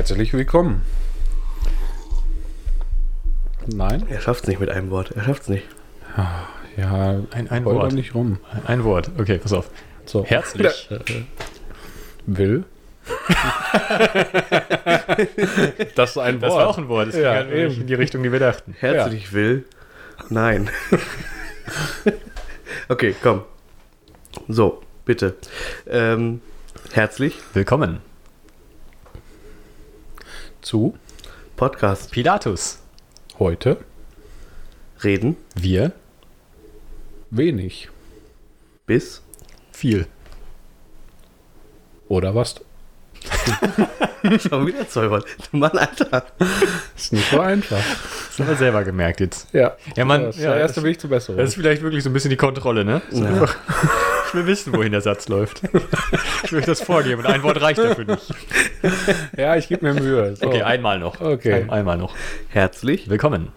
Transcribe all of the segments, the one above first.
Herzlich willkommen. Nein? Er schafft es nicht mit einem Wort. Er schafft es nicht. Ja, Ein, ein Wort. nicht rum. Ein, ein Wort. Okay, pass auf. So. Herzlich. Will. das ist ein Das Wort. war auch ein Wort. Das ging Ja, halt nicht eben. in die Richtung, die wir dachten. Herzlich will. Nein. okay, komm. So, bitte. Ähm, herzlich. Willkommen. Zu Podcast. Pilatus. heute Reden. Wir. wenig. Bis. Viel. Oder was? Schon wieder Worte. Mann, Alter. Ist nicht so einfach. Das haben wir selber gemerkt jetzt. Ja. Ja, man- ja, der erste Weg zur Besserung. Das ist vielleicht wirklich so ein bisschen die Kontrolle, ne? So Ja. Ich will wissen, wohin der Satz läuft. Ich will euch das vorgeben und ein Wort reicht dafür nicht. ja, ich gebe mir Mühe. So. Okay, einmal noch. Okay. Ein, einmal noch. Herzlich. Willkommen.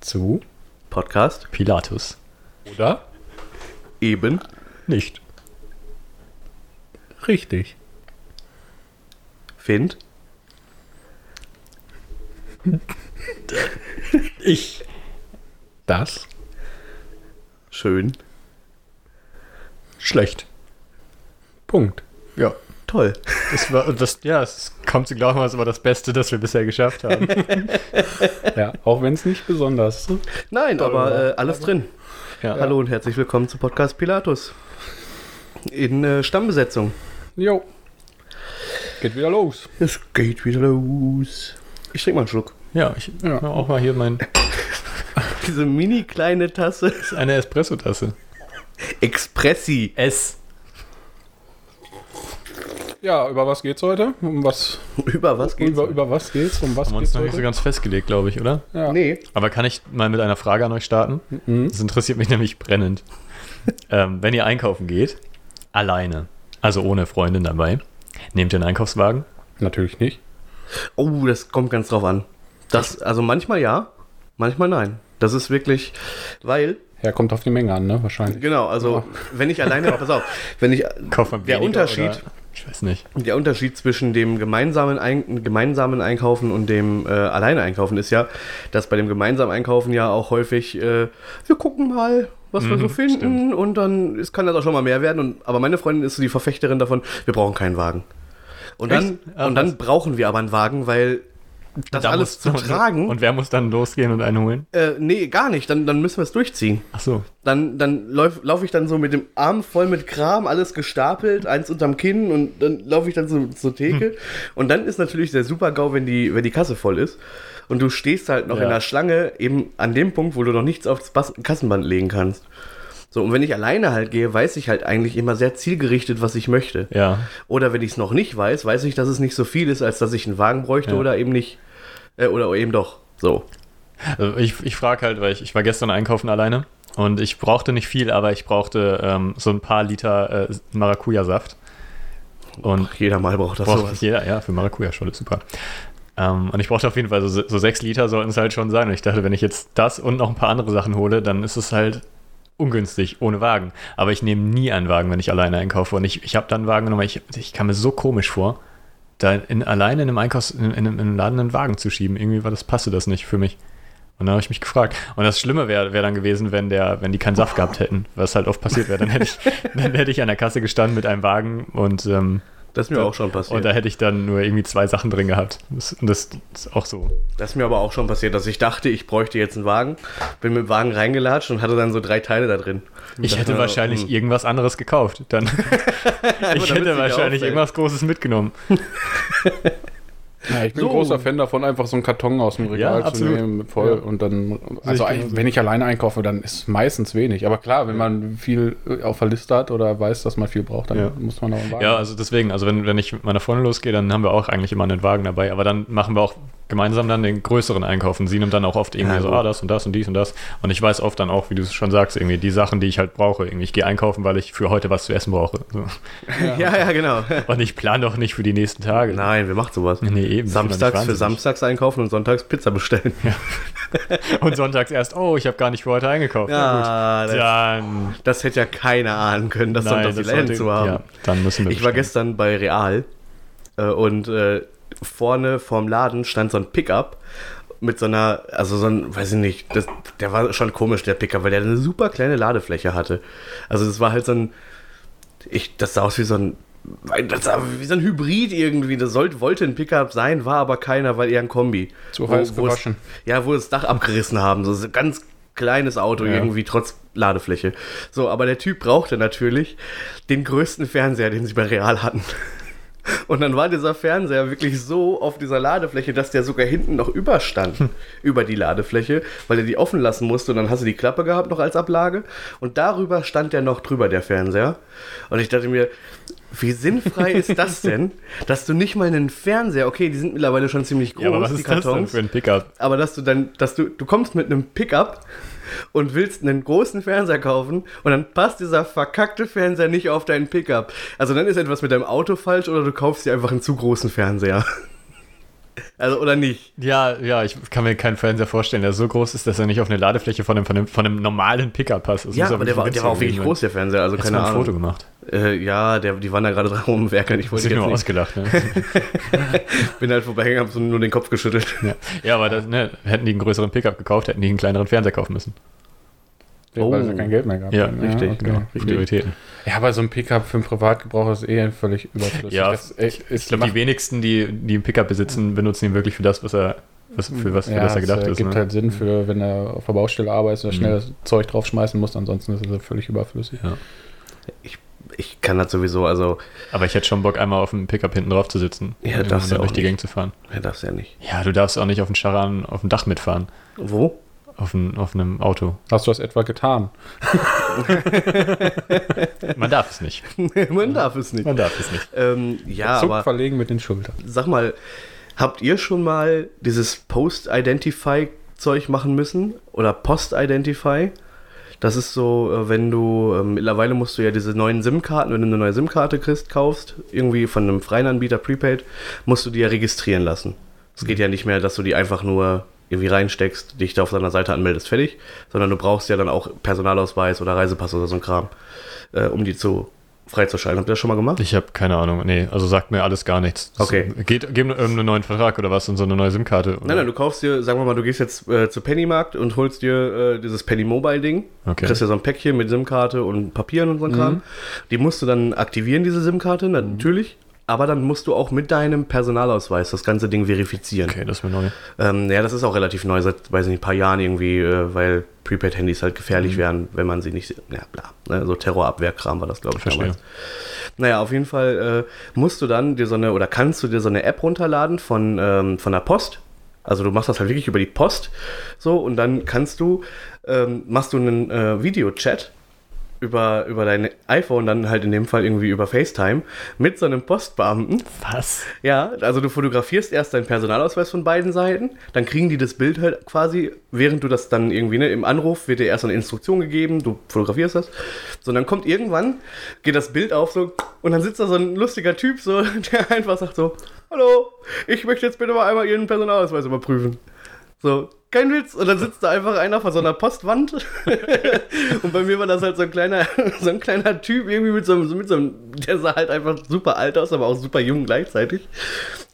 Zu Podcast. Pilatus. oder Eben. Nicht. richtig. Find. Ich. Das Schön. Schlecht. Punkt. Ja. Toll. Das war, das, ja, es kommt zu glauben, es war das Beste, das wir bisher geschafft haben. Ja, auch wenn es nicht besonders. Nein, Toll, aber äh, alles drin. Ja. Hallo und herzlich willkommen zu Podcast Pilatus. In äh, Stammbesetzung. Jo. Geht wieder los. Es geht wieder los. Ich trinke mal einen Schluck. Ja, ich Ja. ja. auch mal hier mein. Diese mini kleine Tasse. Das ist eine Espresso-Tasse. Expressi. S. Ja, über was geht's heute? Um was? Über was geht's? Über, über was geht's? Um was Haben wir uns noch nicht so ganz festgelegt, glaube ich, oder? Ja. Nee. Aber kann ich mal mit einer Frage an euch starten? Mhm. Das interessiert mich nämlich brennend. ähm, wenn ihr einkaufen geht, alleine, also ohne Freundin dabei, nehmt ihr einen Einkaufswagen? Natürlich nicht. Oh, das kommt ganz drauf an. Das, also manchmal ja, manchmal nein. Das ist wirklich, weil, Ja, kommt auf die Menge an, ne? Wahrscheinlich. genau, also wenn ich alleine, pass auf, wenn ich, Der Unterschied- Oder, ich weiß nicht. der Unterschied zwischen dem gemeinsamen, Ein gemeinsamen Einkaufen und dem äh, alleine Einkaufen ist ja, dass bei dem gemeinsamen Einkaufen ja auch häufig, äh, wir gucken mal, was wir so Mhm, finden und dann es kann das auch schon mal mehr werden. Und, aber meine Freundin ist so die Verfechterin davon, wir brauchen keinen Wagen. Und dann? Ah, und dann was? brauchen wir aber einen Wagen, weil das Da alles zu tragen. Und wer muss dann losgehen und einen holen? Äh, nee, gar nicht. Dann, dann müssen wir es durchziehen. Ach so. Dann, dann laufe lauf ich dann so mit dem Arm voll mit Kram, alles gestapelt, eins unterm Kinn und dann laufe ich dann so zur Theke. Hm. Und dann ist natürlich der Super-GAU, wenn die, wenn die Kasse voll ist. Und du stehst halt noch Ja. in der Schlange eben an dem Punkt, wo du noch nichts aufs Kassenband legen kannst. So, und wenn ich alleine halt gehe, weiß ich halt eigentlich immer sehr zielgerichtet, was ich möchte. Ja. Oder wenn ich es noch nicht weiß, weiß ich, dass es nicht so viel ist, als dass ich einen Wagen bräuchte Ja. oder eben nicht. Äh, oder eben doch. So. Also ich ich frage halt, weil ich, ich war gestern einkaufen alleine und ich brauchte nicht viel, aber ich brauchte ähm, so ein paar Liter äh, Maracuja-Saft. Und Ach, jeder mal braucht das braucht sowas. jeder, ja, für Maracuja-Scholle, super. Ähm, und ich brauchte auf jeden Fall so, so sechs Liter sollten es halt schon sein. Und ich dachte, wenn ich jetzt das und noch ein paar andere Sachen hole, dann ist es halt ungünstig ohne Wagen. Aber ich nehme nie einen Wagen, wenn ich alleine einkaufe. Und ich, ich habe dann einen Wagen genommen, ich, ich kam mir so komisch vor, da in, alleine in einem Einkaufs-, in, in, in einem Laden einen Wagen zu schieben. Irgendwie war das, passte das nicht für mich. Und dann habe ich mich gefragt. Und das Schlimme wäre wär dann gewesen, wenn, der, wenn die keinen Saft gehabt hätten, was halt oft passiert wäre. Dann hätte ich, dann hätte ich an der Kasse gestanden mit einem Wagen und ähm, Das ist mir auch schon passiert. und da hätte ich dann nur irgendwie zwei Sachen drin gehabt. Das, und das ist auch so. Das ist mir aber auch schon passiert, dass ich dachte, ich bräuchte jetzt einen Wagen, bin mit dem Wagen reingelatscht und hatte dann so drei Teile da drin. Ich hätte wahrscheinlich hm. irgendwas anderes gekauft. Dann ich hätte wahrscheinlich irgendwas Großes mitgenommen. Ja, ich bin So. ein großer Fan davon, einfach so einen Karton aus dem Regal Ja, zu nehmen, voll Ja. und dann, also ich wenn ich alleine einkaufe, dann ist meistens wenig. Aber klar, wenn man viel äh, auf der Liste hat oder weiß, dass man viel braucht, dann Ja. muss man auch einen Wagen. Ja, also deswegen, also wenn, wenn ich mit meiner Freundin losgehe, dann haben wir auch eigentlich immer einen Wagen dabei. Aber dann machen wir auch gemeinsam dann den größeren Einkauf und sie nimmt dann auch oft irgendwie Ja, so, ah, das und das und dies und das. Und ich weiß oft dann auch, wie du es schon sagst, irgendwie die Sachen, die ich halt brauche. Irgendwie, ich gehe einkaufen, weil ich für heute was zu essen brauche. So. Ja, ja, genau. Und ich plane doch nicht für die nächsten Tage. Nein, wer macht sowas? Nee, eben. Samstags für. Samstags einkaufen und sonntags Pizza bestellen. Und sonntags erst, oh, ich habe gar nicht für heute eingekauft. Ja, gut. das, Dann. das hätte ja keiner ahnen können, das Nein, sonntags die das Läden sollte- zu haben. Ja, dann müssen wir Ich war bestellen. gestern bei Real äh, und äh, vorne vorm Laden stand so ein Pickup mit so einer, also so ein, weiß ich nicht, das, der war schon komisch, der Pickup, weil der eine super kleine Ladefläche hatte. Also das war halt so ein, ich, das sah aus wie so ein, das sah wie so ein Hybrid irgendwie. Das sollte, wollte ein Pickup sein, war aber keiner, weil eher ein Kombi. Zu Wo- heiß wo es- gewaschen. Ja, wo das Dach abgerissen haben. So ein ganz kleines Auto Ja. irgendwie, trotz Ladefläche. So, aber der Typ brauchte natürlich den größten Fernseher, den sie bei Real hatten. Und dann war dieser Fernseher wirklich so auf dieser Ladefläche, dass der sogar hinten noch überstand über die Ladefläche, weil er die offen lassen musste und dann hast du die Klappe gehabt noch als Ablage und darüber stand der noch drüber, der Fernseher. Und ich dachte mir, wie sinnfrei ist das denn, dass du nicht mal einen Fernseher, okay, die sind mittlerweile schon ziemlich groß, Ja, aber was die ist das denn Kartons, für ein Pickup? aber dass du dann, dass du, du kommst mit einem Pickup und willst einen großen Fernseher kaufen und dann passt dieser verkackte Fernseher nicht auf deinen Pickup. Also dann ist etwas mit deinem Auto falsch oder du kaufst dir einfach einen zu großen Fernseher. Also oder nicht. Ja, ja, ich kann mir keinen Fernseher vorstellen, der so groß ist, dass er nicht auf eine Ladefläche von einem, von einem, von einem normalen Pickup passt. Das Ja, aber der war, der war auch wirklich winzig groß, der Fernseher, also sein. keine mal ein Ahnung. Foto gemacht? Äh, ja, der, die waren da gerade dran rumwerkeln. Ich wollte du nur nicht. ausgelacht, ne? Bin halt vorbeigegangen, hab so nur den Kopf geschüttelt. ja. ja, aber das, ne, hätten die einen größeren Pickup gekauft, hätten die einen kleineren Fernseher kaufen müssen. Weil sie Oh. kein Geld mehr gehabt Ja, haben. richtig, okay. genau. Prioritäten. Ja, aber so ein Pickup für einen Privatgebrauch ist eh völlig überflüssig. Ja, das, äh, ist, Ich glaube, die wenigsten, die, die einen Pickup besitzen, benutzen ihn wirklich für das, was er, was, für was, für ja, das er gedacht es, äh, ist. gibt Ne? halt Sinn für, wenn er auf der Baustelle arbeitet und Mhm. schnell das Zeug draufschmeißen muss, ansonsten ist es völlig überflüssig. Ja. Ich kann das sowieso, also, Aber ich hätte schon Bock, einmal auf dem Pickup hinten drauf zu sitzen. Ja, und darfst du dann auch durch die nicht. Gegend zu fahren. ja, darfst ja nicht. Ja, du darfst auch nicht auf dem Charan auf dem Dach mitfahren. Wo? Auf, ein, auf einem Auto. Hast du das etwa getan? Man darf es nicht. Man darf es nicht. Man darf es nicht. Ähm, ja, Zuck aber verlegen mit den Schultern. sag mal, habt ihr schon mal dieses Post-Identify-Zeug machen müssen? Oder Post-Identify? Das ist so, äh, wenn du, ähm, mittlerweile musst du ja diese neuen SIM-Karten, wenn du eine neue SIM-Karte kriegst, kaufst, irgendwie von einem freien Anbieter Prepaid, musst du die ja registrieren lassen. Es geht ja nicht mehr, dass du die einfach nur irgendwie reinsteckst, dich da auf seiner Seite anmeldest, fertig, sondern du brauchst ja dann auch Personalausweis oder Reisepass oder so ein Kram, äh, um die zu freizuschalten. Habt ihr das schon mal gemacht? Ich habe keine Ahnung. Nee, also sagt mir alles gar nichts. Das Okay. Geht, geben irgendeinen neuen Vertrag oder was und so eine neue SIM-Karte? Nein, nein, du kaufst dir, sagen wir mal, du gehst jetzt äh, zu Pennymarkt und holst dir äh, dieses Penny Mobile Ding. Okay. Kriegst dir so ein Päckchen mit SIM-Karte und Papieren und so ein Kram. Die musst du dann aktivieren, diese SIM-Karte, natürlich. Aber dann musst du auch mit deinem Personalausweis das ganze Ding verifizieren. Okay, das ist mir neu. Ähm, ja, das ist auch relativ neu, seit, weiß ich nicht, ein paar Jahren irgendwie, äh, weil Prepaid-Handys halt gefährlich wären, wenn man sie nicht, ja, bla, ne, so Terrorabwehrkram war das, glaube ich, Verstehe. damals. Naja, auf jeden Fall äh, musst du dann dir so eine, oder kannst du dir so eine App runterladen von, ähm, von der Post. Also du machst das halt wirklich über die Post, so, und dann kannst du, ähm, machst du einen äh, Videochat über, über dein iPhone, dann halt in dem Fall irgendwie über FaceTime, mit so einem Postbeamten. Was? Ja, also du fotografierst erst deinen Personalausweis von beiden Seiten, dann kriegen die das Bild halt quasi, während du das dann irgendwie, ne, im Anruf wird dir erst eine Instruktion gegeben, du fotografierst das. So, und dann kommt irgendwann, geht das Bild auf so, und dann sitzt da so ein lustiger Typ so, der einfach sagt so, hallo, ich möchte jetzt bitte mal einmal Ihren Personalausweis überprüfen. So, kein Witz. Und dann sitzt da einfach einer vor so einer Postwand. und bei mir war das halt so ein kleiner, so ein kleiner Typ, irgendwie mit so, einem- mit so einem, der sah halt einfach super alt aus, aber auch super jung gleichzeitig.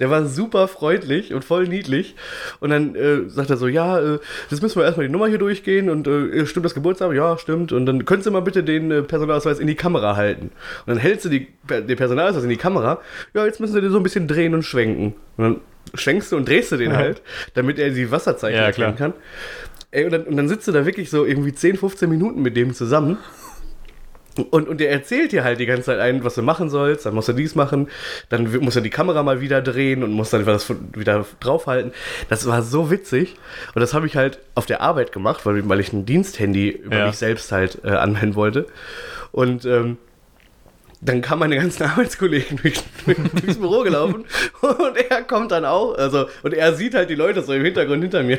Der war super freundlich und voll niedlich. Und dann äh, sagt er so, ja, äh, jetzt müssen wir erstmal die Nummer hier durchgehen und äh, stimmt das Geburtstag? Ja, stimmt. Und dann könntest du mal bitte den äh, Personalausweis in die Kamera halten. Und dann hältst du die, den Personalausweis in die Kamera. Ja, jetzt müssen sie den so ein bisschen drehen und schwenken. Und dann schwenkst du und drehst du den Ja. halt, damit er die Wasserzeichen Ja, erkennen kann. Ey, und dann, und dann sitzt du da wirklich so irgendwie 10, 15 Minuten mit dem zusammen. Und, und der erzählt dir halt die ganze Zeit ein, was du machen sollst, dann musst du dies machen, dann musst du die Kamera mal wieder drehen und musst dann das von- wieder draufhalten. Das war so witzig. Und das habe ich halt auf der Arbeit gemacht, weil, weil ich ein Diensthandy über Ja. mich selbst halt äh, anmelden wollte. Und ähm, dann kamen meine ganzen Arbeitskollegen durch, durchs Büro gelaufen und er kommt dann auch, also, und er sieht halt die Leute so im Hintergrund hinter mir.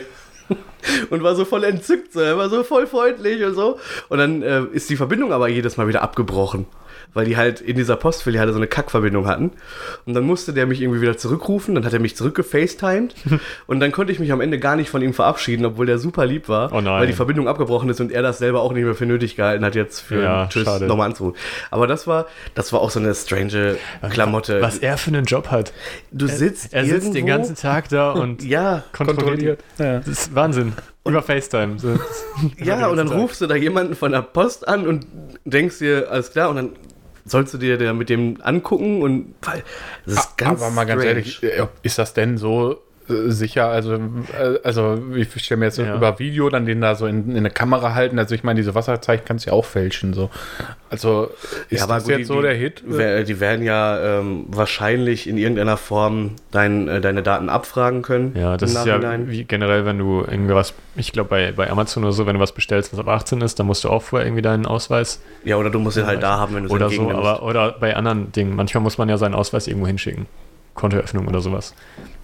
und war so voll entzückt, so. er war so voll freundlich und so. Und dann äh, ist die Verbindung aber jedes Mal wieder abgebrochen weil die halt in dieser Postfiliale so eine Kackverbindung hatten. Und dann musste der mich irgendwie wieder zurückrufen, dann hat er mich zurückgefacetimed und dann konnte ich mich am Ende gar nicht von ihm verabschieden, obwohl der super lieb war, Oh weil die Verbindung abgebrochen ist und er das selber auch nicht mehr für nötig gehalten hat, jetzt für Ja, Tschüss nochmal anzurufen. Aber das war, das war auch so eine strange Klamotte. Was er für einen Job hat. du sitzt Er sitzt den ganzen Tag da und ja, kontrolliert. Ja. Das ist Wahnsinn. Über FaceTime. So. Ja, und dann Tag. rufst du da jemanden von der Post an und denkst dir, alles klar, und dann sollst du dir da mit dem angucken und weil das ist ganz Aber mal ganz strange. ehrlich, äh, ist das denn so sicher? Also, äh, also ich stelle mir jetzt Ja. über Video dann den da so in, in eine Kamera halten. Also ich meine, diese Wasserzeichen kannst du ja auch fälschen. So. Also ist Ja, aber das gut, jetzt die, so der Hit? Die werden ja ähm, wahrscheinlich in irgendeiner Form dein, äh, deine Daten abfragen können. Ja, das ist ja wie generell, wenn du irgendwas, ich glaube bei, bei Amazon oder so, wenn du was bestellst, was ab 18 ist, dann musst du auch vorher irgendwie deinen Ausweis Ja, oder du musst ihn halt da haben, wenn du es oder so, aber oder bei anderen Dingen. Manchmal muss man ja seinen Ausweis irgendwo hinschicken. Kontoeröffnung oder sowas.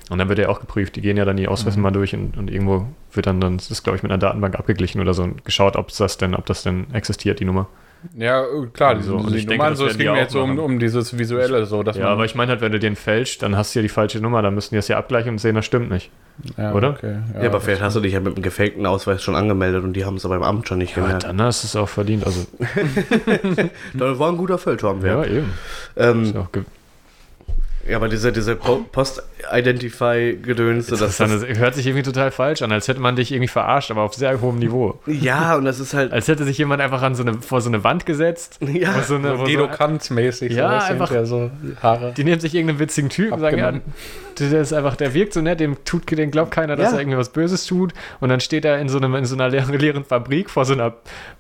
Und dann wird er auch geprüft. Die gehen ja dann die Ausweise mal durch und, und irgendwo wird dann, dann das ist glaube ich mit einer Datenbank abgeglichen oder so und geschaut, ob das denn, ob das denn existiert, die Nummer. Ja, äh, klar, diese, So, und diese ich denke, Nummern, das so, es ging die mir jetzt so um, um dieses Visuelle, so, dass Ja, man. aber ich meine halt, wenn du den fälscht, dann hast du ja die falsche Nummer, dann müssen die das ja abgleichen und sehen, das stimmt nicht. ja, oder? Okay, ja, aber das- vielleicht hast du dich ja mit einem gefakten Ausweis schon angemeldet und die haben es aber beim Amt schon nicht Ja, gemerkt. dann hast du es auch verdient. Also, Das war ein guter Feldturm. ja, Ja, eben. ähm, Ist ja aber diese, diese Po- Post-Identify-Gedöns, so das, das, das hört sich irgendwie total falsch an, als hätte man dich irgendwie verarscht, aber auf sehr hohem Niveau. ja, und das ist halt, Als hätte sich jemand einfach an so eine, vor so eine Wand gesetzt. ja, wo so eine, wo Guido so, Kanz-mäßig. Ja, du, einfach- so Haare. die nehmen sich irgendeinen witzigen Typen und sagen, ja, der ist einfach, der wirkt so nett, dem tut, dem glaubt keiner, dass Ja. er irgendwie was Böses tut. Und dann steht er in so, einem, in so einer leeren, leeren Fabrik vor so einer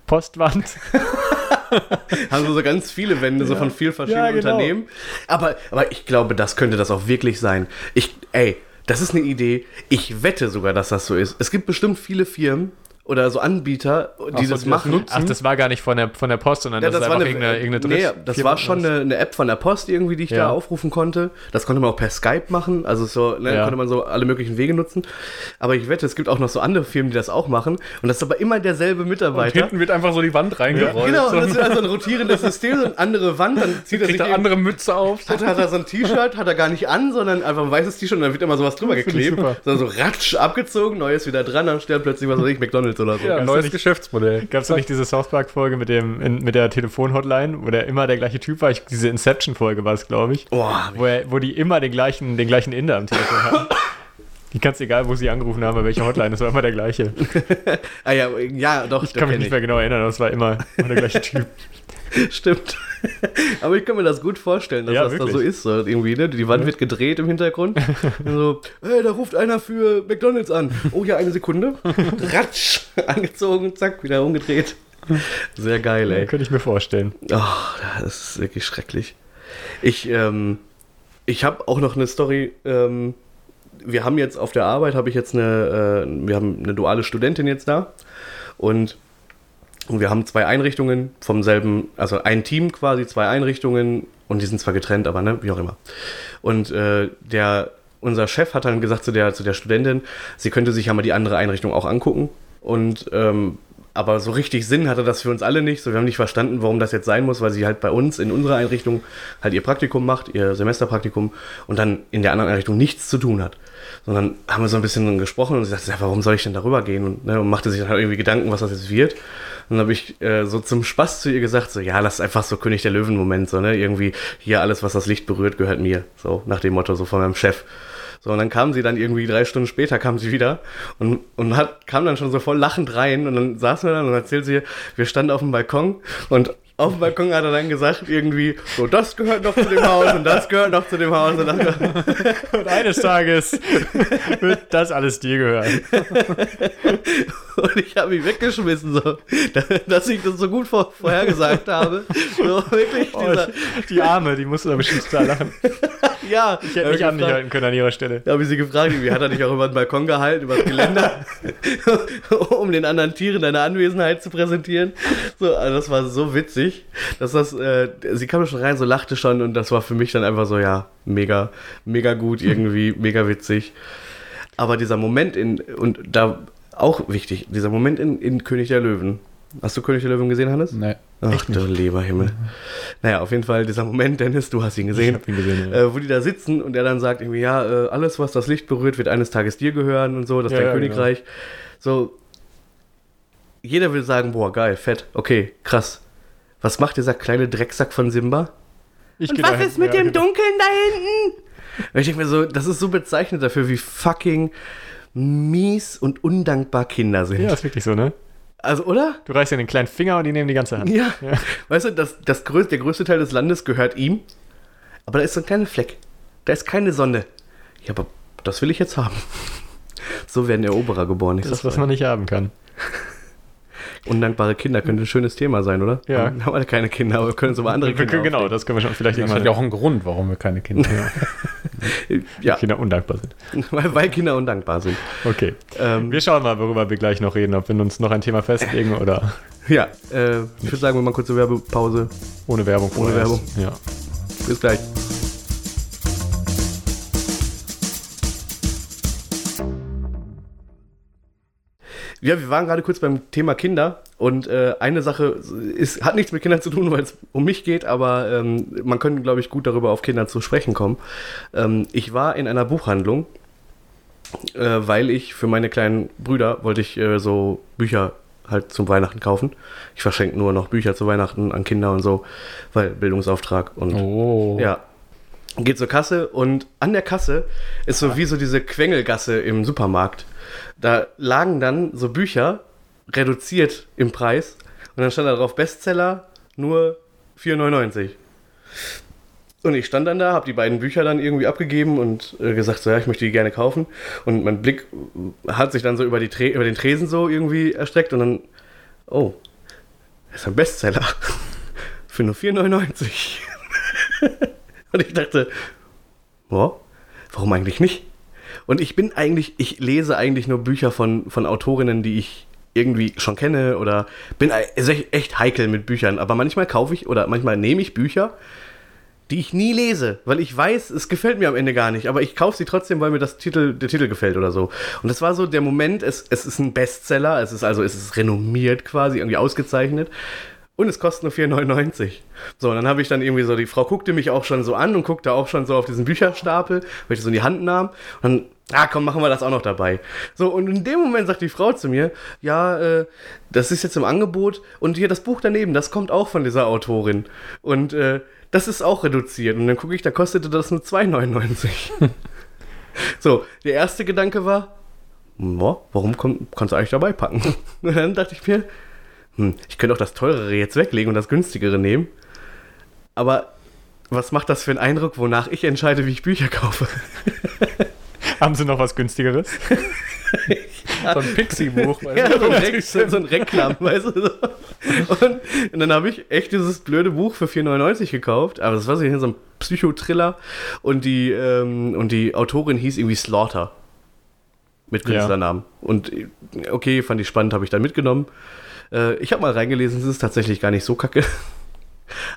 Postwand. haben so ganz viele Wände, so von vielen verschiedenen Ja, genau. Unternehmen. Aber, aber ich glaube, das könnte das auch wirklich sein. Ich, ey, das ist eine Idee. Ich wette sogar, dass das so ist. Es gibt bestimmt viele Firmen oder so Anbieter, die Ach das die das machen. nutzen? Ach, das war gar nicht von der, von der Post, sondern Ja, das, das ist war einfach eine, irgendeine, irgendeine nee, das war schon eine, eine App von der Post irgendwie, die ich Ja. da aufrufen konnte. Das konnte man auch per Skype machen, also so, ne, Ja. konnte man so alle möglichen Wege nutzen. Aber ich wette, es gibt auch noch so andere Firmen, die das auch machen. Und das ist aber immer derselbe Und Mitarbeiter. hinten wird einfach so die Wand reingerollt. Genau, und das ist also ein rotierendes System, so eine andere Wand, dann zieht er sich eine andere Mütze auf. Hat, hat er so ein T-Shirt, hat er gar nicht an, sondern einfach ein weißes T-Shirt und dann wird immer sowas drüber geklebt. So, so ratsch abgezogen, neues wieder dran, dann stellt plötzlich was weiß ich, McDonalds oder so. Ja, neues nicht- Geschäftsmodell. Gab es nicht diese South Park-Folge mit, dem, in, mit der Telefon-Hotline, wo der immer der gleiche Typ war? Ich, diese Inception-Folge war es, glaube ich. Boah, Wo, er, wo die immer den gleichen, den gleichen Inder am Telefon hatten. Die kannst egal, wo sie angerufen haben, bei welcher Hotline, das war immer der gleiche. ah, ja, ja, doch, Ich kann mich nicht mehr genau erinnern, aber es war immer, immer der gleiche Typ. Stimmt. Aber ich kann mir das gut vorstellen, dass Ja, das da wirklich. so ist. So irgendwie, ne? Die Wand wird gedreht im Hintergrund. Und so, hey, da ruft einer für McDonalds an. Oh ja, eine Sekunde. Ratsch, angezogen, zack, wieder umgedreht. Sehr geil, Ja, ey. könnte ich mir vorstellen. Oh, das ist wirklich schrecklich. Ich, ähm, ich habe auch noch eine Story. Ähm, wir haben jetzt auf der Arbeit, habe ich jetzt eine, äh, wir haben eine duale Studentin jetzt da. Und, wir haben zwei Einrichtungen vom selben, also ein Team quasi, zwei Einrichtungen. Und die sind zwar getrennt, aber ne, wie auch immer. Und äh, der, unser Chef hat dann gesagt zu der, zu der Studentin, sie könnte sich ja mal die andere Einrichtung auch angucken. Und ähm, aber so richtig Sinn hatte das für uns alle nicht. So, wir haben nicht verstanden, warum das jetzt sein muss, weil sie halt bei uns in unserer Einrichtung halt ihr Praktikum macht, ihr Semesterpraktikum und dann in der anderen Einrichtung nichts zu tun hat. Sondern haben wir so ein bisschen gesprochen und sie sagte, ja, warum soll ich denn darüber gehen? Und, ne, und machte sich dann halt irgendwie Gedanken, was das jetzt wird. Und dann habe ich äh, so zum Spaß zu ihr gesagt, so, ja, das ist einfach so König der Löwen-Moment, so, ne? Irgendwie hier alles, was das Licht berührt, gehört mir. So, nach dem Motto, so von meinem Chef. So, und dann kam sie dann irgendwie drei Stunden später, kam sie wieder und, und hat, kam dann schon so voll lachend rein und dann saßen wir dann und erzählt sie, wir standen auf dem Balkon und auf dem Balkon hat er dann gesagt, irgendwie, so, das gehört noch zu dem Haus und das gehört noch zu dem Haus und. Und eines Tages wird das alles dir gehören. Und ich habe mich weggeschmissen, so, dass ich das so gut vor, vorhergesagt habe. So, wirklich, Oh, die Arme, die musst du da bestimmt total lachen. ja. Ich hätte mich an dich halten können an ihrer Stelle. Da habe ich sie gefragt, wie hat er dich auch über den Balkon gehalten, über das Geländer, um den anderen Tieren deine Anwesenheit zu präsentieren. So, also das war so witzig, dass das, äh, sie kam schon rein, so lachte schon und das war für mich dann einfach so, ja, mega, mega gut irgendwie, mega witzig. Aber dieser Moment in, und da Auch wichtig, dieser Moment in, in König der Löwen. Hast du König der Löwen gesehen, Hannes? Nee. Ach, du lieber Himmel. Naja, auf jeden Fall dieser Moment, Dennis, du hast ihn gesehen, hab ihn gesehen, ja. äh, wo die da sitzen und er dann sagt irgendwie, ja, äh, alles, was das Licht berührt, wird eines Tages dir gehören und so, das ist Ja, dein ja, Königreich. So, jeder will sagen, boah, geil, fett, okay, krass. Was macht dieser kleine Drecksack von Simba? Ich Und was dahin. ist mit Ja, dem genau. Dunkeln da hinten? Und ich denke mir so, das ist so bezeichnend dafür, wie fucking mies und undankbar Kinder sind. Ja, ist wirklich so, ne? Also, oder? Du reißt dir den kleinen Finger und die nehmen die ganze Hand. Ja. Weißt du, das, das größte, der größte Teil des Landes gehört ihm, aber da ist so ein kleiner Fleck. Da ist keine Sonne. Ja, aber das will ich jetzt haben. So werden Eroberer geboren. Das ist, was man nicht haben kann. Undankbare Kinder könnte ein schönes Thema sein, oder? Ja. Wir haben alle keine Kinder, aber wir können uns über andere Wir Kinder können, genau, das können wir schon vielleicht Das hat ja auch einen Grund, warum wir keine Kinder haben. Ja, Kinder undankbar sind. weil, weil Kinder undankbar sind. Okay. Ähm, Wir schauen mal, worüber wir gleich noch reden, ob wir uns noch ein Thema festlegen oder ja, äh, ich würde sagen, wir machen kurze Werbepause. ohne Werbung. Ohne. Werbung. Ja. Bis gleich. Ja, wir waren gerade kurz beim Thema Kinder und äh, eine Sache ist, hat nichts mit Kindern zu tun, weil es um mich geht, aber ähm, man könnte, glaube ich, gut darüber auf Kinder zu sprechen kommen. Ähm, ich war in einer Buchhandlung, äh, weil ich für meine kleinen Brüder wollte ich äh, so Bücher halt zum Weihnachten kaufen. Ich verschenke nur noch Bücher zu Weihnachten an Kinder und so, weil Bildungsauftrag und Oh. ja. Geht zur Kasse und an der Kasse ist so wie so diese Quengelgasse im Supermarkt. Da lagen dann so Bücher reduziert im Preis und dann stand da drauf Bestseller nur 4,99. Und ich stand dann da, habe die beiden Bücher dann irgendwie abgegeben und äh, gesagt, so ja, ich möchte die gerne kaufen. Und mein Blick äh, hat sich dann so über, die Tre über den Tresen so irgendwie erstreckt und dann, oh, das ist ein Bestseller. Für nur 4,99. Und ich dachte, oh, warum eigentlich nicht? Und ich bin eigentlich, ich lese eigentlich nur Bücher von, von Autorinnen, die ich irgendwie schon kenne oder bin echt heikel mit Büchern. Aber manchmal kaufe ich oder manchmal nehme ich Bücher, die ich nie lese, weil ich weiß, es gefällt mir am Ende gar nicht. Aber ich kaufe sie trotzdem, weil mir das Titel, der Titel gefällt oder so. Und das war so der Moment, es, es ist ein Bestseller, es ist also, es ist renommiert quasi, irgendwie ausgezeichnet. Und es kostet nur 4,99. So, und dann habe ich dann irgendwie so, die Frau guckte mich auch schon so an und guckte auch schon so auf diesen Bücherstapel, weil ich das so in die Hand nahm. Und dann, ah komm, machen wir das auch noch dabei. So, und in dem Moment sagt die Frau zu mir, ja, äh, das ist jetzt im Angebot und hier das Buch daneben, das kommt auch von dieser Autorin. Und äh, das ist auch reduziert. Und dann gucke ich, da kostete das nur 2,99. so, der erste Gedanke war, boah, warum komm, kannst du eigentlich dabei packen? Und dann dachte ich mir, hm, ich könnte auch das teurere jetzt weglegen und das günstigere nehmen. Aber was macht das für einen Eindruck, wonach ich entscheide, wie ich Bücher kaufe? Haben Sie noch was günstigeres? So ein Pixie-Buch. weißt Ja, du? so ein, Re so ein Reklam, weißt du? So. Und, und dann habe ich echt dieses blöde Buch für 4,99 gekauft. Aber das war so so ein Psychotriller. Und die, ähm, und die Autorin hieß irgendwie Slaughter. Mit Ja. Künstlernamen. Und äh, okay, fand ich spannend, habe ich dann mitgenommen. Äh, ich habe mal reingelesen, es ist tatsächlich gar nicht so kacke.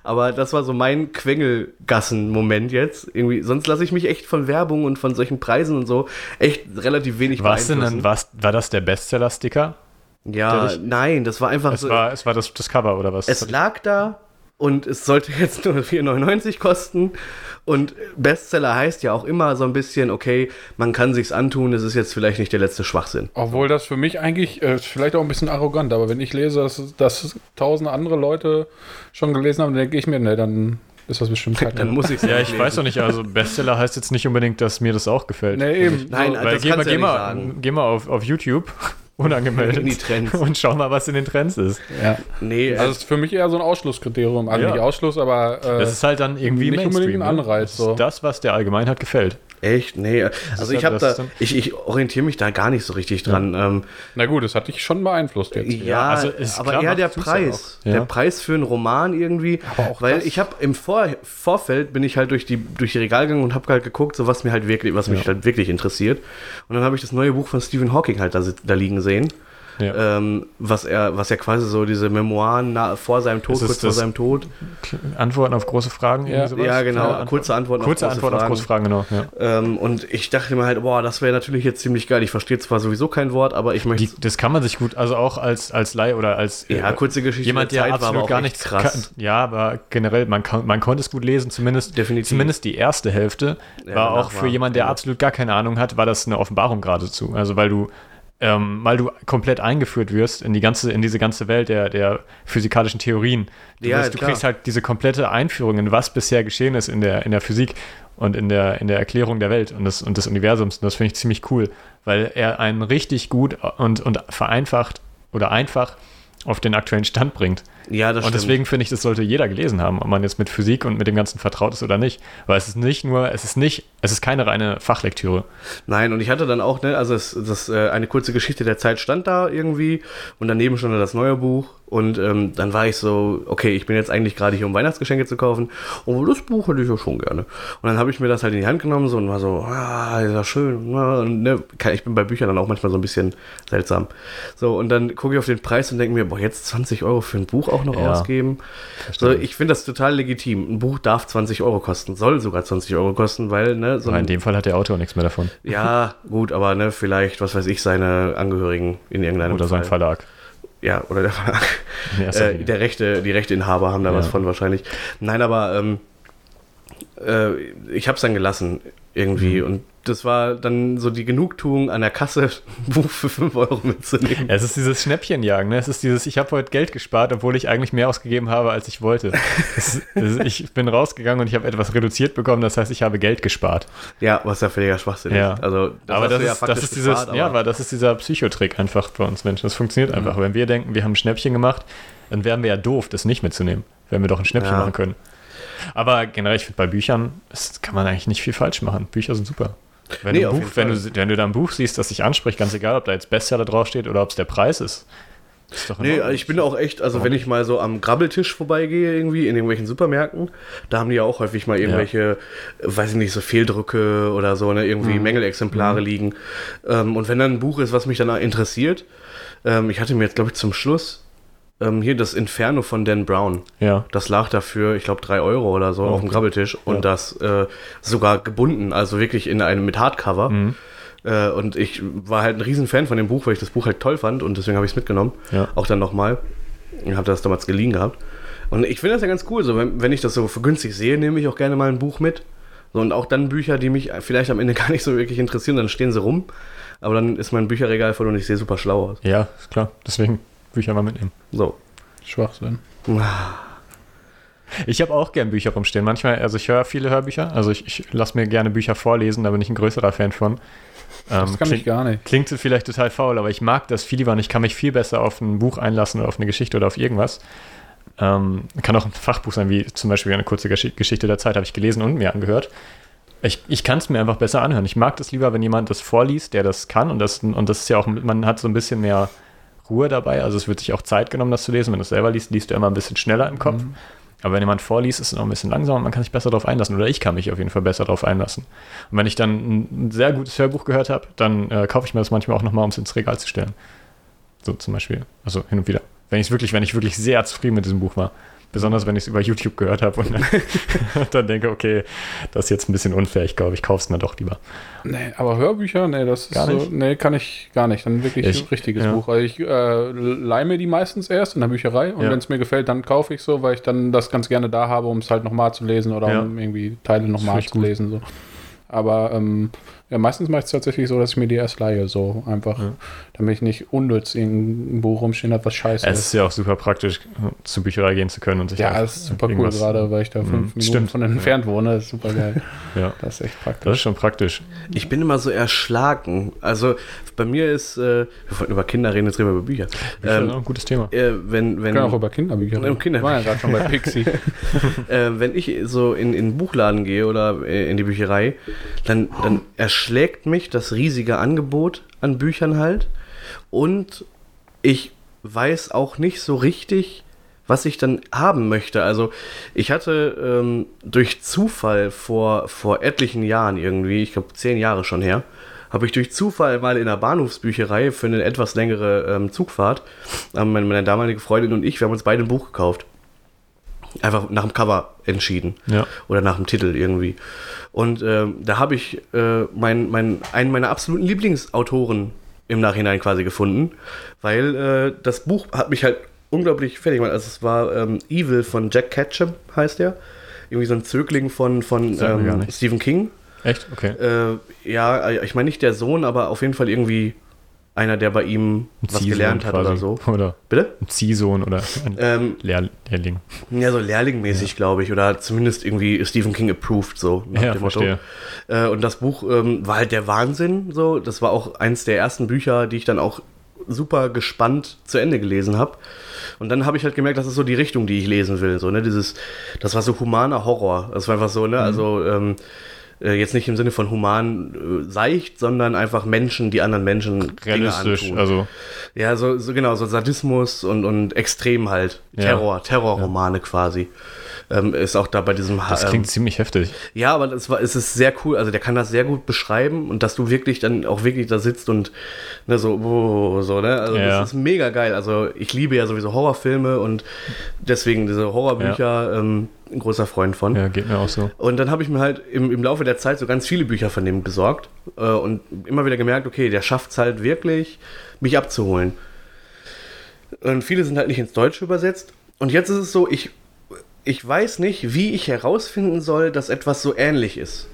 Aber das war so mein Quengelgassen-Moment jetzt. Irgendwie, sonst lasse ich mich echt von Werbung und von solchen Preisen und so echt relativ wenig Was denn dann, was, war das der Bestseller-Sticker? Ja, dich- nein, das war einfach Es so. war, es war das, das Cover oder was? es lag da und es sollte jetzt nur 4,99 kosten. Und Bestseller heißt ja auch immer so ein bisschen, okay, man kann sich's antun, es ist jetzt vielleicht nicht der letzte Schwachsinn. Obwohl das für mich eigentlich äh, vielleicht auch ein bisschen arrogant, aber wenn ich lese, dass, dass tausende andere Leute schon gelesen haben, dann denke ich mir, ne, dann ist das bestimmt kacke. Dann muss ich ja, ich weiß doch nicht, also Bestseller heißt jetzt nicht unbedingt, dass mir das auch gefällt. Nee, eben. Nein, so, also Weil das geh mal, kannst geh, ja mal, nicht sagen. geh mal auf, auf YouTube, unangemeldet, In die Trends. und schau mal, was in den Trends ist. ja. Nee, Also es ist für mich eher so ein Ausschlusskriterium. Also Ja. nicht Ausschluss, aber äh, Das ist halt dann irgendwie nicht unbedingt ein ne? Anreiz, so. Das, was der Allgemeinheit gefällt. Echt, nee. Also ich habe da, ich, ich orientiere mich da gar nicht so richtig dran. Ähm, na gut, das hat dich schon beeinflusst jetzt. Ja, also ist aber klar, eher der Preis. ja. Der Ja. Preis für einen Roman irgendwie. Aber auch weil das- ich habe im Vor Vorfeld bin ich halt durch die, durch die Regal gegangen und habe halt geguckt, so was mir halt wirklich, was mich Ja. halt wirklich interessiert. Und dann habe ich das neue Buch von Stephen Hawking halt da, da liegen sehen. Ja. ähm, was er, was ja quasi so diese Memoiren na, vor seinem Tod, kurz vor seinem Tod. Antworten auf große Fragen? Ja. irgendwie sowas? Ja, genau, Antwort- kurze Antworten Kurze auf große Antwort auf Fragen. große Fragen, genau. Ja. Ähm, und ich dachte mir halt, boah, das wäre natürlich jetzt ziemlich geil. Ich verstehe zwar sowieso kein Wort, aber ich möchte. Die, das kann man sich gut, also auch als, als Laie oder als ja, äh, kurze Geschichte. jemand, der Zeit absolut gar nichts krass. kann. Ja, aber generell, man, kann, man konnte es gut lesen, zumindest, Definitiv. zumindest die erste Hälfte. War auch für jemanden, der absolut gar keine Ahnung hat, war das eine Offenbarung geradezu. Also weil du, ähm, weil du komplett eingeführt wirst in die ganze, in diese ganze Welt der, der physikalischen Theorien. Du, Ja, wirst, du kriegst halt diese komplette Einführung in was bisher geschehen ist in der, in der Physik und in der, in der Erklärung der Welt und des, und des Universums. Und das finde ich ziemlich cool, weil er einen richtig gut und, und vereinfacht oder einfach auf den aktuellen Stand bringt. Ja, das Und stimmt. deswegen finde ich, das sollte jeder gelesen haben, ob man jetzt mit Physik und mit dem Ganzen vertraut ist oder nicht. Weil es ist nicht nur, es ist nicht, es ist keine reine Fachlektüre. Nein, und ich hatte dann auch, ne, also es, das, äh, eine kurze Geschichte der Zeit stand da irgendwie und daneben stand da das neue Buch und ähm, dann war ich so, okay, ich bin jetzt eigentlich gerade hier, um Weihnachtsgeschenke zu kaufen und das Buch hätte ich ja schon gerne. Und dann habe ich mir das halt in die Hand genommen so, und war so, ah, ist ja schön. na, Und, ne, ich bin bei Büchern dann auch manchmal so ein bisschen seltsam. So, und dann gucke ich auf den Preis und denke mir, boah, jetzt 20 Euro für ein Buch auch noch Ja. ausgeben. So, ich finde das total legitim. Ein Buch darf 20 Euro kosten, soll sogar 20 Euro kosten, weil, ne, so ein in dem Fall hat der Autor nichts mehr davon. ja, gut, aber ne, vielleicht, was weiß ich, seine Angehörigen in irgendeinem Oder sein. Verlag. Ja, oder der Verlag. Äh, der Rechte, die Rechteinhaber haben da Ja. was von wahrscheinlich. Nein, aber ähm, äh, ich habe es dann gelassen irgendwie Mhm. und das war dann so die Genugtuung an der Kasse, ein Buch für 5 Euro mitzunehmen. Es ist dieses Schnäppchenjagen, ne? Es ist dieses, ich habe heute Geld gespart, obwohl ich eigentlich mehr ausgegeben habe, als ich wollte. Ist, ist, ich bin rausgegangen und ich habe etwas reduziert bekommen, das heißt, ich habe Geld gespart. Ja, was ja völliger Schwachsinn Ja. ist. Also, aber hast das ja ist, das ist dieses, gespart, ja, aber- Mhm. aber das ist dieser Psychotrick einfach bei uns Menschen. Das funktioniert einfach. Wenn wir denken, wir haben ein Schnäppchen gemacht, dann wären wir ja doof, das nicht mitzunehmen, wenn wir doch ein Schnäppchen Ja. machen können. Aber generell, ich finde, bei Büchern das kann man eigentlich nicht viel falsch machen. Bücher sind super. Wenn, Nee, du, Buch, wenn, du, wenn du da ein Buch siehst, das dich anspricht, ganz egal, ob da jetzt Bestseller draufsteht oder ob es der Preis ist. ist Nee, Ordnung. ich bin auch echt, also wenn ich mal so am Grabbeltisch vorbeigehe, irgendwie in irgendwelchen Supermärkten, da haben die ja auch häufig mal irgendwelche, äh, weiß ich nicht, so Fehldrücke oder so, ne, irgendwie Mängelexemplare liegen. Ähm, und wenn dann ein Buch ist, was mich dann interessiert, ähm, ich hatte mir jetzt, glaube ich, zum Schluss ähm, hier das Inferno von Dan Brown. Ja. Das lag dafür, ich glaube, drei Euro oder so auf dem Grabbeltisch und Ja. das äh, sogar gebunden, also wirklich in einem mit Hardcover. Mhm. Äh, und ich war halt ein Riesenfan von dem Buch, weil ich das Buch halt toll fand und deswegen habe ich es mitgenommen. Ja. Auch dann nochmal. Ich habe das damals geliehen gehabt. Und ich finde das ja ganz cool. So, wenn, wenn ich das so für günstig sehe, nehme ich auch gerne mal ein Buch mit. So, und auch dann Bücher, die mich vielleicht am Ende gar nicht so wirklich interessieren, dann stehen sie rum. Aber dann ist mein Bücherregal voll und ich sehe super schlau aus. Ja, ist klar. Deswegen Bücher mal mitnehmen. So. Schwachsinn. Ich habe auch gern Bücher rumstehen. Manchmal, also ich höre viele Hörbücher. Also ich, ich lasse mir gerne Bücher vorlesen, da bin ich ein größerer Fan von. Ähm, Das kann ich gar nicht. Klingt vielleicht total faul, aber ich mag das viel lieber und ich kann mich viel besser auf ein Buch einlassen oder auf eine Geschichte oder auf irgendwas. Ähm, kann auch ein Fachbuch sein, wie zum Beispiel eine kurze Gesch Geschichte der Zeit, habe ich gelesen und mir angehört. Ich, ich kann es mir einfach besser anhören. Ich mag das lieber, wenn jemand das vorliest, der das kann und das, und das ist ja auch, man hat so ein bisschen mehr Ruhe dabei. Also es wird sich auch Zeit genommen, das zu lesen. Wenn du es selber liest, liest du immer ein bisschen schneller im Kopf. Aber wenn jemand vorliest, ist es noch ein bisschen langsamer und man kann sich besser darauf einlassen. Oder ich kann mich auf jeden Fall besser darauf einlassen. Und wenn ich dann ein, ein sehr gutes Hörbuch gehört habe, dann äh, kaufe ich mir das manchmal auch nochmal, um es ins Regal zu stellen. So zum Beispiel. Also hin und wieder. Wenn ich wirklich, wenn ich wirklich sehr zufrieden mit diesem Buch war. Besonders wenn ich es über YouTube gehört habe und dann, dann denke, okay, das ist jetzt ein bisschen unfair, ich glaube, ich kaufe es dann doch lieber. Nee, aber Hörbücher, nee, das ist Gar so, nicht? nee, kann ich gar nicht. Dann wirklich Ich- ein richtiges ja. Buch. Also ich äh, leih mir die meistens erst in der Bücherei und Ja. wenn es mir gefällt, dann kaufe ich so, weil ich dann das ganz gerne da habe, um es halt nochmal zu lesen oder Ja. um irgendwie Teile nochmal zu gut. lesen. So. Aber ähm, ja, meistens mache ich es tatsächlich so, dass ich mir die erst leihe, so einfach, Ja. damit ich nicht unnütz Buch rumstehen habe, was scheiße Es ist. ist ja auch super praktisch, zur Bücherei gehen zu können und sich Ja, das ist super cool, gerade weil ich da fünf Mhm, Minuten stimmt. von entfernt wohne. Das ist super geil. Ja, Das ist echt das praktisch. ist schon praktisch. Ich bin immer so erschlagen. Also bei mir ist, äh, wir wollten über Kinder reden, jetzt reden wir über Bücher. Bücher Ähm, ein gutes Thema. äh, wenn, Wir wenn, können auch über Kinderbücher Ja, Kinderbücher. Wir waren ja gerade schon bei Pixie. äh, wenn ich so in, in den Buchladen gehe oder äh, in die Bücherei, dann, dann erschlägt mich das riesige Angebot an Büchern halt. Und ich weiß auch nicht so richtig, was ich dann haben möchte. Also ich hatte ähm, durch Zufall vor, vor etlichen Jahren irgendwie, ich glaube zehn Jahre schon her, habe ich durch Zufall mal in einer Bahnhofsbücherei für eine etwas längere ähm, Zugfahrt, haben meine, meine damalige Freundin und ich, wir haben uns beide ein Buch gekauft. Einfach nach dem Cover entschieden. Ja. Oder nach dem Titel irgendwie. Und ähm, da habe ich äh, mein, mein, einen meiner absoluten Lieblingsautoren im Nachhinein quasi gefunden, weil äh, das Buch hat mich halt unglaublich fertig gemacht. Also es war ähm, Evil von Jack Ketchum, heißt der. Irgendwie so ein Zögling von, von ähm. Stephen King. Echt? Okay. Äh, ja, ich meine nicht der Sohn, aber auf jeden Fall irgendwie einer, der bei ihm was Ziehsohn gelernt hat oder quasi. so. Oder Bitte? ein Ziehsohn oder ein Ähm, Lehr Lehrling. ja, so lehrlingmäßig, glaube ich. Oder zumindest irgendwie Stephen King approved, so nach Ja, dem verstehe. Motto. Äh, und das Buch ähm, war halt der Wahnsinn. So, das war auch eins der ersten Bücher, die ich dann auch super gespannt zu Ende gelesen habe. Und dann habe ich halt gemerkt, das ist so die Richtung, die ich lesen will. So, ne? Dieses, das war so humaner Horror. Das war einfach so, Mhm. ne? Also ähm, äh, jetzt nicht im Sinne von human äh, seicht, sondern einfach Menschen, die anderen Menschen Dinge Realistisch, antun. also Ja, so, so genau, so Sadismus und, und extrem halt. Ja. Terror, Terrorromane quasi. Ähm, ist auch da bei diesem das ähm, klingt ziemlich heftig. ja, aber es, war, es ist sehr cool. Also der kann das sehr gut beschreiben und dass du wirklich dann auch wirklich da sitzt und ne, so, oh, so, ne? Also Ja. das ist mega geil. Also ich liebe ja sowieso Horrorfilme und deswegen diese Horrorbücher ähm, ein großer Freund von. Ja, geht mir auch so. Und dann habe ich mir halt im, im Laufe der Zeit so ganz viele Bücher von dem besorgt äh, und immer wieder gemerkt, okay, der schafft es halt wirklich, mich abzuholen. Und viele sind halt nicht ins Deutsche übersetzt. Und jetzt ist es so, ich, ich weiß nicht, wie ich herausfinden soll, dass etwas so ähnlich ist.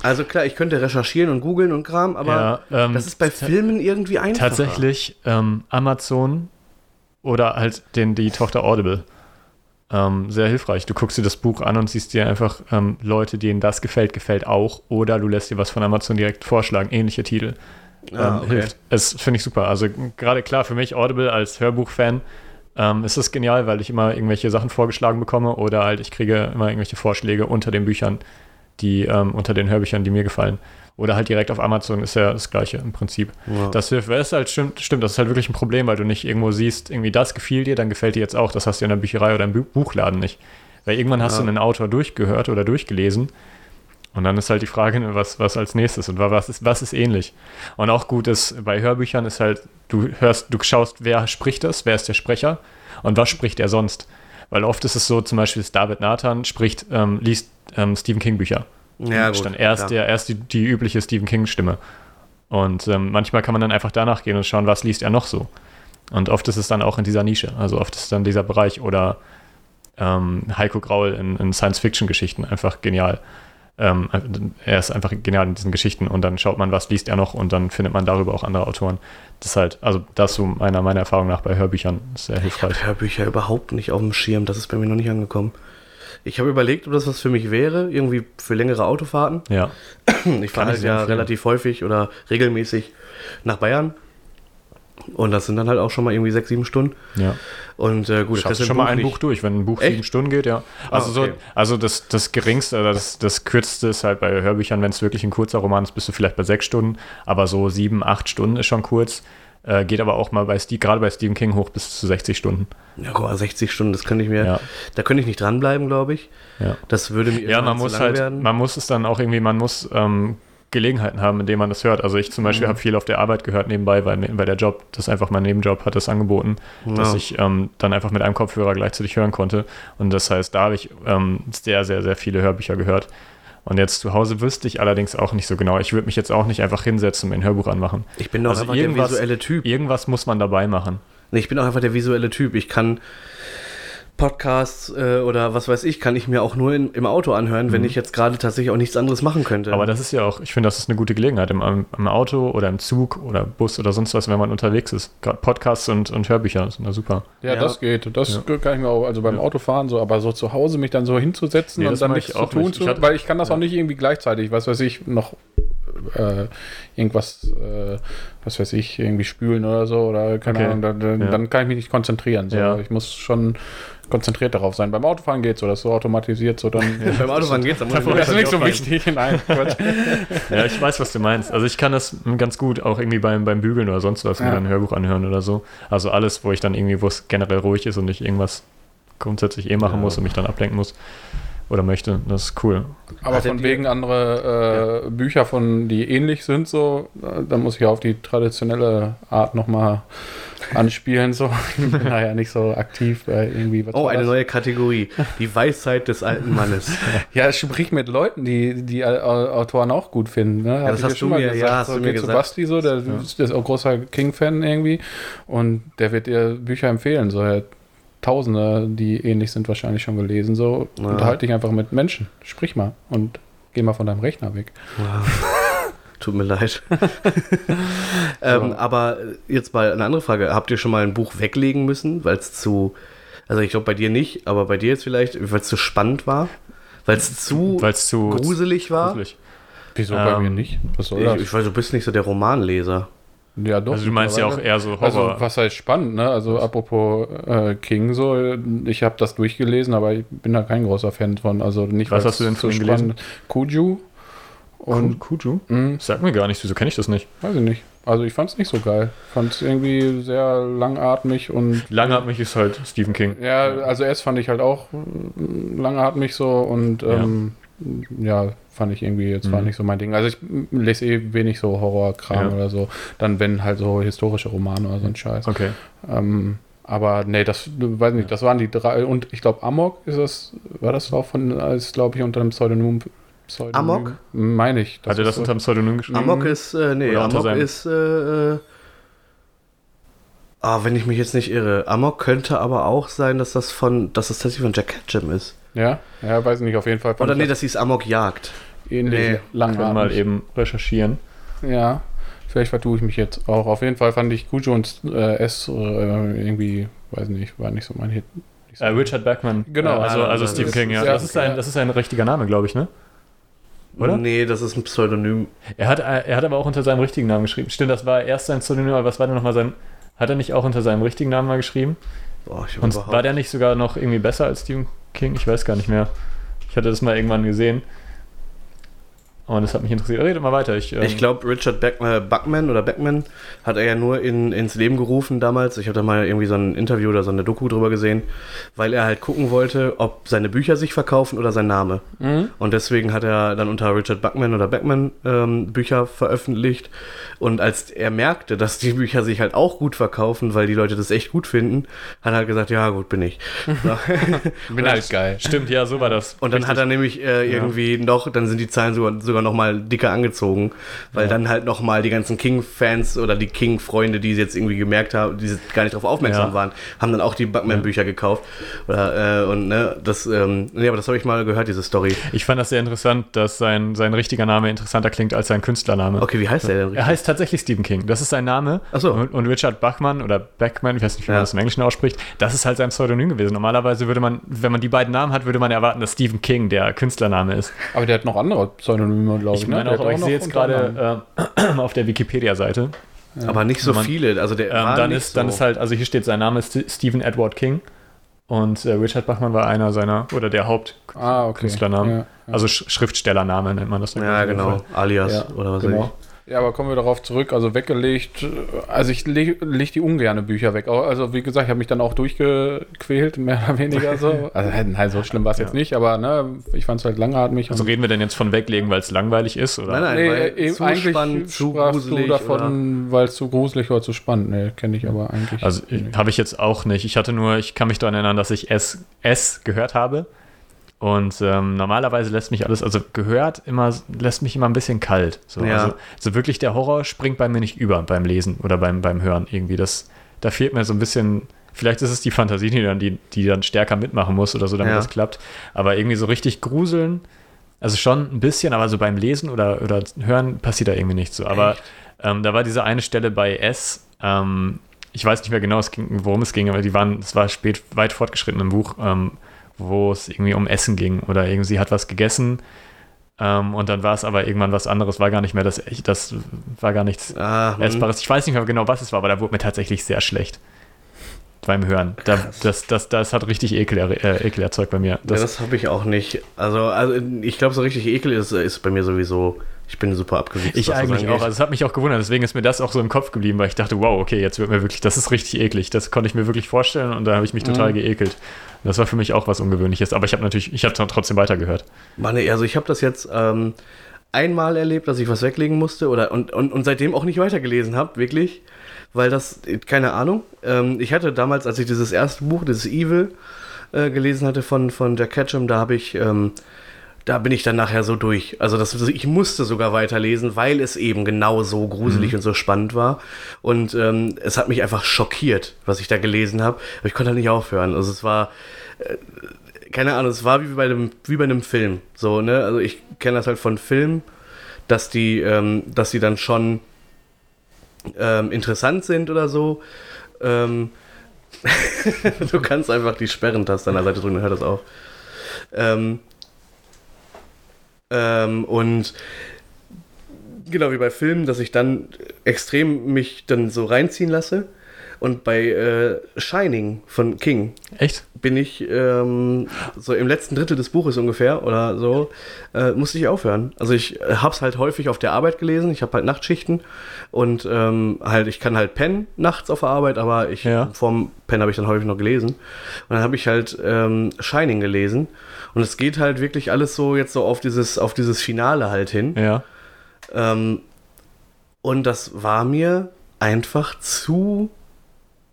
Also klar, ich könnte recherchieren und googeln und Kram, aber Ja, ähm, das ist bei Filmen irgendwie einfacher. Tatsächlich ähm, Amazon oder halt den, die Tochter Audible. Ähm, sehr hilfreich. Du guckst dir das Buch an und siehst dir einfach ähm, Leute, denen das gefällt, gefällt auch. Oder du lässt dir was von Amazon direkt vorschlagen, ähnliche Titel. Ah, ähm, okay. Hilft. Es finde ich super. Also gerade klar für mich Audible als Hörbuchfan ähm, ist es genial, weil ich immer irgendwelche Sachen vorgeschlagen bekomme oder halt ich kriege immer irgendwelche Vorschläge unter den Büchern, die ähm, unter den Hörbüchern, die mir gefallen. Oder halt direkt auf Amazon ist ja das gleiche im Prinzip. Ja. Das hilft, weil es halt stimmt, stimmt, das ist halt wirklich ein Problem, weil du nicht irgendwo siehst, irgendwie das gefiel dir, dann gefällt dir jetzt auch. Das hast du in der Bücherei oder im Bu Buchladen nicht. Weil irgendwann hast Ja. du einen Autor durchgehört oder durchgelesen und dann ist halt die Frage, ne, was, was als nächstes und was ist, was ist ähnlich. Und auch gut ist, bei Hörbüchern ist halt, du hörst, du schaust, wer spricht das, wer ist der Sprecher und was spricht er sonst. Weil oft ist es so, zum Beispiel ist David Nathan spricht, ähm, liest ähm, Stephen King Bücher. Ja, Und gut, dann erst, der, erst die, die übliche Stephen King-Stimme. Und ähm, manchmal kann man dann einfach danach gehen und schauen, was liest er noch so. Und oft ist es dann auch in dieser Nische. Also oft ist es dann dieser Bereich oder ähm, Heiko Graul in, in Science-Fiction-Geschichten einfach genial. Ähm, er ist einfach genial in diesen Geschichten und dann schaut man, was liest er noch und dann findet man darüber auch andere Autoren. Das ist halt, also das so meiner, meiner Erfahrung nach bei Hörbüchern ist sehr hilfreich. Hörbücher überhaupt nicht auf dem Schirm. Das ist bei mir noch nicht angekommen. Ich habe überlegt, ob das was für mich wäre, irgendwie für längere Autofahrten. Ja, Ich fahre ich halt ja empfehlen. relativ häufig oder regelmäßig nach Bayern. Und das sind dann halt auch schon mal irgendwie sechs, sieben Stunden. ja. Und äh, gut, Schaffst das schon mal ein nicht. Buch durch, wenn ein Buch Echt? sieben Stunden geht, ja. Also, Ah, okay. so, also das, das geringste, oder das, das kürzeste ist halt bei Hörbüchern, wenn es wirklich ein kurzer Roman ist, bist du vielleicht bei sechs Stunden, aber so sieben, acht Stunden ist schon kurz. Äh, geht aber auch mal bei Steve, gerade bei Stephen King hoch bis zu 60 Stunden. Ja, guck mal, 60 Stunden, das könnte ich mir, Ja. da könnte ich nicht dranbleiben, glaube ich. Ja, Das würde mir ja man zu muss lang halt, werden. man muss es dann auch irgendwie, man muss ähm, Gelegenheiten haben, in denen man das hört. Also ich zum Mhm. Beispiel habe viel auf der Arbeit gehört nebenbei, weil, weil der Job, das ist einfach mein Nebenjob, hat das angeboten, dass Ja. ich ähm, dann einfach mit einem Kopfhörer gleichzeitig hören konnte. Und das heißt, da habe ich ähm, sehr, sehr, sehr viele Hörbücher gehört. Und jetzt zu Hause wüsste ich allerdings auch nicht so genau. Ich würde mich jetzt auch nicht einfach hinsetzen und ein Hörbuch anmachen. Ich bin doch Also einfach der visuelle Typ. Irgendwas muss man dabei machen. Nee, ich bin auch einfach der visuelle Typ. Ich kann Podcasts äh, oder was weiß ich, kann ich mir auch nur in, im Auto anhören, wenn ich jetzt gerade tatsächlich auch nichts anderes machen könnte. Mhm. Aber das ist ja auch, ich finde, das ist eine gute Gelegenheit im, im, Auto oder im Zug oder Bus oder sonst was, wenn man unterwegs ist. Gerade Podcasts und, und Hörbücher sind da super. Ja, Ja. das geht. Das Ja. kann ich mir auch, also beim Autofahren so, aber so zu Hause mich dann so hinzusetzen Nee, und dann nichts ich zu auch tun, nicht. zu, Ich hatte- weil ich kann das auch nicht irgendwie gleichzeitig, was weiß ich, noch äh, irgendwas, äh, was weiß ich, irgendwie spülen oder so oder keine Okay. Ahnung, dann, dann, Ja. kann ich mich nicht konzentrieren. So. Ja. Ich muss schon konzentriert darauf sein. Beim Autofahren geht so, das ist so automatisiert, so dann. beim Autofahren geht's, mir das ist nicht so wichtig. Nein, Quatsch. Ja, ich weiß, was du meinst. Also ich kann das ganz gut auch irgendwie beim, beim Bügeln oder sonst was, mir Ja. dann ein Hörbuch anhören oder so. Also alles, wo ich dann irgendwie, wo es generell ruhig ist und ich irgendwas grundsätzlich eh machen Ja. muss und mich dann ablenken muss. Oder möchte. Das ist cool. Aber Hat er von wegen andere äh, Bücher, von die ähnlich sind, so, da muss ich auf die traditionelle Art nochmal anspielen. So. Ich bin da ja nicht so aktiv bei irgendwie. was Oh, eine das? neue Kategorie. Die Weisheit des alten Mannes. Ja, sprich mit Leuten, die die Au- Autoren auch gut finden. Ne? Hab das ich hast du mir- ja, hast so, du mir gesagt. Basti so, der ist, der ist auch großer King-Fan irgendwie. Und der wird dir Bücher empfehlen. So, er Tausende, die ähnlich sind, wahrscheinlich schon gelesen. So, Ja. unterhalte dich einfach mit Menschen. Sprich mal und geh mal von deinem Rechner weg. Tut mir leid. ähm, So. Aber jetzt mal eine andere Frage. Habt ihr schon mal ein Buch weglegen müssen, weil es zu, also ich glaube bei dir nicht, aber bei dir jetzt vielleicht, weil es zu spannend war? Weil es zu zu gruselig war? gruselig. Wieso bei Ähm, mir nicht? Was soll Ich, das? ich weiß, du bist nicht so der Romanleser. Ja, doch. Also du meinst ja auch eher so Also, Horror. was heißt spannend, ne? Also, apropos äh, King, so, ich habe das durchgelesen, aber ich bin da kein großer Fan von. Also, nicht Was hast du denn so ihm gelesen? spannend- Kuju. Und, Kuju? mh, Sag mir gar nicht, wieso kenne ich das nicht? weiß ich nicht. Also, ich fand es nicht so geil. Fand es irgendwie sehr langatmig und. Langatmig ist halt Stephen King. Ja, also, erst fand ich halt auch langatmig so und. Ähm, ja. Fand ich irgendwie jetzt war Mhm. nicht so mein Ding. Also ich lese eh wenig so Horrorkram Ja. oder so. Dann wenn halt so historische Romane oder so ein Scheiß. Okay. Ähm, aber nee, das weiß nicht, das waren die drei und ich glaube Amok ist das, war das auch von, ist glaube ich unter einem Pseudonym. Pseudonym Amok? Meine ich. Hat er das unter dem Pseudonym geschrieben? Amok ist, äh, nee, Oder Amok ist, äh, äh, ah, wenn ich mich jetzt nicht irre. Amok könnte aber auch sein, dass das von, dass das tatsächlich von Jack Ketchum ist. Ja, ja, weiß nicht, auf jeden Fall. fand Oder nee, das hieß Amok Jagd. ähnlich nee, lang mal eben recherchieren. Ja, vielleicht vertue ich mich jetzt auch. Auf jeden Fall fand ich Kujo und äh, S äh, irgendwie, weiß nicht, war nicht so mein Hit. So Äh, Richard Bachman. Genau, Äh, also, also Stephen ist- King, ja. Das ist, ein, das ist ein richtiger Name, glaube ich, ne? Oder? Nee, das ist ein Pseudonym. Er hat, äh, er hat aber auch unter seinem richtigen Namen geschrieben. Stimmt, das war erst sein Pseudonym, aber was war denn nochmal sein. Hat er nicht auch unter seinem richtigen Namen mal geschrieben? Boah, ich Und überhaupt- war der nicht sogar noch irgendwie besser als Stephen King? Ich weiß gar nicht mehr. Ich hatte das mal irgendwann gesehen. Und das hat mich interessiert. Redet mal weiter. Ich, ähm, Ich glaube, Richard Beck, äh, Buckman oder Beckman hat er ja nur in, ins Leben gerufen damals. Ich habe da mal irgendwie so ein Interview oder so eine Doku drüber gesehen, weil er halt gucken wollte, ob seine Bücher sich verkaufen oder sein Name. Mhm. Und deswegen hat er dann unter Richard Buckman oder Beckman ähm, Bücher veröffentlicht. Und als er merkte, dass die Bücher sich halt auch gut verkaufen, weil die Leute das echt gut finden, hat er halt gesagt, ja gut, bin ich. So. Bin halt geil. Stimmt, ja, so war das. Und dann Richtig. hat er nämlich äh, irgendwie noch, dann sind die Zahlen sogar, sogar noch mal dicker angezogen, weil dann halt noch mal die ganzen King-Fans oder die King-Freunde, die jetzt irgendwie gemerkt haben, die gar nicht darauf aufmerksam Ja. waren, haben dann auch die Buckman-Bücher gekauft. Oder, äh, und ne, das, ähm, nee, aber das habe ich mal gehört, diese Story. Ich fand das sehr interessant, dass sein, sein richtiger Name interessanter klingt als sein Künstlername. Okay, wie heißt der denn? richtig? Er heißt tatsächlich Stephen King. Das ist sein Name. Ach so. Und, und Richard Bachmann oder Beckman, ich weiß nicht, wie Ja. man das im Englischen ausspricht, das ist halt sein Pseudonym gewesen. Normalerweise würde man, wenn man die beiden Namen hat, würde man erwarten, dass Stephen King der Künstlername ist. Aber der hat noch andere Pseudonyme, glaube ich. Ich ne? meine Der auch, aber ich sehe jetzt gerade äh, auf der Wikipedia-Seite. aber nicht so man- viele. Also der Ähm, dann, ist, dann so. ist halt, also hier steht sein Name ist St- Stephen Edward King. Und äh, Richard Bachmann war einer seiner, oder der ah, okay. Hauptkünstlernamen. Ja, ja. Also Sch Schriftstellername nennt man das. dann, Ja, ich, genau. Fall. Alias Ja, oder was Genau. weiß Ja, aber kommen wir darauf zurück. Also weggelegt, also ich lege leg die ungerne Bücher weg. Also wie gesagt, ich habe mich dann auch durchgequält, mehr oder weniger so. Also nein, so schlimm war es jetzt Ja. nicht, aber ne, ich fand es halt langatmig. Also reden wir denn jetzt von weglegen, weil es langweilig ist? Oder? Nein, nein. Nee, weil eben zu eigentlich spannend, zu sprachst du gruselig davon, weil es zu gruselig oder zu spannend. Nee, kenne ich aber eigentlich. Also habe ich jetzt auch nicht. Ich hatte nur, ich kann mich daran erinnern, dass ich S, S gehört habe. Und ähm, normalerweise lässt mich alles, also gehört immer, lässt mich immer ein bisschen kalt. So, Ja. also, so wirklich der Horror springt bei mir nicht über beim Lesen oder beim, beim Hören irgendwie. Das, da fehlt mir so ein bisschen, vielleicht ist es die Fantasie, die dann, die, die dann stärker mitmachen muss oder so, damit Ja. das klappt. Aber irgendwie so richtig gruseln, also schon ein bisschen, aber so beim Lesen oder, oder Hören passiert da irgendwie nicht so. Aber ähm, da war diese eine Stelle bei S, ähm, ich weiß nicht mehr genau, es ging, worum es ging, aber die waren, es war spät, weit fortgeschritten im Buch, ähm, wo es irgendwie um Essen ging oder irgendwie sie hat was gegessen ähm, und dann war es aber irgendwann was anderes, war gar nicht mehr das, das war gar nichts Ah, hm. Essbares. Ich weiß nicht mehr genau, was es war, aber da wurde mir tatsächlich sehr schlecht beim Hören. Da, das, das, das hat richtig Ekel, äh, Ekel erzeugt bei mir. Ja, Das, das habe ich auch nicht. Also, also ich glaube, so richtig ekel ist, ist bei mir sowieso Ich bin super abgewichst. Ich das eigentlich auch. Also es hat mich auch gewundert. Deswegen ist mir das auch so im Kopf geblieben, weil ich dachte, wow, okay, jetzt wird mir wirklich, das ist richtig eklig. Das konnte ich mir wirklich vorstellen und da habe ich mich total Mhm. geekelt. Das war für mich auch was Ungewöhnliches. Aber ich habe natürlich, ich habe trotzdem weitergehört. Mann, also ich habe das jetzt ähm, einmal erlebt, dass ich was weglegen musste oder und, und, und seitdem auch nicht weitergelesen habe, wirklich. Weil das, keine Ahnung. Ähm, ich hatte damals, als ich dieses erste Buch, dieses Evil, äh, gelesen hatte von, von Jack Ketchum, da habe ich, ähm, da bin ich dann nachher so durch. Also das, ich musste sogar weiterlesen, weil es eben genau so gruselig und so spannend war. Und ähm, es hat mich einfach schockiert, was ich da gelesen habe. Aber ich konnte halt nicht aufhören. Also es war, keine Ahnung, es war wie bei einem, wie bei einem Film. So, ne? Also ich kenne das halt von Filmen, dass die, ähm, dass die dann schon ähm, interessant sind oder so. Ähm, du kannst einfach die Sperrentaste an der Seite drücken, dann hört das auf. Ähm, ähm, und genau wie bei Filmen, dass ich dann extrem mich dann so reinziehen lasse. Und bei äh, Shining von King Echt? bin ich ähm, so im letzten Drittel des Buches ungefähr oder so, äh, musste ich aufhören. Also ich äh, habe es halt häufig auf der Arbeit gelesen. Ich habe halt Nachtschichten und ähm, halt, ich kann halt pennen nachts auf der Arbeit, aber ich Ja. vorm Pennen habe ich dann häufig noch gelesen. Und dann habe ich halt ähm, Shining gelesen. Und es geht halt wirklich alles so jetzt so auf dieses, auf dieses Finale halt hin. Ja. Ähm, und das war mir einfach zu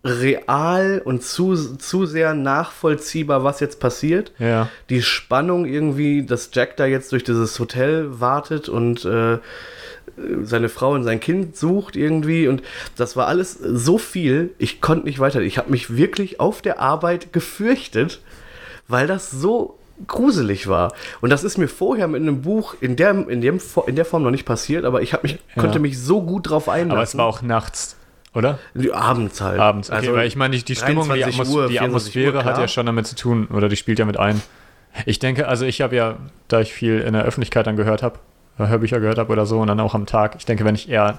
real und zu, zu sehr nachvollziehbar, was jetzt passiert. Ja. Die Spannung irgendwie, dass Jack da jetzt durch dieses Hotel wartet und äh, seine Frau und sein Kind sucht irgendwie und das war alles so viel, ich konnte nicht weiter. Ich habe mich wirklich auf der Arbeit gefürchtet, weil das so gruselig war. Und das ist mir vorher mit einem Buch in der, in dem, in der Form noch nicht passiert, aber ich hab mich, Ja. konnte mich so gut drauf einlassen. Aber es war auch nachts, oder? Die Abends halt. Abends. Okay, Also weil ich meine, die, die Stimmung, die, 23 Atmos Uhr, die 24 Atmosphäre Uhr, hat ja schon damit zu tun, oder die spielt ja mit ein. Ich denke, also ich habe ja, da ich viel in der Öffentlichkeit dann gehört habe, Hörbücher gehört habe oder so und dann auch am Tag, ich denke, wenn ich eher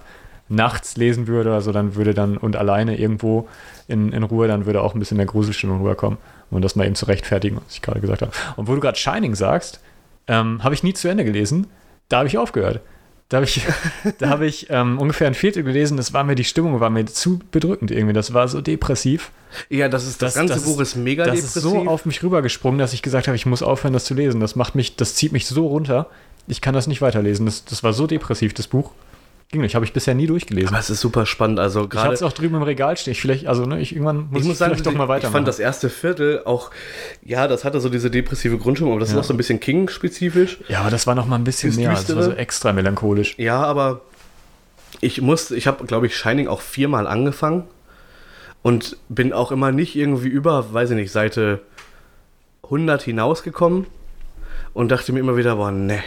nachts lesen würde oder so, dann würde dann und alleine irgendwo in, in Ruhe, dann würde auch ein bisschen mehr Gruselstimmung rüberkommen. Um das mal eben zu rechtfertigen, was ich gerade gesagt habe. Und wo du gerade Shining sagst, ähm, habe ich nie zu Ende gelesen. Da habe ich aufgehört. Da habe ich, da habe ich ähm, ungefähr ein Viertel gelesen. Das war mir die Stimmung war mir zu bedrückend irgendwie. Das war so depressiv. Ja, das ist das, Das- ganze das Buch ist mega das depressiv. ist so auf mich rübergesprungen, dass ich gesagt habe, ich muss aufhören, das zu lesen. Das macht mich, das zieht mich so runter. Ich kann das nicht weiterlesen. Das, das war so depressiv, das Buch. Ging nicht. Habe ich bisher nie durchgelesen. aber es ist super spannend. Also ich habe gerade es auch drüben im Regal stehen. Ich vielleicht, also ne, ich irgendwann muss ich ich, muss sagen, vielleicht doch mal ich weitermachen. fand das erste Viertel auch, ja, das hatte so diese depressive Grundstimmung, aber das Ja. ist noch so ein bisschen King-spezifisch. ja, aber das war noch mal ein bisschen Das mehr. Das war so extra melancholisch. Ja, aber ich muss, ich habe, glaube ich, Shining auch viermal angefangen und bin auch immer nicht irgendwie über, weiß ich nicht, Seite 100 hinausgekommen und dachte mir immer wieder, boah, ne.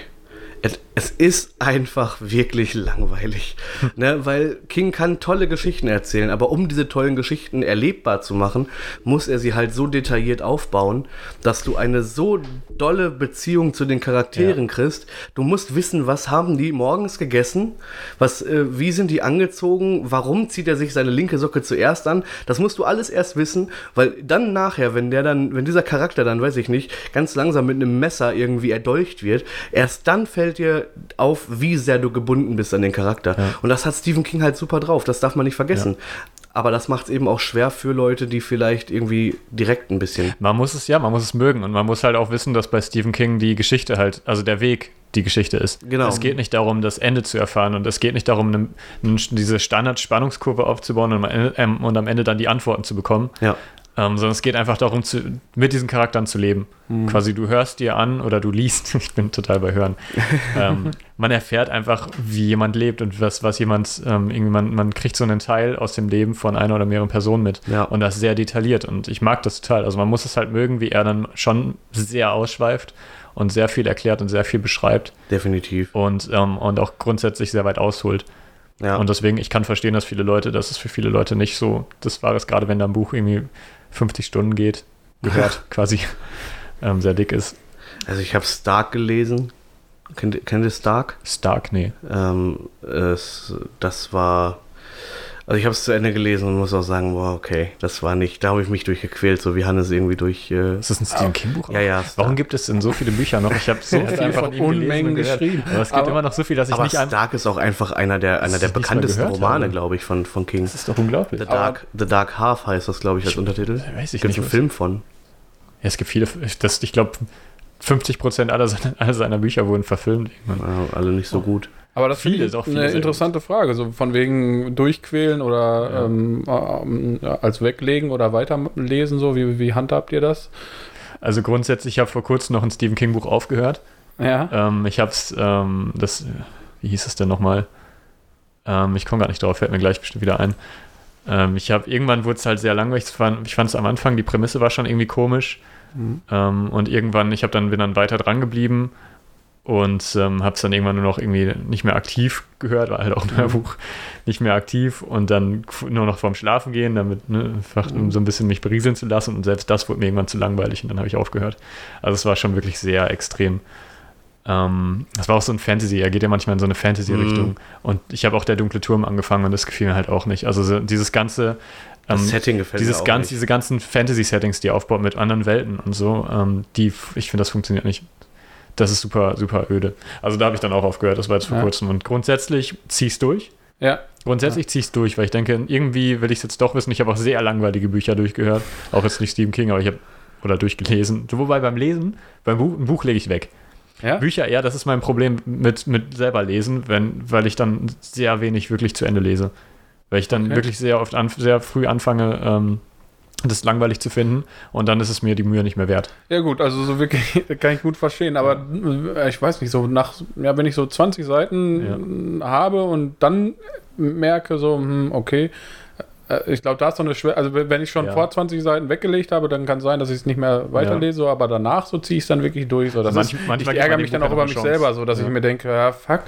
Es, ist einfach wirklich langweilig. ne? Weil King kann tolle Geschichten erzählen, aber um diese tollen Geschichten erlebbar zu machen, muss er sie halt so detailliert aufbauen, dass du eine so dolle Beziehung zu den Charakteren kriegst. Du musst wissen, was haben die morgens gegessen, was, äh, wie sind die angezogen, warum zieht er sich seine linke Socke zuerst an. Das musst du alles erst wissen, weil dann nachher, wenn der dann, wenn dieser Charakter dann, weiß ich nicht, ganz langsam mit einem Messer irgendwie erdolcht wird, erst dann fällt dir auf, wie sehr du gebunden bist an den Charakter. Und das hat Stephen King halt super drauf, das darf man nicht vergessen. Aber das macht es eben auch schwer für Leute, die vielleicht irgendwie direkt ein bisschen. Man muss es, ja, man muss es mögen und man muss halt auch wissen, dass bei Stephen King die Geschichte halt, also der Weg die Geschichte ist. Genau. Es geht nicht darum, das Ende zu erfahren und es geht nicht darum, ne, ne, diese Standard-Spannungskurve aufzubauen und am, Ende, ähm, und am Ende dann die Antworten zu bekommen, Ja. Ähm, sondern es geht einfach darum, zu, mit diesen Charakteren zu leben. Quasi du hörst dir an oder du liest, ich bin total bei Hören, ähm, man erfährt einfach, wie jemand lebt und was, was jemand, ähm, irgendwie man, man kriegt so einen Teil aus dem Leben von einer oder mehreren Personen mit. Ja. Und das sehr detailliert und ich mag das total. Also man muss es halt mögen, wie er dann schon sehr ausschweift und sehr viel erklärt und sehr viel beschreibt Definitiv. und, ähm, und auch grundsätzlich sehr weit ausholt. Ja. Und deswegen, ich kann verstehen, dass viele Leute, dass es für viele Leute nicht so das war es, gerade wenn da ein Buch irgendwie 50 Stunden geht, gehört, quasi ähm, sehr dick ist. also ich habe Stark gelesen. Kennt, kennt ihr Stark? Stark, nee. Ähm, es, das war Also ich habe es zu Ende gelesen und muss auch sagen, boah, okay, das war nicht, da habe ich mich durchgequält, so wie Hannes irgendwie durch. Äh, Ist das ein Stephen King-Buch? ja, ja. Warum gibt es denn so viele Bücher noch? Ich habe so viel einfach von ihm Unmengen geschrieben. Aber es gibt Aber- immer noch so viel, dass ich aber nicht ein... Stark ist auch einfach einer der, einer Das der bekanntesten Romane, glaube ich, von, von King. Das ist doch unglaublich. The Dark, The Dark Half heißt das, glaube ich, als Untertitel. weiß ich Gibt nicht, einen Film von. Ja, es gibt viele, das, ich glaube, 50 Prozent aller, seiner- aller seiner Bücher wurden verfilmt. irgendwann. Ja, alle nicht so gut. Aber das Viele ist auch eine interessante Frage. So von wegen durchquälen oder Ja. ähm, ähm, ja, als weglegen oder weiterlesen. So wie, wie handhabt ihr das? Also grundsätzlich, ich habe vor kurzem noch ein Stephen King-Buch aufgehört. Ja. Ähm, ich habe es, ähm, das, äh, wie hieß es denn nochmal? Ähm, ich komme gar nicht drauf, fällt mir gleich bestimmt wieder ein. Ähm, ich habe, irgendwann wurde es halt sehr langweilig. Ich fand ich fand es am Anfang, die Prämisse war schon irgendwie komisch. Mhm. Ähm, und irgendwann, ich habe dann, bin dann weiter dran geblieben und ähm, habe es dann irgendwann nur noch irgendwie nicht mehr aktiv gehört, war halt auch ein Hörbuch, nicht mehr aktiv und dann nur noch vorm Schlafen gehen, damit ne, einfach um so ein bisschen mich berieseln zu lassen und selbst das wurde mir irgendwann zu langweilig und dann habe ich aufgehört. Also es war schon wirklich sehr extrem. Ähm, das war auch so ein Fantasy, er geht ja manchmal in so eine Fantasy-Richtung Mhm. und ich habe auch der dunkle Turm angefangen und das gefiel mir halt auch nicht. Also so, dieses ganze Das ähm, Setting gefällt dieses mir ganz, diese ganzen Fantasy-Settings, die er aufbaut mit anderen Welten und so, ähm, die, ich finde, das funktioniert nicht. Das ist super, super öde. Also da habe ich dann auch aufgehört, das war jetzt vor Ja. kurzem. Und grundsätzlich zieh's durch. Ja. Grundsätzlich zieh's durch, weil ich denke, irgendwie will ich es jetzt doch wissen. Ich habe auch sehr langweilige Bücher durchgehört. Auch jetzt nicht Stephen King, aber ich habe oder durchgelesen. Wobei beim Lesen, beim Buch, ein Buch lege ich weg. Ja. Bücher, ja, das ist mein Problem mit, mit selber lesen, wenn, weil ich dann sehr wenig wirklich zu Ende lese. Weil ich dann Okay. wirklich sehr oft an, sehr früh anfange, ähm, das langweilig zu finden. Und dann ist es mir die Mühe nicht mehr wert. Ja gut, also so wirklich kann ich gut verstehen, aber äh, ich weiß nicht, so nach, ja, wenn ich so 20 Seiten habe und dann merke so, hm, okay, ich glaube, da ist so eine Schwere, also wenn ich schon Ja. vor 20 Seiten weggelegt habe, dann kann es sein, dass ich es nicht mehr weiterlese, so, aber danach so ziehe ich es dann wirklich durch. So, das Manch- ist, manchmal ich ärgere mich dann auch ja über mich Chance. selber, so dass Ja. ich mir denke, ja, fuck.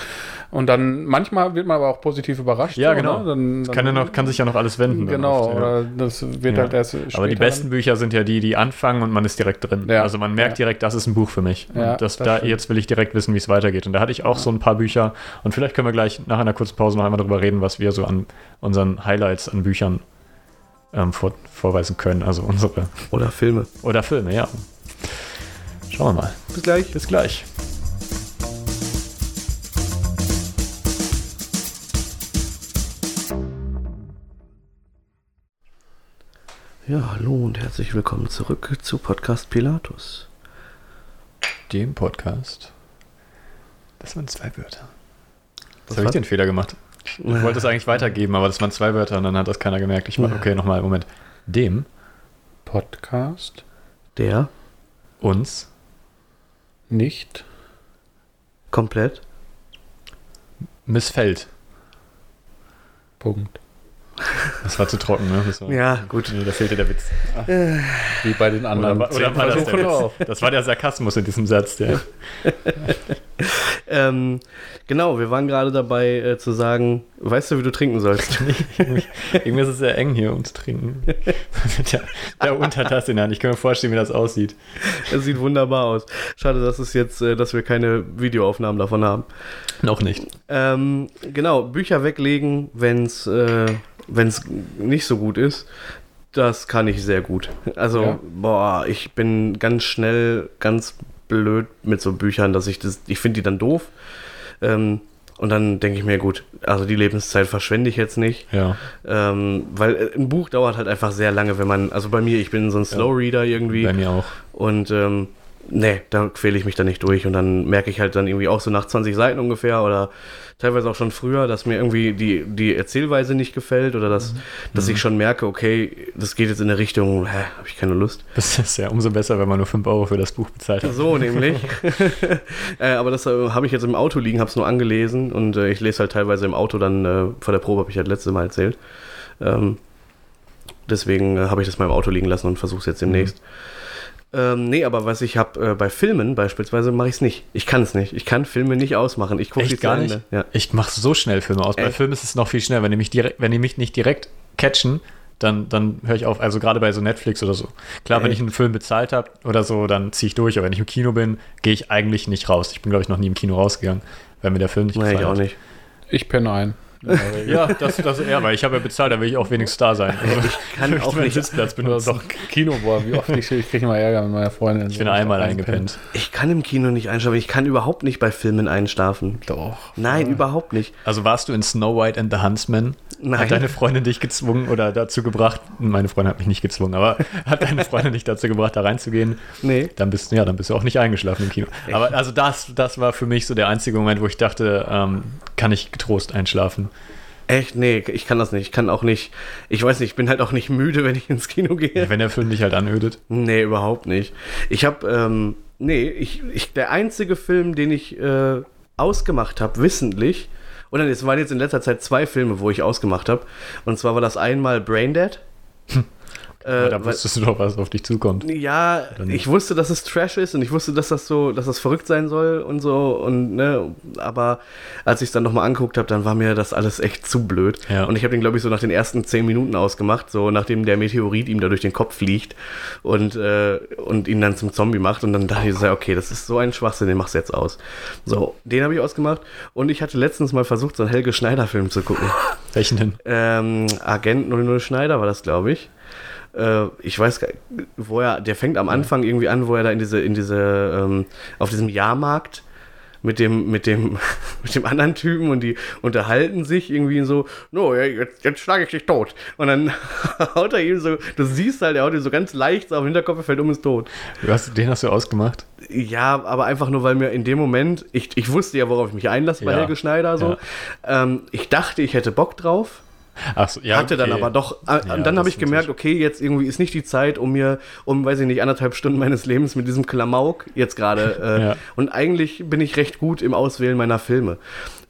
Und dann manchmal wird man aber auch positiv überrascht. Ja, so, genau. Ne? Dann, Das kann, ja noch, kann sich ja noch alles wenden. dann Genau, oft, ja. oder das wird Ja. halt erst Aber die besten Bücher sind ja die, die anfangen und man ist direkt drin. Ja. Also man merkt Ja. direkt, das ist ein Buch für mich. Ja, und das, das da, stimmt. jetzt will ich direkt wissen, wie es weitergeht. Und da hatte ich auch so ein paar Bücher. Und vielleicht können wir gleich nach einer kurzen Pause noch einmal darüber reden, was wir so an unseren Highlights an Büchern ähm, vor, vorweisen können. Also unsere. Oder Filme. Oder Filme, ja. Schauen wir mal. Bis gleich. Bis gleich. Ja, hallo und herzlich willkommen zurück zu Podcast Pilatus. Dem Podcast. Das waren zwei Wörter. Was habe ich den Fehler gemacht. Ich wollte es eigentlich weitergeben, aber das waren zwei Wörter und dann hat das keiner gemerkt. Ich mach, okay, nochmal, Moment. Dem, Podcast Der uns, nicht komplett missfällt. Punkt. Das war zu trocken, ne? War, Ja, gut. Nee, da fehlte der Witz. Wie bei den anderen. Oder, oder war das, der auch. Witz? das war der Sarkasmus in diesem Satz. Der, Ähm, genau, wir waren gerade dabei äh, zu sagen, weißt du, wie du trinken sollst? irgendwie ist es sehr eng hier, um zu trinken. Mit der, der Untertasse in der Hand. Ich kann mir vorstellen, wie das aussieht. Es sieht wunderbar aus. Schade, dass es jetzt, äh, dass wir keine Videoaufnahmen davon haben. Noch nicht. Ähm, genau, Bücher weglegen, wenn es äh, wenn's nicht so gut ist. Das kann ich sehr gut. Also, Ja. boah, ich bin ganz schnell, ganz blöd mit so Büchern, dass ich das, ich finde die dann doof. Ähm, und dann denke ich mir, gut, also die Lebenszeit verschwende ich jetzt nicht. Ja. Ähm, weil äh, ein Buch dauert halt einfach sehr lange, wenn man, also bei mir, ich bin so ein Slow Reader irgendwie. Bei mir auch. Und ähm, nee, da quäle ich mich dann nicht durch. Und dann merke ich halt dann irgendwie auch so nach 20 Seiten ungefähr oder teilweise auch schon früher, dass mir irgendwie die, die Erzählweise nicht gefällt oder dass, dass ich schon merke, okay, das geht jetzt in eine Richtung, hä, habe ich keine Lust. Das ist ja umso besser, wenn man nur 5 Euro für das Buch bezahlt hat. So nämlich. äh, aber das äh, habe ich jetzt im Auto liegen, habe es nur angelesen und äh, ich lese halt teilweise im Auto dann, äh, vor der Probe habe ich halt letztes Mal erzählt. Ähm, deswegen äh, habe ich das mal im Auto liegen lassen und versuche es jetzt demnächst. Ähm, nee, aber was ich habe äh, bei Filmen beispielsweise mache ich es nicht. Ich kann es nicht. Ich kann Filme nicht ausmachen. Ich gucke die gar nicht? Ja. Ich mache so schnell Filme aus. Bei Echt? Filmen ist es noch viel schneller. Wenn die mich, direkt, wenn die mich nicht direkt catchen, dann, dann höre ich auf. Also gerade bei so Netflix oder so. Klar, wenn Echt? ich einen Film bezahlt habe oder so, dann ziehe ich durch. Aber wenn ich im Kino bin, gehe ich eigentlich nicht raus. Ich bin, glaube ich, noch nie im Kino rausgegangen, weil mir der Film nicht Nee, ich gefallen auch hat. nicht. Ich penne ein. Ja, das, das ja, weil ich habe ja bezahlt, da will ich auch wenigstens da sein. Also, Ich kann auch meinen nicht, Sitzplatz benutzen. doch Kino, boah, wie oft ich, ich kriege immer Ärger mit meiner Freundin. Ich bin einmal eingepennt. ich kann im Kino nicht einschlafen. Ich kann überhaupt nicht bei Filmen einschlafen. Doch. Nein, überhaupt nicht. Also warst du in Snow White and the Huntsman? Nein. Hat deine Freundin dich gezwungen oder dazu gebracht? Meine Freundin hat mich nicht gezwungen, aber hat deine Freundin dich dazu gebracht, da reinzugehen? Nee. Dann bist du ja, dann bist du auch nicht eingeschlafen im Kino. Aber also das, das war für mich so der einzige Moment, wo ich dachte, ähm, kann ich getrost einschlafen. Echt? Nee, ich kann das nicht. Ich kann auch nicht. Ich weiß nicht, ich bin halt auch nicht müde, wenn ich ins Kino gehe. Wenn der Film dich halt anödet. Nee, überhaupt nicht. Ich habe, ähm, nee, ich, ich, der einzige Film, den ich äh, ausgemacht habe, wissentlich, und dann, es waren jetzt in letzter Zeit zwei Filme, wo ich ausgemacht habe. Und zwar war das einmal Braindead. Aber äh, da weil- wusstest du doch, was auf dich zukommt. ja, ich wusste, dass es Trash ist und ich wusste, dass das so, dass das verrückt sein soll und so und ne, aber als ich es dann nochmal angeguckt habe, dann war mir das alles echt zu blöd. Ja. Und ich habe den, glaube ich, so nach den ersten zehn Minuten ausgemacht, so nachdem der Meteorit ihm da durch den Kopf fliegt und, äh, und ihn dann zum Zombie macht. Und dann dachte ich so, okay, das ist so ein Schwachsinn, den machst du jetzt aus. So, den habe ich ausgemacht. Und ich hatte letztens mal versucht, so einen Helge Schneider-Film zu gucken. Welchen denn? Ähm, Agent 00 Schneider war das, glaube ich. Äh, ich weiß gar nicht, wo er, der fängt am Anfang irgendwie an, wo er da in diese, in diese, ähm, auf diesem Jahrmarkt mit dem, mit dem, mit dem anderen Typen und die unterhalten sich irgendwie so, no, ja, jetzt, jetzt schlage ich dich tot. Und dann haut er ihm so, du siehst halt, er haut ihm so ganz leicht auf den Hinterkopf, er fällt um, ist tot. Hast, den hast du ausgemacht? Ja, aber einfach nur, weil mir in dem Moment, ich, ich wusste ja, worauf ich mich einlasse bei Ja. Helge Schneider, so. Ähm, ich dachte, ich hätte Bock drauf, Ach so, ja, hatte dann okay. aber doch, äh, Ja, dann habe ich gemerkt, okay, jetzt irgendwie ist nicht die Zeit, um mir, um, weiß ich nicht, anderthalb Stunden meines Lebens mit diesem Klamauk jetzt gerade. Äh, Ja. Und eigentlich bin ich recht gut im Auswählen meiner Filme.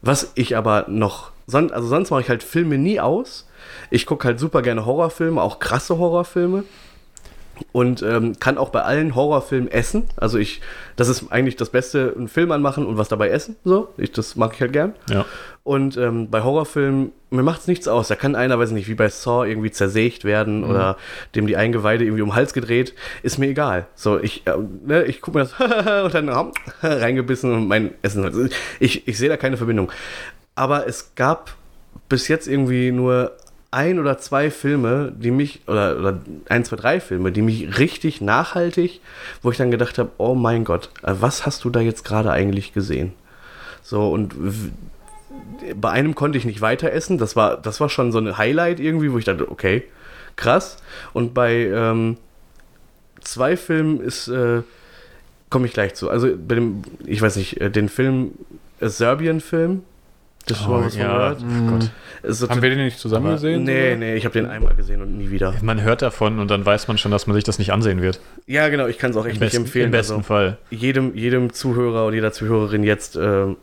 Was ich aber noch, son also sonst mache ich halt Filme nie aus. Ich gucke halt super gerne Horrorfilme, auch krasse Horrorfilme. Und ähm, kann auch bei allen Horrorfilmen essen. Also ich, das ist eigentlich das Beste, einen Film anmachen und was dabei essen. So, ich, das mag ich halt gern. Ja. Und ähm, bei Horrorfilmen, mir macht es nichts aus. Da kann einer, weiß nicht, wie bei Saw irgendwie zersägt werden oder dem die Eingeweide irgendwie um den Hals gedreht. Ist mir egal. So, ich, äh, ne, ich gucke mir das und dann reingebissen und mein Essen. Ich, ich sehe da keine Verbindung. Aber es gab bis jetzt irgendwie nur ein oder zwei Filme, die mich, oder, oder ein, zwei, drei Filme, die mich richtig nachhaltig, wo ich dann gedacht habe, oh mein Gott, äh, was hast du da jetzt gerade eigentlich gesehen? So, und bei einem konnte ich nicht weiter essen. Das war, das war schon so ein Highlight irgendwie, wo ich dachte, okay, krass. Und bei ähm, zwei Filmen ist, äh, komme ich gleich zu. Also bei dem, ich weiß nicht, äh, den Film, äh, Das mal was? Oh Gott. Ist so Haben wir den nicht zusammen Aber- gesehen? Nee, oder? nee, ich habe den einmal gesehen und nie wieder. Man hört davon und dann weiß man schon, dass man sich das nicht ansehen wird. Ja, genau, ich kann es auch echt Im nicht besten, empfehlen. Im besten also, Fall. jedem, jedem Zuhörer und jeder Zuhörerin jetzt, ähm,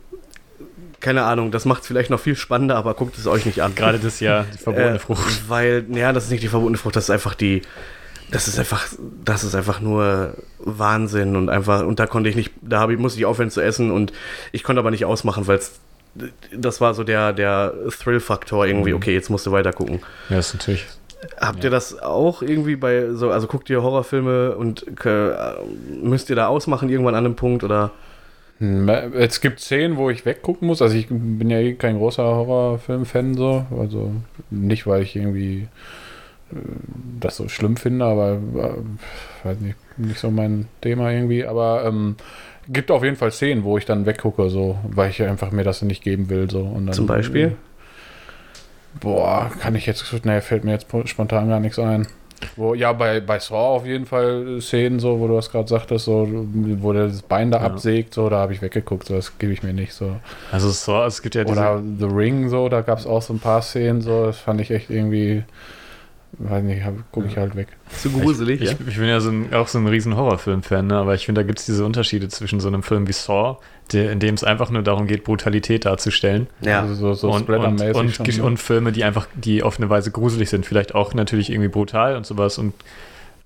keine Ahnung, das macht es vielleicht noch viel spannender, aber guckt es euch nicht an. Gerade das Jahr, die verbotene Äh, Frucht. Weil, ja, das ist nicht die verbotene Frucht, das ist einfach die. Das ist einfach, das ist einfach nur Wahnsinn und einfach, und da konnte ich nicht, da habe ich, musste ich aufhören zu essen und ich konnte aber nicht ausmachen, weil es, das war so der, der Thrill-Faktor irgendwie, Mhm. okay, jetzt musst du weiter gucken. Ja, ist natürlich. Habt ihr das auch irgendwie bei so, also guckt ihr Horrorfilme und äh, müsst ihr da ausmachen irgendwann an einem Punkt oder? Hm, Es gibt Szenen, wo ich weggucken muss. Also ich bin ja eh kein großer Horrorfilm-Fan so. Also nicht, weil ich irgendwie äh, das so schlimm finde, aber äh, weiß nicht, nicht so mein Thema irgendwie. Aber ähm, gibt auf jeden Fall Szenen, wo ich dann weggucke, so, weil ich einfach mir das nicht geben will. So. Und dann, Zum Beispiel? Boah, kann ich jetzt, ne, fällt mir jetzt spontan gar nichts ein. Wo, ja, bei, bei Saw auf jeden Fall Szenen, so, wo du das gerade sagtest, so, wo der das Bein da Ja. absägt, so, da habe ich weggeguckt, so, das gebe ich mir nicht so. Also so, es gibt ja diese. Oder The Ring, so, da gab es auch so ein paar Szenen, so, das fand ich echt irgendwie, weiß nicht, gucke ich halt weg. Zu gruselig, ich, ich bin ja so ein, auch so ein riesen Horrorfilm-Fan, ne? aber ich finde, da gibt es diese Unterschiede zwischen so einem Film wie Saw, der, in dem es einfach nur darum geht, Brutalität darzustellen, ja. Also so, so und, und, und, schon, und Filme, die einfach, die auf eine Weise gruselig sind, vielleicht auch natürlich irgendwie brutal und sowas und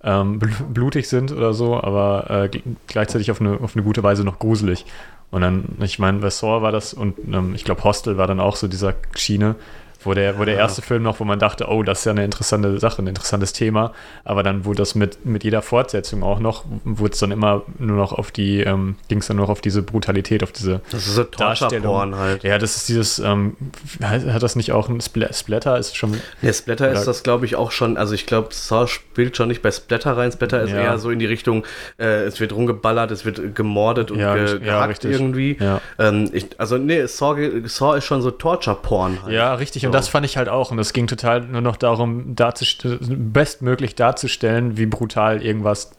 ähm, bl blutig sind oder so, aber äh, gl- gleichzeitig auf eine, auf eine gute Weise noch gruselig. Und dann, ich meine, bei Saw war das und ähm, ich glaube Hostel war dann auch so dieser Schiene, wo der, wo der erste Film noch, wo man dachte, oh, das ist ja eine interessante Sache, ein interessantes Thema, aber dann wurde das mit, mit jeder Fortsetzung auch noch, wurde es dann immer nur noch auf die, ähm, ging es dann nur noch auf diese Brutalität, auf diese Das ist so Torture-Porn halt. Ja, das ist dieses, ähm, hat, das nicht auch ein Spl Splatter? Ist schon. Der Splatter ist das, glaube ich, auch schon. Also, ich glaube, Saw spielt schon nicht bei Splatter rein. Splatter ist Ja. eher so in die Richtung, äh, es wird rumgeballert, es wird gemordet und Ja, ge ja, irgendwie. Ja. Ähm, ich, also, nee, Saw, Saw ist schon so Torture-Porn halt. Ja, richtig. Und das fand ich halt auch. Und es ging total nur noch darum, darzust- bestmöglich darzustellen, wie brutal irgendwas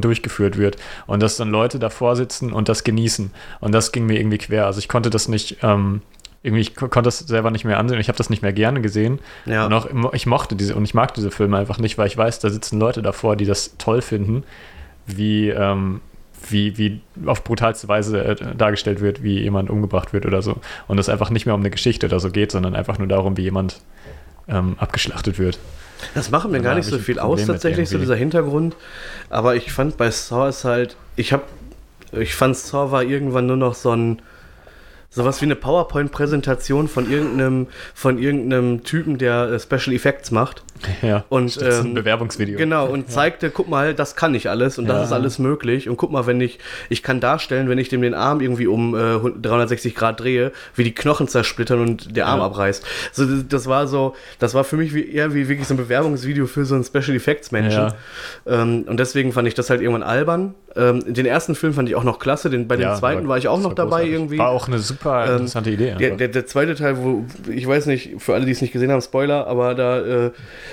durchgeführt wird. Und dass dann Leute davor sitzen und das genießen. Und das ging mir irgendwie quer. Also ich konnte das nicht, ähm, irgendwie, ich ko- konnte das selber nicht mehr ansehen. Ich habe das nicht mehr gerne gesehen. Ja. Und auch, ich mochte diese, und ich mag diese Filme einfach nicht, weil ich weiß, da sitzen Leute davor, die das toll finden, wie, ähm, wie, wie auf brutalste Weise äh, dargestellt wird, wie jemand umgebracht wird oder so. Und es einfach nicht mehr um eine Geschichte oder so geht, sondern einfach nur darum, wie jemand ähm, abgeschlachtet wird. Das machen mir gar nicht so viel aus, tatsächlich, so dieser Hintergrund. Aber ich fand bei Saw ist halt, ich hab, ich fand Saw war irgendwann nur noch so ein, sowas wie eine PowerPoint-Präsentation von irgendeinem, von irgendeinem Typen, der äh, Special Effects macht. Ja, Und, das ist ein ähm, Bewerbungsvideo. Genau, und zeigte, guck mal, das kann ich alles und Ja. das ist alles möglich. Und guck mal, wenn ich, ich kann darstellen, wenn ich dem den Arm irgendwie um äh, 360 Grad drehe, wie die Knochen zersplittern und der Arm Ja. abreißt. So, das, das war so, das war für mich wie, eher wie wirklich so ein Bewerbungsvideo für so einen Special Effects Menschen. Ja. Ähm, und deswegen fand ich das halt irgendwann albern. Ähm, den ersten Film fand ich auch noch klasse, den, bei dem Ja, zweiten war ich auch noch dabei großartig. irgendwie. War auch eine super Ähm, interessante Idee. Der, der, der zweite Teil, wo, ich weiß nicht, für alle, die es nicht gesehen haben, Spoiler, aber da, äh,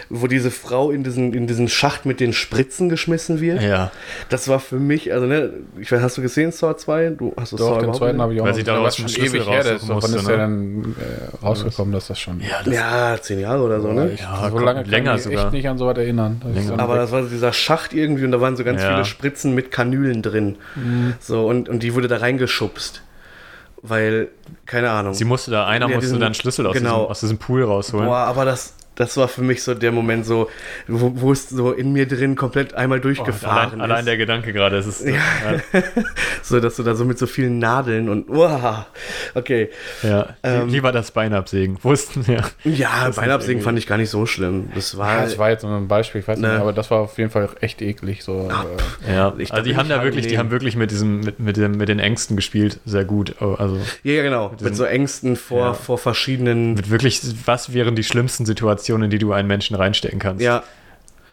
wo diese Frau in diesen, in diesen Schacht mit den Spritzen geschmissen wird, ja, das war für mich, also ne, ich weiß, hast du gesehen, Saw 2? Du hast du Doch, den überhaupt zweiten habe ich auch Weil noch sie einen ist schon Schlüssel ewig her. Raussuchen wann ist der ne? dann äh, rausgekommen, dass das schon... ja, das, Ja, zehn Jahre oder so, ne? Ich, Ja, so lange kann länger ich mich sogar. echt nicht an so was erinnern. Das ist Aber weg. das war so dieser Schacht irgendwie und da waren so ganz Ja. viele Spritzen mit Kanülen drin. Mhm. So, und, und die wurde da reingeschubst. Weil, keine Ahnung. sie musste da, einer Ja, musste diesen- dann Schlüssel aus, genau. diesem, aus diesem Pool rausholen. Boah, aber das, das war für mich so der Moment so, wo, wo es so in mir drin komplett einmal Oh, durchgefahren allein, allein ist. der Gedanke gerade, es ist ja. so, dass du da so mit so vielen Nadeln und, wow, okay. Ja, Ähm, lieber das Bein absägen. Wussten ja. Ja, ist Beinabsägen nicht fand ich gar nicht so schlimm. Das war, Ja, das war jetzt so ein Beispiel, ich weiß Ne. nicht, aber das war auf jeden Fall echt eklig. So, äh, Ja, also die haben da wirklich, die haben wirklich mit diesem, mit, mit, dem, mit den Ängsten gespielt, sehr gut. Oh, Also ja, ja, genau, mit, diesem- so Ängsten vor, Ja. vor verschiedenen, mit wirklich, was wären die schlimmsten Situationen, in die du einen Menschen reinstecken kannst? ja,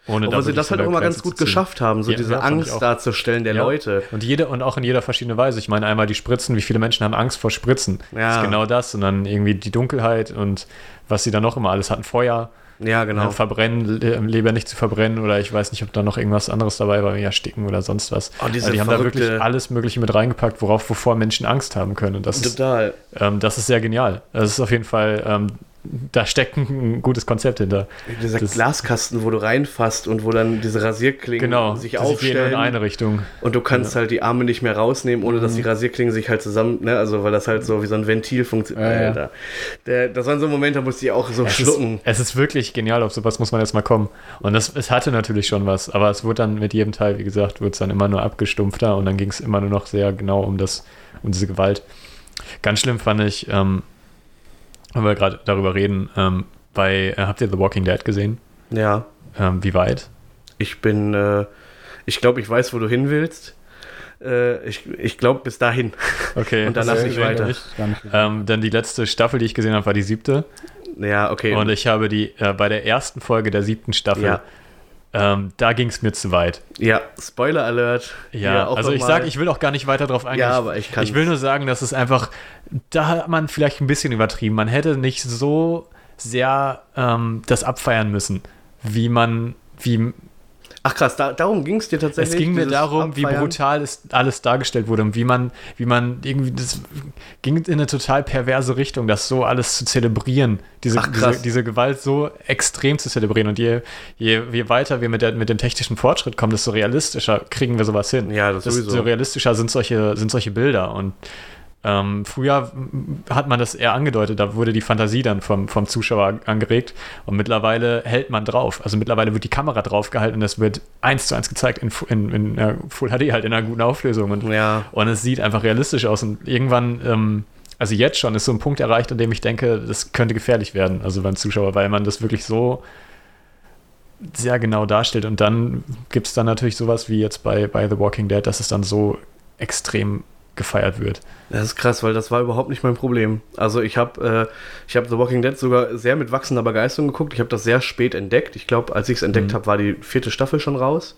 ohne obwohl sie das halt auch immer ganz gut geschafft haben, so Ja, diese ja, Angst darzustellen der Ja. Leute. Und jede und auch in jeder verschiedene Weise. Ich meine einmal die Spritzen, wie viele Menschen haben Angst vor Spritzen? Ja. Das ist genau das. Und dann irgendwie die Dunkelheit und was sie dann noch immer alles hatten. Feuer, Ja, genau. ja, verbrennen, le- Leber nicht zu verbrennen oder ich weiß nicht, ob da noch irgendwas anderes dabei war, ja, sticken oder sonst was. Oh, diese Also die haben da wirklich alles Mögliche mit reingepackt, worauf, wovor Menschen Angst haben können. Und das ist, Total. ähm, das ist sehr genial. Das ist auf jeden Fall, ähm, da steckt ein gutes Konzept hinter. Dieser Das- Glaskasten, wo du reinfasst und wo dann diese Rasierklingen Genau, sich aufstellen. in eine Richtung. Und du kannst halt die Arme nicht mehr rausnehmen, ohne dass die Mhm. Rasierklingen sich halt zusammen, ne, also weil das halt so wie so ein Ventil funktioniert. Ja, ja. Das waren so Momente, da musste ich auch so Es ist, schlucken. es ist wirklich genial, auf sowas muss man jetzt mal kommen. Und das, es hatte natürlich schon was, aber es wurde dann mit jedem Teil, wie gesagt, wurde es dann immer nur abgestumpfter und dann ging es immer nur noch sehr genau um das, um diese Gewalt. Ganz schlimm fand ich, ähm, wenn wir gerade darüber reden, ähm, bei, äh, habt ihr The Walking Dead gesehen? Ja, Ähm, wie weit? ich bin, äh, ich glaube, ich weiß, wo du hin willst. Äh, ich ich glaube, bis dahin. Okay. Und dann das lass äh, ich weiter. ich Gar nicht Ähm, dann die letzte Staffel, die ich gesehen habe, war die siebte. Ja, okay. Und ich habe die, äh, bei der ersten Folge der siebten Staffel, Ja. Ähm, da ging es mir zu weit. ja, Spoiler Alert. Ja, auch also ich sage, ich will auch gar nicht weiter drauf eingehen. Ja, Ich- aber ich kann's. Ich will nur sagen, dass es einfach, da hat man vielleicht ein bisschen übertrieben. Man hätte nicht so sehr ähm, das abfeiern müssen, wie man, wie Ach krass, da, darum ging es dir tatsächlich. es ging mir darum, wie Abfeiern? brutal es alles dargestellt wurde und wie man, wie man irgendwie, das ging in eine total perverse Richtung, das so alles zu zelebrieren, diese, Ach, diese, diese Gewalt so extrem zu zelebrieren. Und je, je, je weiter wir mit, der, mit dem technischen Fortschritt kommen, desto realistischer kriegen wir sowas hin. Ja, das desto sowieso. realistischer sind solche, sind solche Bilder. Und ähm, früher hat man das eher angedeutet, da wurde die Fantasie dann vom, vom Zuschauer angeregt und mittlerweile hält man drauf. Also mittlerweile wird die Kamera draufgehalten und es wird eins zu eins gezeigt in, in, in äh, Full HD halt in einer guten Auflösung und, Ja. und es sieht einfach realistisch aus und irgendwann ähm, also jetzt schon ist so ein Punkt erreicht, an dem ich denke, das könnte gefährlich werden, also beim Zuschauer, weil man das wirklich so sehr genau darstellt. Und dann gibt es dann natürlich sowas wie jetzt bei, bei The Walking Dead, dass es dann so extrem gefeiert wird. Das ist krass, weil das war überhaupt nicht mein Problem. Also ich habe äh, hab The Walking Dead sogar sehr mit wachsender Begeisterung geguckt. Ich habe das sehr spät entdeckt. Ich glaube, als ich es entdeckt mhm. habe, war die vierte Staffel schon raus.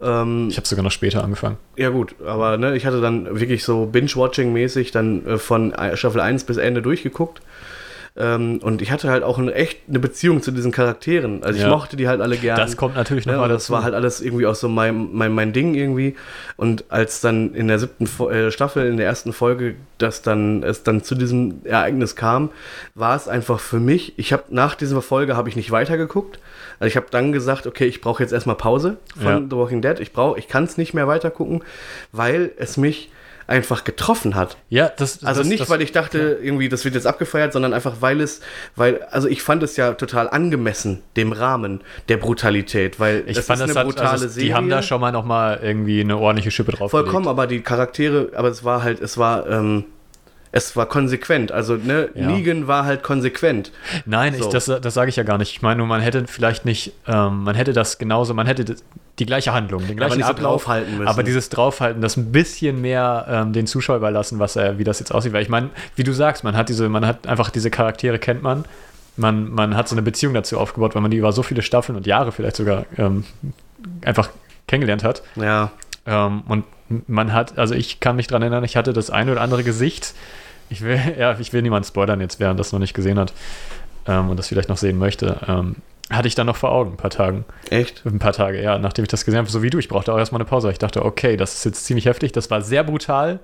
Ähm, ich habe sogar noch später angefangen. Ja gut, aber ne, ich hatte dann wirklich so Binge-Watching-mäßig dann äh, von Staffel 1 bis Ende durchgeguckt. Ähm, und ich hatte halt auch eine, echt eine Beziehung zu diesen Charakteren. Also ich mochte die halt alle gerne. Das kommt natürlich nochmal ne, Das war halt alles irgendwie auch so mein, mein, mein Ding irgendwie. Und als dann in der siebten äh, Staffel, in der ersten Folge, dass dann es dann zu diesem Ereignis kam, war es einfach für mich, ich habe nach dieser Folge habe ich nicht weitergeguckt. Also ich habe dann gesagt, okay, ich brauche jetzt erstmal Pause von ja. The Walking Dead. Ich brauche, ich kann es nicht mehr weitergucken, weil es mich einfach getroffen hat. Ja, das Also das, nicht, das, weil ich dachte, ja. irgendwie, das wird jetzt abgefeiert, sondern einfach, weil es, weil, also ich fand es ja total angemessen, dem Rahmen der Brutalität, weil ich fand, ist eine hat, brutale also, Serie. Die haben da schon mal nochmal irgendwie eine ordentliche Schippe drauf. Vollkommen, aber die Charaktere, aber es war halt, es war, ähm, es war konsequent. Also, ne, ja. Negan war halt konsequent. Nein, so. ich, das, das sage ich ja gar nicht. Ich meine nur, man hätte vielleicht nicht, ähm, man hätte das genauso, man hätte die gleiche Handlung, den gleichen aber Ablauf, draufhalten müssen. aber dieses Draufhalten, das ein bisschen mehr ähm, den Zuschauer überlassen, was er, wie das jetzt aussieht. Weil ich meine, wie du sagst, man hat diese, man hat einfach diese Charaktere kennt man. Man, man hat so eine Beziehung dazu aufgebaut, weil man die über so viele Staffeln und Jahre vielleicht sogar ähm, einfach kennengelernt hat. Ja. Ähm, und man hat, also ich kann mich daran erinnern, ich hatte das eine oder andere Gesicht, ich will, ja, ich will niemanden spoilern jetzt, wer das noch nicht gesehen hat ähm, und das vielleicht noch sehen möchte. Ähm, hatte ich dann noch vor Augen, ein paar Tagen. Echt? Ein paar Tage, ja, nachdem ich das gesehen habe, so wie du. Ich brauchte auch erstmal eine Pause. Ich dachte, okay, das ist jetzt ziemlich heftig, das war sehr brutal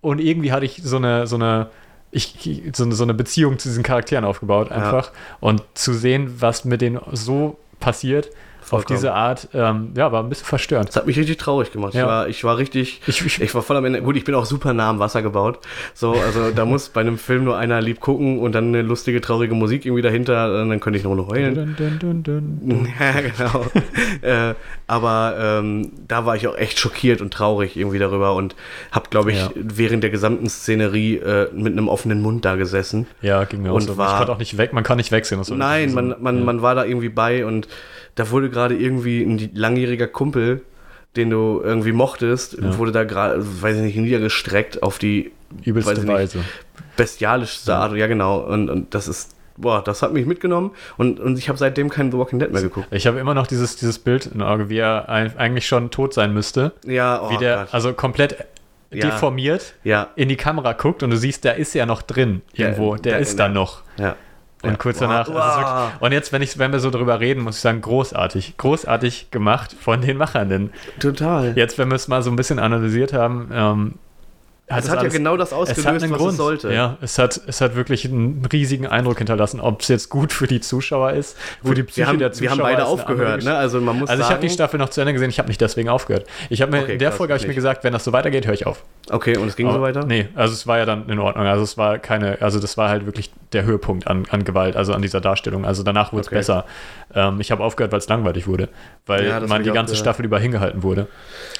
und irgendwie hatte ich so eine, so eine, ich, so, so eine Beziehung zu diesen Charakteren aufgebaut, einfach. Ja. Und zu sehen, was mit denen so passiert, Vollkommen. auf diese Art, ähm, ja, war ein bisschen verstörend. Das hat mich richtig traurig gemacht. Ja. Ich, war, ich war richtig, ich, ich, ich, war voll am Ende. Gut, ich bin auch super nah am Wasser gebaut. So, also da muss bei einem Film nur einer lieb gucken und dann eine lustige, traurige Musik irgendwie dahinter, dann könnte ich noch nur heulen. Dun, dun, dun, ja, genau. äh, aber ähm, da war ich auch echt schockiert und traurig irgendwie darüber und habe, glaube ich, ja. während der gesamten Szenerie äh, mit einem offenen Mund da gesessen. Ja, ging mir und auch so. War, ich konnte auch nicht weg, man kann nicht wegsehen. Nein, man, man, ja. man war da irgendwie bei und da wurde gerade irgendwie ein langjähriger Kumpel, den du irgendwie mochtest, ja. wurde da gerade, weiß ich nicht, niedergestreckt auf die übelste Weise. Bestialischste Art. Ja, genau. Und, und das ist boah, das hat mich mitgenommen und, und ich habe seitdem kein The Walking Dead mehr geguckt. Ich habe immer noch dieses, dieses Bild in Auge, wie er eigentlich schon tot sein müsste. Ja, oh wie der, Gott. also komplett ja. deformiert ja. in die Kamera guckt und du siehst, da ist ja noch drin irgendwo, der, der ist da noch. Ja. Und ja. kurz danach. Wow. Wirklich, und jetzt, wenn, ich, wenn wir so drüber reden, muss ich sagen, großartig. Großartig gemacht von den Machern. Total. Jetzt, wenn wir es mal so ein bisschen analysiert haben, ähm, hat es hat alles, ja genau das ausgelöst, was Grund. es sollte. Ja, es hat, es hat wirklich einen riesigen Eindruck hinterlassen. Ob es jetzt gut für die Zuschauer ist, für die Psyche haben, der Zuschauer. Wir haben beide aufgehört, ne? Also man muss Also ich habe die Staffel noch zu Ende gesehen, ich habe nicht deswegen aufgehört. Ich habe mir okay, in der Folge habe ich mir gesagt, wenn das so weitergeht, höre ich auf. Okay, und es ging Aber, so weiter? Nee, also es war ja dann in Ordnung. Also es war keine, also das war halt wirklich der Höhepunkt an, an Gewalt, also an dieser Darstellung. Also danach wurde es okay. besser. Ähm, ich habe aufgehört, weil es langweilig wurde, weil ja, man die ganze Staffel über hingehalten wurde.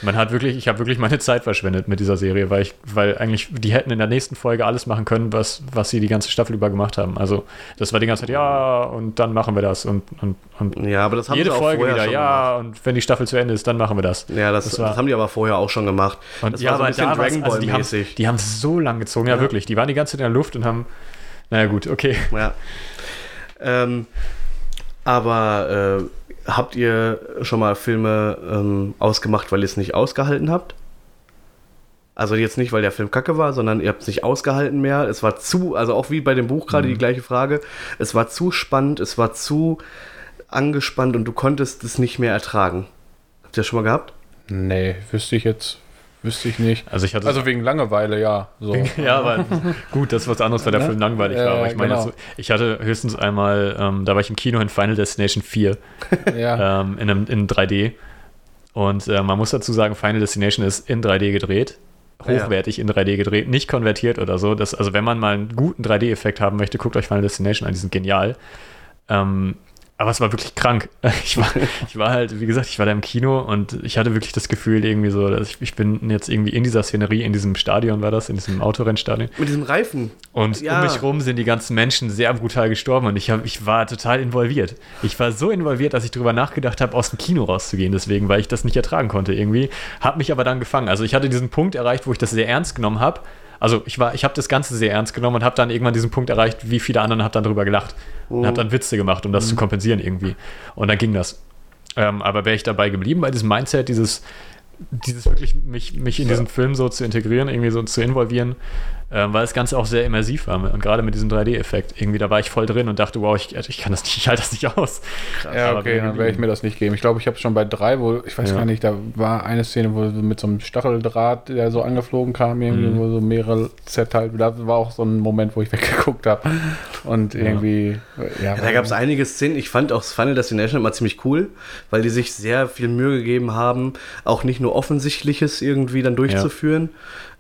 Man hat wirklich, ich habe wirklich meine Zeit verschwendet mit dieser Serie, weil ich, weil eigentlich die hätten in der nächsten Folge alles machen können, was, was sie die ganze Staffel über gemacht haben. Also das war die ganze Zeit, ja, und dann machen wir das. Und, und, und ja, aber das haben jede sie auch Folge wieder, ja, gemacht. und wenn die Staffel zu Ende ist, dann machen wir das. Ja, das, das, war, das haben die aber vorher auch schon gemacht. Und das ja, war so ein aber bisschen Dragon Ball also. Die haben es so lang gezogen, ja. ja. wirklich. Die waren die ganze Zeit in der Luft und haben, naja gut, okay. Ja. Ähm, aber äh, habt ihr schon mal Filme ähm, ausgemacht, weil ihr es nicht ausgehalten habt? Also jetzt nicht, weil der Film kacke war, sondern ihr habt es nicht ausgehalten mehr. Es war zu, also auch wie bei dem Buch gerade mhm. die gleiche Frage. Es war zu spannend, es war zu angespannt und du konntest es nicht mehr ertragen. Habt ihr das schon mal gehabt? Nee, wüsste ich jetzt, wüsste ich nicht. Also, ich hatte also wegen Langeweile, ja. So. ja, aber gut, das ist was anderes, weil der ne? Film langweilig war. Aber ich meine, genau. ich hatte höchstens einmal, ähm, da war ich im Kino in Final Destination 4 ja. ähm, in, einem, in 3D. Und äh, man muss dazu sagen, Final Destination ist in 3D gedreht hochwertig in 3D gedreht, nicht konvertiert oder so. Das, also wenn man mal einen guten 3D-Effekt haben möchte, guckt euch Final Destination an, die sind genial. Ähm, aber es war wirklich krank. Ich war, ich war halt, wie gesagt, ich war da im Kino und ich hatte wirklich das Gefühl, irgendwie so, dass ich, ich bin jetzt irgendwie in dieser Szenerie, in diesem Stadion war das, in diesem Autorennstadion. Mit diesem Reifen. Und ja. um mich rum sind die ganzen Menschen sehr brutal gestorben und ich, hab, ich war total involviert. Ich war so involviert, dass ich darüber nachgedacht habe, aus dem Kino rauszugehen, deswegen, weil ich das nicht ertragen konnte irgendwie. Hab mich aber dann gefangen. Also ich hatte diesen Punkt erreicht, wo ich das sehr ernst genommen habe. Also ich war, ich habe das Ganze sehr ernst genommen und habe dann irgendwann diesen Punkt erreicht, wie viele andere haben dann darüber gelacht und habe dann Witze gemacht, um das mhm. zu kompensieren irgendwie. Und dann ging das. Ähm, aber wäre ich dabei geblieben bei diesem Mindset, dieses, dieses wirklich mich, mich in diesen Film so zu integrieren, irgendwie so zu involvieren, ähm, weil das Ganze auch sehr immersiv war. Und gerade mit diesem 3D-Effekt. Irgendwie, da war ich voll drin und dachte, wow, ich, ich kann das nicht, ich halte das nicht aus. Krass, ja, okay, dann werde ich mir das nicht geben. Ich glaube, ich habe es schon bei drei, wo, ich weiß ja. gar nicht, da war eine Szene, wo mit so einem Stacheldraht, der so angeflogen kam, irgendwie, mhm. wo so mehrere zerteilt. Da war auch so ein Moment, wo ich weggeguckt habe. Und irgendwie, ja. ja da gab es einige Szenen. Ich fand auch Final Destination immer ziemlich cool, weil die sich sehr viel Mühe gegeben haben, auch nicht nur Offensichtliches irgendwie dann durchzuführen.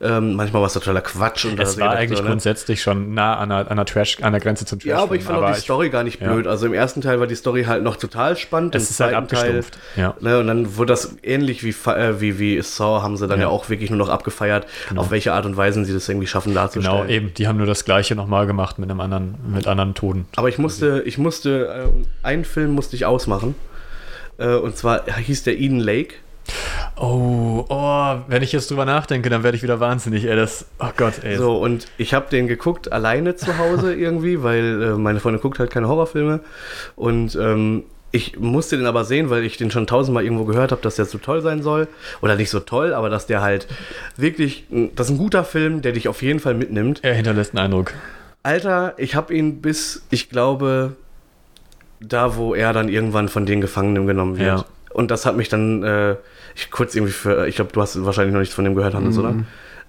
Ähm, manchmal war es totaler Quatsch. Und es war eigentlich so, ne? grundsätzlich schon nah an der, an der, Trash, an der Grenze zum Trash. Ja, aber ich fand aber auch die Story gar nicht blöd. Ja. Also im ersten Teil war die Story halt noch total spannend. Es ist halt abgestumpft. Teil, ja. ne, und dann wurde das ähnlich wie, äh, wie, wie Saw, haben sie dann ja. ja auch wirklich nur noch abgefeiert, genau. auf welche Art und Weise sie das irgendwie schaffen darzustellen. Genau, eben. Die haben nur das Gleiche nochmal gemacht mit einem anderen, mit anderen Toten. Aber ich musste, ich musste, äh, einen Film musste ich ausmachen. Äh, und zwar hieß der Eden Lake. Oh, oh, wenn ich jetzt drüber nachdenke, dann werde ich wieder wahnsinnig, ey. Das, oh Gott, ey. So, und ich habe den geguckt alleine zu Hause irgendwie, weil äh, meine Freundin guckt halt keine Horrorfilme. Und ähm, ich musste den aber sehen, weil ich den schon tausendmal irgendwo gehört habe, dass der so toll sein soll. Oder nicht so toll, aber dass der halt wirklich, das ist ein guter Film, der dich auf jeden Fall mitnimmt. Er hinterlässt einen Eindruck. Alter, ich habe ihn bis, ich glaube, da, wo er dann irgendwann von den Gefangenen genommen wird. Ja. Und das hat mich dann äh, ich kurz irgendwie für, ich glaube, du hast wahrscheinlich noch nichts von dem gehört, Hannes, mhm. oder?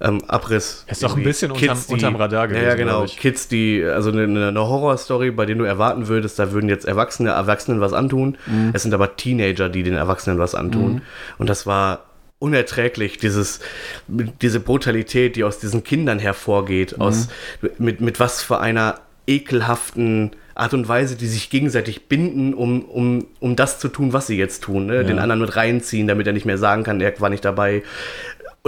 Ähm, Abriss. Ist doch ein bisschen Kids, unterm, die, unterm Radar gewesen. Ja, genau. Kids, die, also eine, eine Horrorstory, bei denen du erwarten würdest, da würden jetzt Erwachsene Erwachsenen was antun. Mhm. Es sind aber Teenager, die den Erwachsenen was antun. Mhm. Und das war unerträglich, dieses, diese Brutalität, die aus diesen Kindern hervorgeht, mhm. aus, mit, mit was für einer ekelhaften Art und Weise, die sich gegenseitig binden, um, um, um das zu tun, was sie jetzt tun. Ne? Ja. Den anderen mit reinziehen, damit er nicht mehr sagen kann, er war nicht dabei.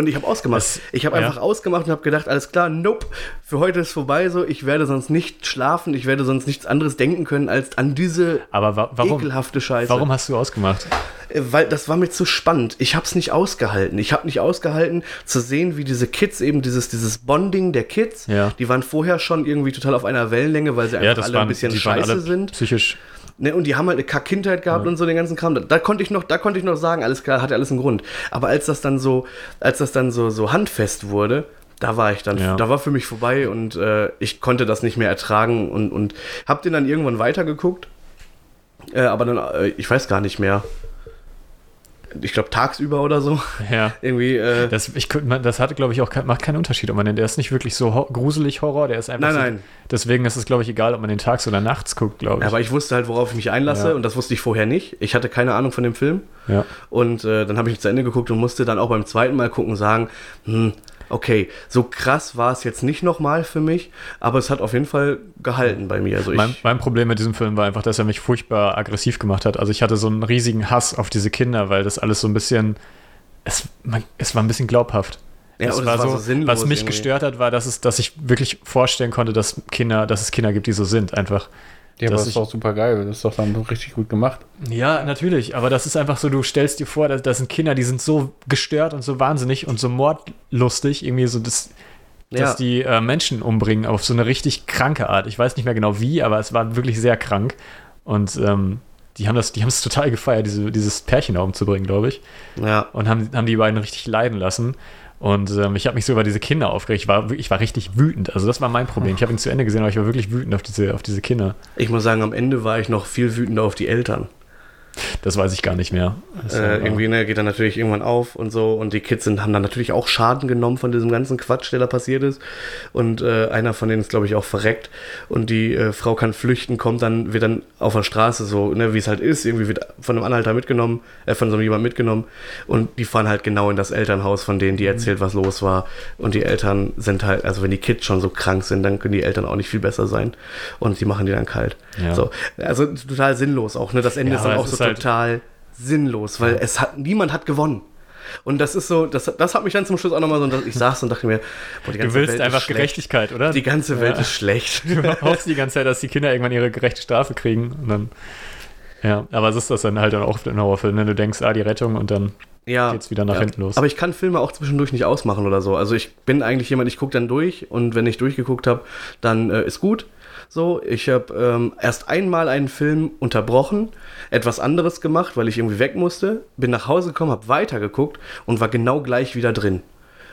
Und ich habe ausgemacht. Das, ich habe ja. einfach ausgemacht und habe gedacht, alles klar, nope, für heute ist vorbei so. Ich werde sonst nicht schlafen, ich werde sonst nichts anderes denken können als an diese Aber wa warum, ekelhafte Scheiße. Warum hast du ausgemacht? Äh, weil das war mir zu spannend. Ich habe es nicht ausgehalten. Ich habe nicht ausgehalten zu sehen, wie diese Kids eben dieses dieses Bonding der Kids. Ja. Die waren vorher schon irgendwie total auf einer Wellenlänge, weil sie einfach ja, alle waren, ein bisschen scheiße sind. Psychisch Ne, und die haben halt eine Kack-Kindheit gehabt ja. und so den ganzen Kram. Da, da, konnte ich noch, da konnte ich noch sagen, alles klar, hat alles einen Grund. Aber als das dann so, als das dann so, so handfest wurde, da war ich dann, ja. da war für mich vorbei und äh, ich konnte das nicht mehr ertragen und, und hab den dann irgendwann weitergeguckt. Äh, aber dann, äh, ich weiß gar nicht mehr ich glaube, tagsüber oder so. Ja. Irgendwie. Äh, das, ich, das hat, glaube ich, auch macht keinen Unterschied, ob man den. Der ist nicht wirklich so ho gruselig Horror, der ist einfach. Nein, so, nein. Deswegen ist es, glaube ich, egal, ob man den tags oder nachts guckt, glaube ich. Ja, aber ich wusste halt, worauf ich mich einlasse ja. und das wusste ich vorher nicht. Ich hatte keine Ahnung von dem Film. Ja. Und äh, dann habe ich zu Ende geguckt und musste dann auch beim zweiten Mal gucken sagen, hm, okay, so krass war es jetzt nicht nochmal für mich, aber es hat auf jeden Fall gehalten bei mir. Also mein, mein, Problem mit diesem Film war einfach, dass er mich furchtbar aggressiv gemacht hat. Also ich hatte so einen riesigen Hass auf diese Kinder, weil das alles so ein bisschen, es, man, es war ein bisschen glaubhaft. Ja, es war, war so, so was mich irgendwie. gestört hat, war, dass, es, dass ich wirklich vorstellen konnte, dass Kinder, dass es Kinder gibt, die so sind, einfach. Ja, aber das ist doch super geil. Das ist doch dann richtig gut gemacht. Ja, natürlich. Aber das ist einfach so, du stellst dir vor, das sind Kinder, die sind so gestört und so wahnsinnig und so mordlustig, irgendwie so, das, ja. dass die äh, Menschen umbringen auf so eine richtig kranke Art. Ich weiß nicht mehr genau wie, aber es war wirklich sehr krank. Und ähm, die haben das, die haben es total gefeiert, diese, dieses Pärchen umzubringen, glaube ich. Ja. Und haben, haben die beiden richtig leiden lassen. Und ähm, ich habe mich so über diese Kinder aufgeregt. Ich war, ich war richtig wütend. Also das war mein Problem. Ich habe ihn zu Ende gesehen, aber ich war wirklich wütend auf diese, auf diese Kinder. Ich muss sagen, am Ende war ich noch viel wütender auf die Eltern. Das weiß ich gar nicht mehr. Äh, irgendwie ne, geht dann natürlich irgendwann auf und so. Und die Kids sind, haben dann natürlich auch Schaden genommen von diesem ganzen Quatsch, der da passiert ist. Und äh, einer von denen ist, glaube ich, auch verreckt. Und die äh, Frau kann flüchten, kommt dann, wird dann auf der Straße so, ne, wie es halt ist, irgendwie wird von einem Anhalter mitgenommen, äh, von so jemand mitgenommen. Und die fahren halt genau in das Elternhaus von denen, die erzählt, was los war. Und die Eltern sind halt, also wenn die Kids schon so krank sind, dann können die Eltern auch nicht viel besser sein. Und die machen die dann kalt. Ja. So, also total sinnlos auch, ne? Das Ende Ja, ist dann auch so halt- total sinnlos, weil es hat, niemand hat gewonnen. Und das ist so, das, das hat mich dann zum Schluss auch nochmal so, ich saß und dachte mir, boah, die du willst Welt einfach. Gerechtigkeit, oder? Die ganze Welt Ja. ist schlecht. Du hoffst die ganze Zeit, dass die Kinder irgendwann ihre gerechte Strafe kriegen. Und dann, ja, aber es ist das dann halt dann auch in Horrorfilmen, ne? Du denkst, ah, die Rettung und dann Ja. geht's wieder nach ja. hinten los. Aber ich kann Filme auch zwischendurch nicht ausmachen oder so. Also ich bin eigentlich jemand, ich gucke dann durch und wenn ich durchgeguckt habe, dann äh, ist gut. So, ich habe ähm, erst einmal einen Film unterbrochen, etwas anderes gemacht, weil ich irgendwie weg musste, bin nach Hause gekommen, habe weitergeguckt und war genau gleich wieder drin.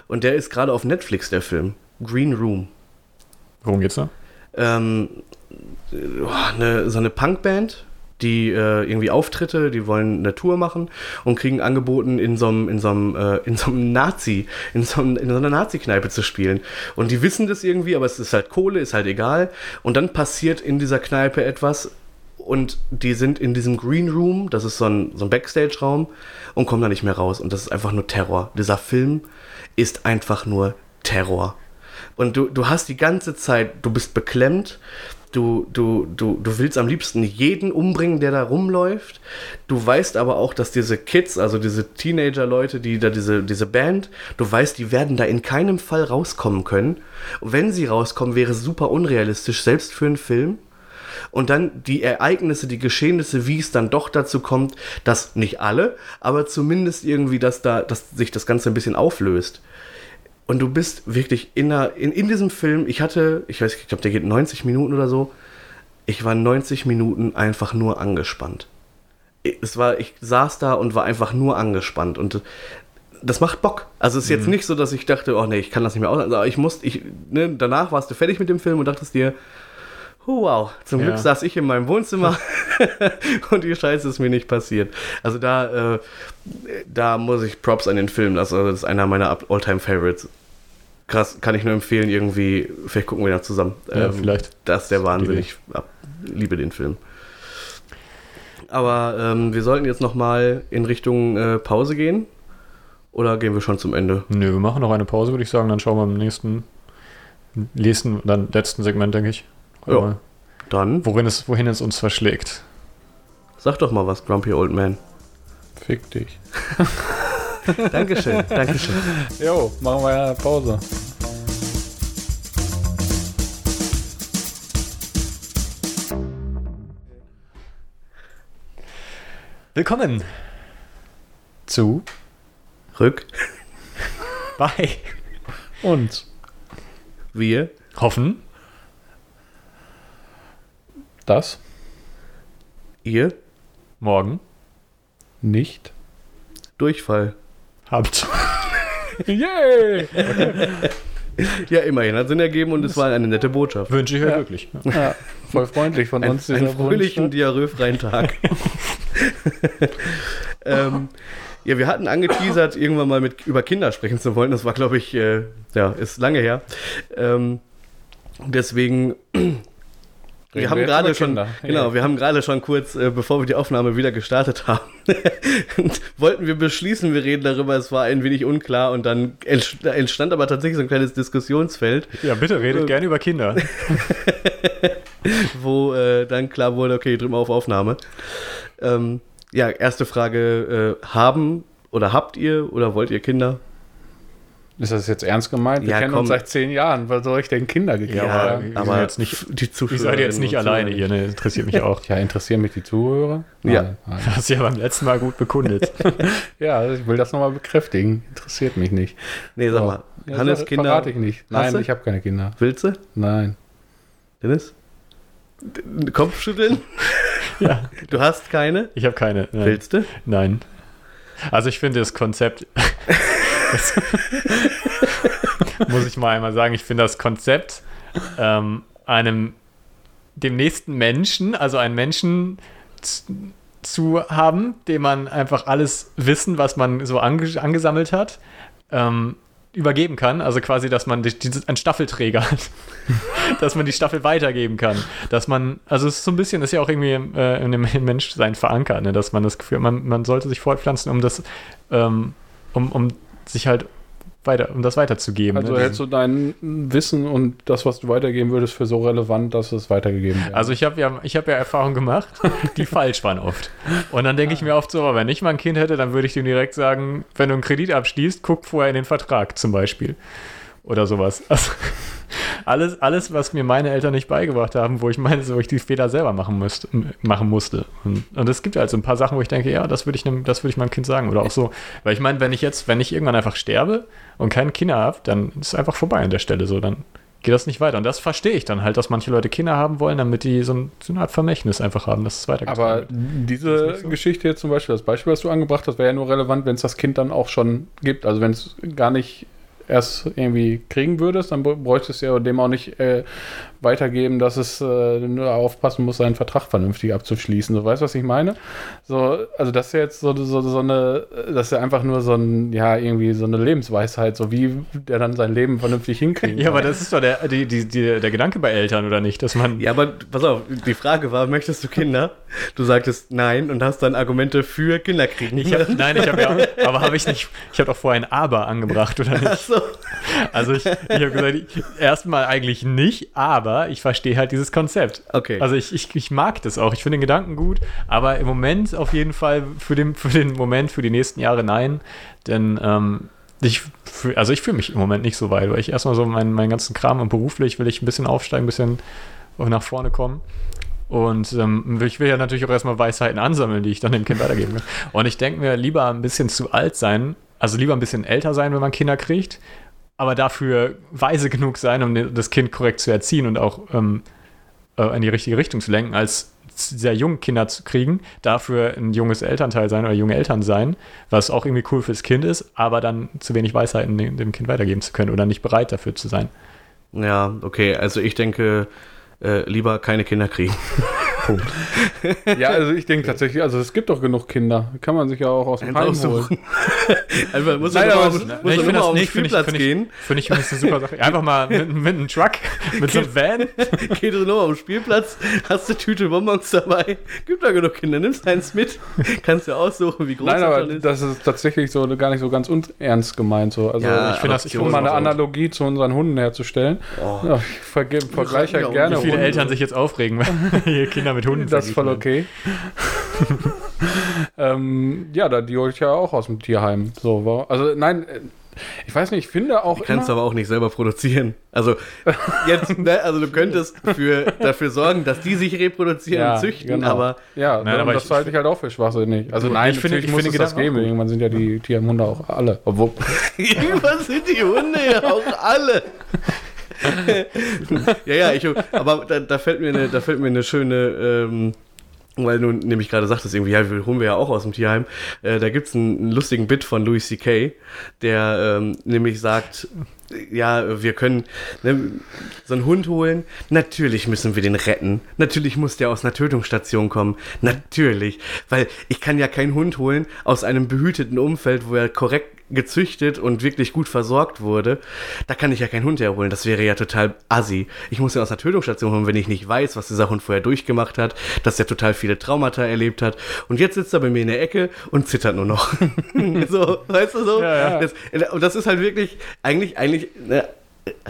Und der ist gerade auf Netflix, der Film. Green Room. Worum geht's da? ähm, oh, eine, so eine Punkband, die äh, irgendwie Auftritte, die wollen eine Tour machen und kriegen angeboten, in so einem, in so äh, Nazi, in so, in so einer Nazi-Kneipe zu spielen. Und die wissen das irgendwie, aber es ist halt Kohle, ist halt egal. Und dann passiert in dieser Kneipe etwas und die sind in diesem Green Room, das ist so ein, so ein Backstage-Raum und kommen da nicht mehr raus. Und das ist einfach nur Terror. Dieser Film ist einfach nur Terror. Und du, du hast die ganze Zeit, du bist beklemmt, du, du, du, du willst am liebsten jeden umbringen, der da rumläuft. Du weißt aber auch, dass diese Kids, also diese Teenager-Leute, die da diese, diese Band, du weißt, die werden da in keinem Fall rauskommen können. Wenn sie rauskommen, wäre es super unrealistisch, selbst für einen Film. Und dann die Ereignisse, die Geschehnisse, wie es dann doch dazu kommt, dass nicht alle, aber zumindest irgendwie, dass da, dass sich das Ganze ein bisschen auflöst. Und du bist wirklich in, einer, in, in diesem Film, ich hatte, ich weiß, ich glaube, der geht 90 Minuten oder so. Ich war 90 Minuten einfach nur angespannt. Es war, ich saß da und war einfach nur angespannt. Und das macht Bock. Also es ist jetzt nicht so, dass ich dachte, oh nee, ich kann das nicht mehr aus. Also ich musste, ich, ne, danach warst du fertig mit dem Film und dachtest dir, oh, wow, zum Ja. Glück saß ich in meinem Wohnzimmer und die Scheiße ist mir nicht passiert. Also da, äh, da muss ich Props an den Film lassen. Also das ist einer meiner All-Time-Favorites. Krass, kann ich nur empfehlen, irgendwie, vielleicht gucken wir da zusammen. Ja, vielleicht. Das ist der Wahnsinn. Ich liebe den Film. Aber ähm, wir sollten jetzt nochmal in Richtung äh, Pause gehen. Oder gehen wir schon zum Ende? Nö, wir machen noch eine Pause, würde ich sagen. Dann schauen wir im nächsten, nächsten, dann letzten Segment, denke ich. Ja. Mal, Dann Worin es, wohin es uns verschlägt. sag doch mal was, Grumpy Old Man. Fick dich. Dankeschön, Dankeschön. Jo, machen wir ja Pause. Willkommen zu Rück, bei Und wir, Hoffen. das ihr, Morgen nicht. Durchfall. Habt. Yay! Ja, immerhin hat Sinn ergeben und es war eine nette Botschaft. Wünsche ich euch Ja. wirklich. Ja, voll freundlich von Ein, uns. einen fröhlichen, diarrhoefreien Tag. ähm, ja, wir hatten angeteasert, irgendwann mal mit über Kinder sprechen zu wollen. Das war, glaube ich, äh, ja, ist lange her. Ähm, deswegen. Wir haben wir jetzt gerade schon, Kinder. genau, wir haben gerade schon kurz, äh, bevor wir die Aufnahme wieder gestartet haben, wollten wir beschließen, wir reden darüber, es war ein wenig unklar und dann entst- entstand aber tatsächlich so ein kleines Diskussionsfeld, Ja, bitte redet gerne über Kinder. wo äh, dann klar wurde, okay, drücken wir auf Aufnahme. Ähm, ja, erste Frage, äh, haben oder habt ihr oder wollt ihr Kinder? Ist das jetzt ernst gemeint? Wir Ja, kennen komm. uns seit zehn Jahren. Was soll ich denn Kinder gekriegt Ja, haben? aber- sind jetzt nicht- die Ich Zuschauer. seid jetzt nicht alleine hier, ne? Interessiert mich auch. Ja, interessieren mich die Zuhörer? Ja. Nein. Hast du ja beim letzten Mal gut bekundet. Ja, ich will das nochmal bekräftigen. Interessiert mich nicht. Nee, sag mal, Ja, Hannes, Kinder, Verrate ich nicht. Nein, ich habe keine Kinder. willst du? Nein. Dennis? Kopfschütteln? ja, Du hast keine? ich habe keine. Nein. Willst du? Nein. Also ich finde das Konzept. das, muss ich mal einmal sagen, ich finde das Konzept ähm, einem dem nächsten Menschen, also einen Menschen z- zu haben, dem man einfach alles Wissen, was man so ange angesammelt hat, ähm, übergeben kann. Also quasi, dass man die, die, einen Staffelträger hat. dass man die Staffel weitergeben kann. Dass man, also es ist so ein bisschen, ist ja auch irgendwie äh, in dem Menschsein verankert, ne? dass man das Gefühl, man, man sollte sich fortpflanzen, um das, ähm, um, um sich halt weiter, um das weiterzugeben. Also ne? hältst du dein Wissen und das, was du weitergeben würdest, für so relevant, dass es weitergegeben wird? Also ich habe ja, ich hab ja Erfahrungen gemacht, die falsch waren oft. Und dann denke ich mir oft so, aber wenn ich mal ein Kind hätte, dann würde ich dem direkt sagen, wenn du einen Kredit abschließt, guck vorher in den Vertrag zum Beispiel. Oder sowas. Also, alles, alles, was mir meine Eltern nicht beigebracht haben, wo ich meine, wo ich die Fehler selber machen, müsste, machen musste. Und, und es gibt halt so ein paar Sachen, wo ich denke, ja, das würde ich, das würde ich meinem Kind sagen. Oder auch so, weil ich meine, wenn ich jetzt, wenn ich irgendwann einfach sterbe und keine Kinder habe, dann ist es einfach vorbei an der Stelle so. Dann geht das nicht weiter. Und das verstehe ich dann halt, dass manche Leute Kinder haben wollen, damit die so, ein, so eine Art Vermächtnis einfach haben, dass es weitergeht. Aber diese so. Geschichte jetzt zum Beispiel, das Beispiel, was du angebracht hast, wäre ja nur relevant, wenn es das Kind dann auch schon gibt. Also wenn es gar nicht erst irgendwie kriegen würdest, dann bräuchtest du ja dem auch nicht äh, weitergeben, dass es äh, nur aufpassen muss, seinen Vertrag vernünftig abzuschließen. So, weißt du, was ich meine? So, also das ist ja jetzt so, so, so eine, das ist ja einfach nur so ein, ja, irgendwie so eine Lebensweisheit, so wie der dann sein Leben vernünftig hinkriegt. ja, aber das ist doch der, die, die, die, der Gedanke bei Eltern, oder nicht? Dass man. Ja, aber pass auf, die Frage war, möchtest du Kinder? Du sagtest nein und hast dann Argumente für Kinder kriegen. Ich hab, nein, ich habe ja, aber habe ich nicht, ich habe doch vorher ein Aber angebracht, oder nicht? Ach so. Also ich, ich habe gesagt, erstmal eigentlich nicht, aber ich verstehe halt dieses Konzept. Okay. Also ich, ich, ich mag das auch, ich finde den Gedanken gut, aber im Moment auf jeden Fall für den, für den Moment, für die nächsten Jahre nein, denn ähm, ich, also ich fühle mich im Moment nicht so weit, weil ich erstmal so meinen, meinen ganzen Kram und beruflich will ich ein bisschen aufsteigen, ein bisschen nach vorne kommen. Und ähm, ich will ja natürlich auch erstmal Weisheiten ansammeln, die ich dann dem Kind weitergeben kann. Und ich denke mir, lieber ein bisschen zu alt sein, also lieber ein bisschen älter sein, wenn man Kinder kriegt, aber dafür weise genug sein, um das Kind korrekt zu erziehen und auch ähm, äh, in die richtige Richtung zu lenken, als sehr jung Kinder zu kriegen, dafür ein junges Elternteil sein oder junge Eltern sein, was auch irgendwie cool fürs Kind ist, aber dann zu wenig Weisheiten dem, dem Kind weitergeben zu können oder nicht bereit dafür zu sein. Ja, okay, also ich denke, äh, lieber keine Kinder kriegen. Punkt. ja, also ich denke tatsächlich, also es gibt doch genug Kinder. Kann man sich ja auch aus dem Heim holen. also muss Nein, aber, muss, muss ich finde das nicht, finde ich, find ich, find ich, find ich eine super Sache. Einfach mal mit, mit einem Truck, mit so einem Van. Geh du nochmal auf den Spielplatz, hast eine Tüte Bonbons dabei, gibt da genug Kinder, nimmst eins mit, kannst du aussuchen, wie groß Nein, aber ist. das ist tatsächlich so gar nicht so ganz ernst gemeint. So. Also ja, ich finde das, ich um mal eine Analogie zu unseren Hunden herzustellen. Oh. Ja, ich vergleiche ja gerne. Wie viele Hunde. Eltern sich jetzt aufregen, wenn hier Kinder mit Hunden Das ist voll okay. ähm, ja, da, die hole ich ja auch aus dem Tierheim. So, also nein, äh, ich weiß nicht, ich finde auch. Du kannst aber auch nicht selber produzieren. Also jetzt, ne, also du könntest für, dafür sorgen, dass die sich reproduzieren ja, und züchten, genau. aber. Ja, nein, aber das halte ich halt auch für schwachsinnig. Also nein, ich finde, ich muss finde es das geben. Irgendwann sind ja die Tierheimhunde auch alle. Obwohl. Irgendwann sind die Hunde ja auch alle. ja, ja, ich, aber da, da, fällt mir eine, da fällt mir eine schöne, ähm, weil du nämlich gerade sagtest, irgendwie, ja, holen wir ja auch aus dem Tierheim. Äh, da gibt es einen, einen, lustigen Bit von Louis C.K., der ähm, nämlich sagt, ja, wir können ne, so einen Hund holen. Natürlich müssen wir den retten. Natürlich muss der aus einer Tötungsstation kommen. Natürlich. Weil ich kann ja keinen Hund holen aus einem behüteten Umfeld, wo er korrekt gezüchtet und wirklich gut versorgt wurde, da kann ich ja keinen Hund herholen. Das wäre ja total assi. Ich muss ja aus einer Tötungsstation holen, wenn ich nicht weiß, was dieser Hund vorher durchgemacht hat, dass er total viele Traumata erlebt hat. Und jetzt sitzt er bei mir in der Ecke und zittert nur noch. so, weißt du so? Ja, ja. Das, und das ist halt wirklich, eigentlich, eigentlich, ne,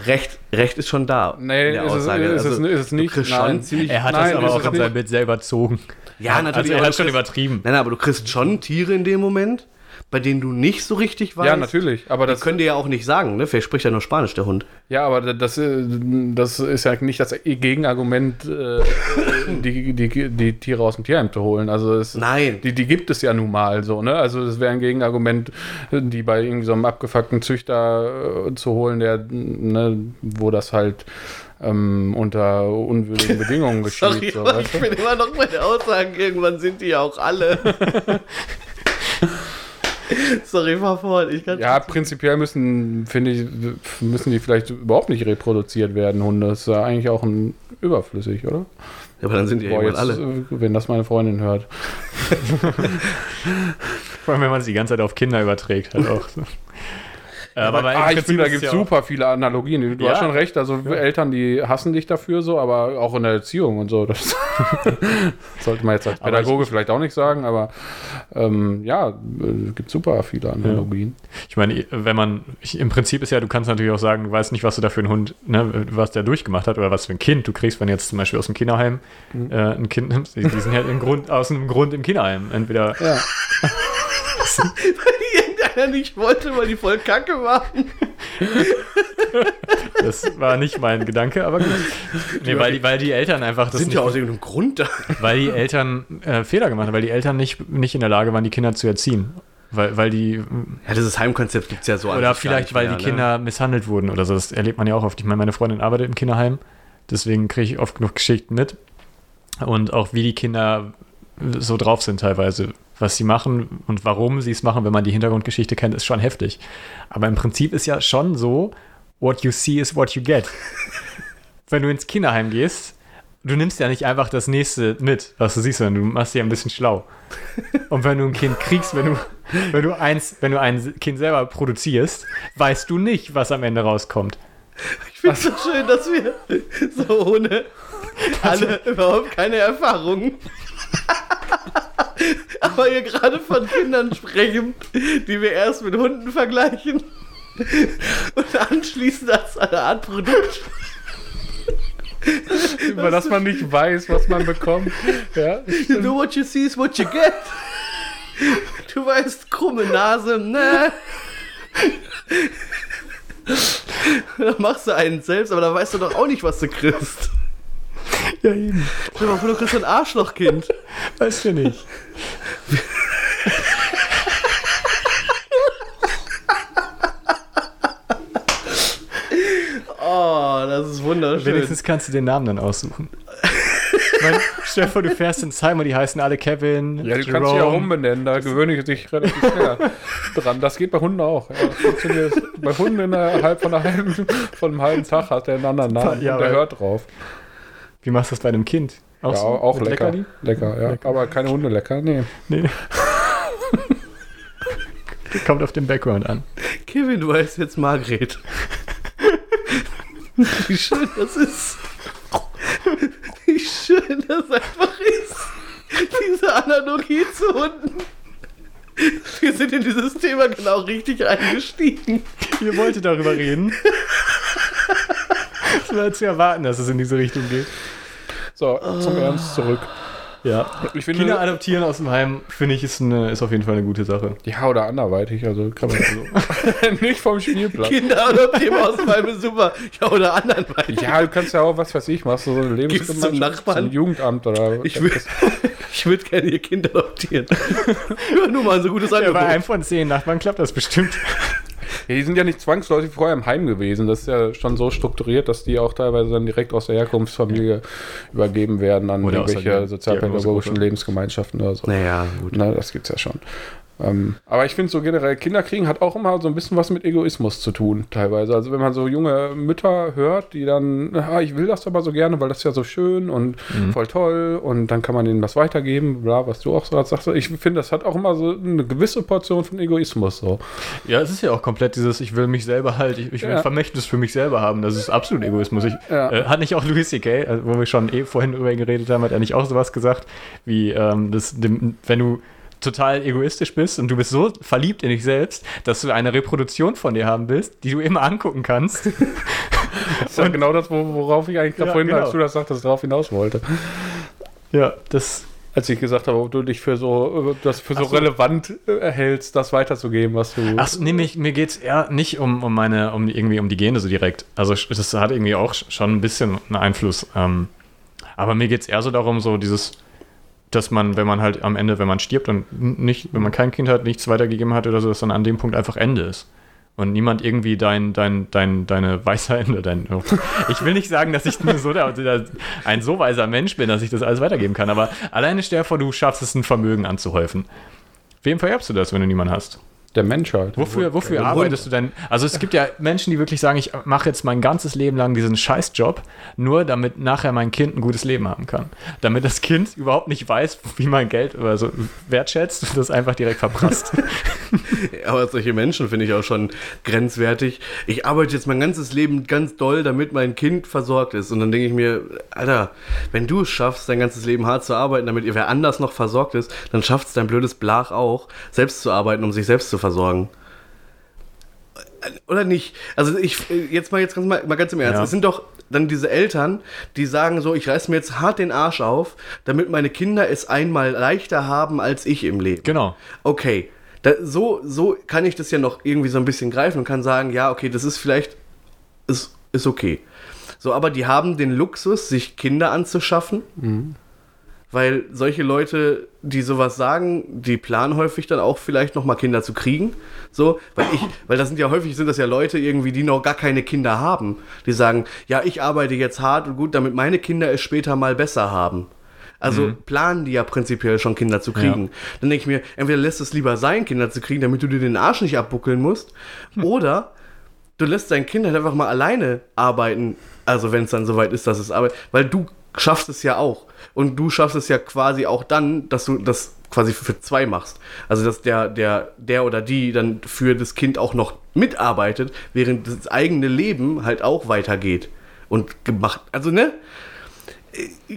Recht, Recht ist schon da. Nee, ist es, ist, also, es, ist es nicht. Nein. Ziemlich, er hat nein, das aber auch in seinem Bild selber erzogen. Ja, natürlich. Also er hat schon übertrieben. Nein, aber du kriegst schon Tiere in dem Moment, bei denen du nicht so richtig weißt. Ja, natürlich. Aber das können dir ja auch nicht sagen, ne? Wer spricht ja nur Spanisch, der Hund. Ja, aber das, äh, das ist ja nicht das Gegenargument, äh, die, die, die Tiere aus dem Tierheim zu holen. Also es, Nein. Die, die gibt es ja nun mal so, ne? Also das wäre ein Gegenargument, die bei irgendwie so einem abgefuckten Züchter äh, zu holen, der, ne, wo das halt ähm, unter unwürdigen Bedingungen geschieht. Sorry, so, ich bin immer noch bei der Aussage, irgendwann sind die ja auch alle. Sorry, fahr fort. Ich kann Ja, prinzipiell müssen, finde ich, müssen die vielleicht überhaupt nicht reproduziert werden, Hunde. Das ist ja eigentlich auch ein überflüssig, oder? Ja, aber dann sind die Boah, irgendwann jetzt, alle. äh, wenn das meine Freundin hört. Vor allem, wenn man es die ganze Zeit auf Kinder überträgt. Halt auch. so. Äh, aber ah, ich finde, da gibt es ja super viele Analogien. Du Ja. hast schon recht, also Eltern, die hassen dich dafür so, aber auch in der Erziehung und so. Das sollte man jetzt als Aber Pädagoge vielleicht auch nicht sagen, aber ähm, ja, es gibt super viele Analogien. Ich meine, wenn man, ich, im Prinzip ist ja, du kannst natürlich auch sagen, du weißt nicht, was du da für einen Hund, ne, was der durchgemacht hat oder was für ein Kind du kriegst, wenn du jetzt zum Beispiel aus dem Kinderheim Mhm. äh, ein Kind nimmst. Die, die sind ja im Grund, aus einem Grund im Kinderheim. Entweder, Ja. Irgendeiner nicht wollte, weil die voll kacke waren. das war nicht mein Gedanke, aber gut. Nee, weil die, weil die Eltern einfach das sind nicht, ja aus irgendeinem Grund da. weil die Eltern äh, Fehler gemacht haben, weil die Eltern nicht, nicht in der Lage waren, die Kinder zu erziehen. Weil, weil die, Ja, dieses Heimkonzept gibt es ja so oder vielleicht, nicht weil mehr, die ne? Kinder misshandelt wurden oder so. Das erlebt man ja auch oft. Ich meine, meine Freundin arbeitet im Kinderheim, deswegen kriege ich oft genug Geschichten mit. Und auch wie die Kinder so drauf sind teilweise. Was sie machen und warum sie es machen, wenn man die Hintergrundgeschichte kennt, ist schon heftig. Aber im Prinzip ist ja schon so, what you see is what you get. wenn du ins Kinderheim gehst, du nimmst ja nicht einfach das nächste mit, was du siehst, sondern du machst dir ein bisschen schlau. Und wenn du ein Kind kriegst, wenn du, wenn du eins, wenn du ein Kind selber produzierst, weißt du nicht, was am Ende rauskommt. Ich finde es so schön, dass wir so ohne alle überhaupt keine Erfahrung. Aber hier gerade von Kindern sprechen, die wir erst mit Hunden vergleichen und anschließend als eine Art Produkt. Über das man nicht weiß, was man bekommt. Ja, You know what you see is what you get. Du weißt, krumme Nase, ne? Da machst du einen selbst, aber da weißt du doch auch nicht, was du kriegst. Ja, eben. Stell dir mal vor, du kriegst ein Arschlochkind. Weißt du nicht. Oh, das ist wunderschön. Wenigstens kannst du den Namen dann aussuchen. Ich meine, stell dir vor, du fährst ins Heim und die heißen alle Kevin. Ja, du kannst dich ja umbenennen, da gewöhne ich dich relativ schnell dran. Das geht bei Hunden auch. Ja, funktioniert. bei Hunden innerhalb von, einer halben, von einem halben Tag hat der einen anderen Namen Ja, und der hört drauf. Wie machst du das bei einem Kind? Ja, so auch lecker. Leckerli? Lecker, ja. Aber keine Hunde lecker, nee. Nee. Kommt auf den Background an. Kevin, du heißt jetzt Margret. Wie schön das ist. Wie schön das einfach ist. Diese Analogie zu Hunden. Wir sind in dieses Thema genau richtig eingestiegen. Ihr wolltet darüber reden. Es war zu erwarten, dass es in diese Richtung geht. So, zum Ernst zurück. Ja. Ich finde, Kinder adoptieren aus dem Heim, finde ich, ist, eine, ist auf jeden Fall eine gute Sache. ja, oder anderweitig, also kann man so. nicht vom Spielplatz. Kinder adoptieren aus meinem super. Ja, oder anderen beiden. Ja, du kannst ja auch, was weiß ich, machst du so eine Gehst zum Lebensgemeinschaft, Nachbarn? zum Jugendamt oder Ich würde gerne ihr Kind adoptieren. Nur mal so gutes Ja, bei Angebot. einem von zehn Nachbarn klappt das bestimmt. Ja, die sind ja nicht zwangsläufig vorher im Heim gewesen. Das ist ja schon so strukturiert, dass die auch teilweise dann direkt aus der Herkunftsfamilie übergeben werden an Oder irgendwelche sozialpädagogischen. Lebensgemeinschaften oder so. naja, gut. Na, das gibt's ja schon. Ähm, aber ich finde so generell, Kinderkriegen hat auch immer so ein bisschen was mit Egoismus zu tun, teilweise. Also wenn man so junge Mütter hört, die dann, ah, ich will das aber so gerne, weil das ist ja so schön und Mhm. voll toll und dann kann man denen was weitergeben, bla, was du auch so sagst. Ich finde, das hat auch immer so eine gewisse Portion von Egoismus so. Ja, es ist ja auch komplett dieses, ich will mich selber halt, ich, ich will Ja. ein Vermächtnis für mich selber haben. Das ist absolut Egoismus. Ich, Ja. äh, hat nicht auch Louis C.K., also wo wir schon eh vorhin drüber geredet haben, hat er nicht auch sowas gesagt, wie, ähm, das, dem, wenn du total egoistisch bist und du bist so verliebt in dich selbst, dass du eine Reproduktion von dir haben willst, die du immer angucken kannst. Das ist ja genau das, wo- worauf ich eigentlich gerade Ja, vorhin, genau. als du das sagtest, darauf hinaus wollte. ja, das Als ich gesagt habe, ob du dich für so, das für so, so. relevant äh, erhältst, das weiterzugeben, was du. Ach, so, nee, mich, mir geht es eher nicht um, um meine, um irgendwie um die Gene so direkt. Also das hat irgendwie auch sch- schon ein bisschen einen Einfluss. Ähm, aber mir geht es eher so darum, so dieses, dass man, wenn man halt am Ende, wenn man stirbt und nicht, wenn man kein Kind hat, nichts weitergegeben hat oder so, dass dann an dem Punkt einfach Ende ist. Und niemand irgendwie dein, dein, dein, deine Weisheit, dein, oh. ich will nicht sagen, dass ich nur so der, der, ein so weiser Mensch bin, dass ich das alles weitergeben kann, aber alleine stell dir vor, du schaffst es, ein Vermögen anzuhäufen. Wem vererbst du das, wenn du niemanden hast? Der Menschheit. Wofür, wofür arbeitest du denn? Also es gibt ja Menschen, die wirklich sagen, ich mache jetzt mein ganzes Leben lang diesen Scheißjob, nur damit nachher mein Kind ein gutes Leben haben kann. Damit das Kind überhaupt nicht weiß, wie man Geld oder so wertschätzt und das einfach direkt verprasst. Aber solche Menschen finde ich auch schon grenzwertig. Ich arbeite jetzt mein ganzes Leben ganz doll, damit mein Kind versorgt ist. Und dann denke ich mir, Alter, wenn du es schaffst, dein ganzes Leben hart zu arbeiten, damit ihr wer anders noch versorgt ist, dann schafft es dein blödes Blach auch, selbst zu arbeiten, um sich selbst zu versorgen. Oder nicht? Also ich jetzt mal jetzt ganz mal, mal ganz im Ernst. Ja. Es sind doch dann diese Eltern, die sagen so, ich reiß mir jetzt hart den Arsch auf, damit meine Kinder es einmal leichter haben als ich im Leben. genau. Okay, da, so, so kann ich das ja noch irgendwie so ein bisschen greifen und kann sagen, ja, okay, das ist vielleicht, ist, ist okay. So, aber die haben den Luxus, sich Kinder anzuschaffen, weil solche Leute, die sowas sagen, die planen häufig dann auch vielleicht noch mal Kinder zu kriegen. So, weil ich, weil das sind ja häufig sind das ja Leute irgendwie, die noch gar keine Kinder haben. Die sagen, ja, ich arbeite jetzt hart und gut, damit meine Kinder es später mal besser haben. Also planen die ja prinzipiell schon Kinder zu kriegen. Dann denke ich mir, entweder lässt es lieber sein, Kinder zu kriegen, damit du dir den Arsch nicht abbuckeln musst, oder du lässt dein Kind halt einfach mal alleine arbeiten, also wenn es dann soweit ist, dass es arbeitet, weil du schaffst es ja auch. Und du schaffst es ja quasi auch dann, dass du das quasi für zwei machst. Also dass der, der, der oder die dann für das Kind auch noch mitarbeitet, während das eigene Leben halt auch weitergeht. Und gemacht, also ne?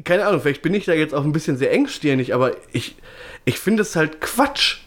Keine Ahnung, vielleicht bin ich da jetzt auch ein bisschen sehr engstirnig, aber ich, ich finde es halt Quatsch.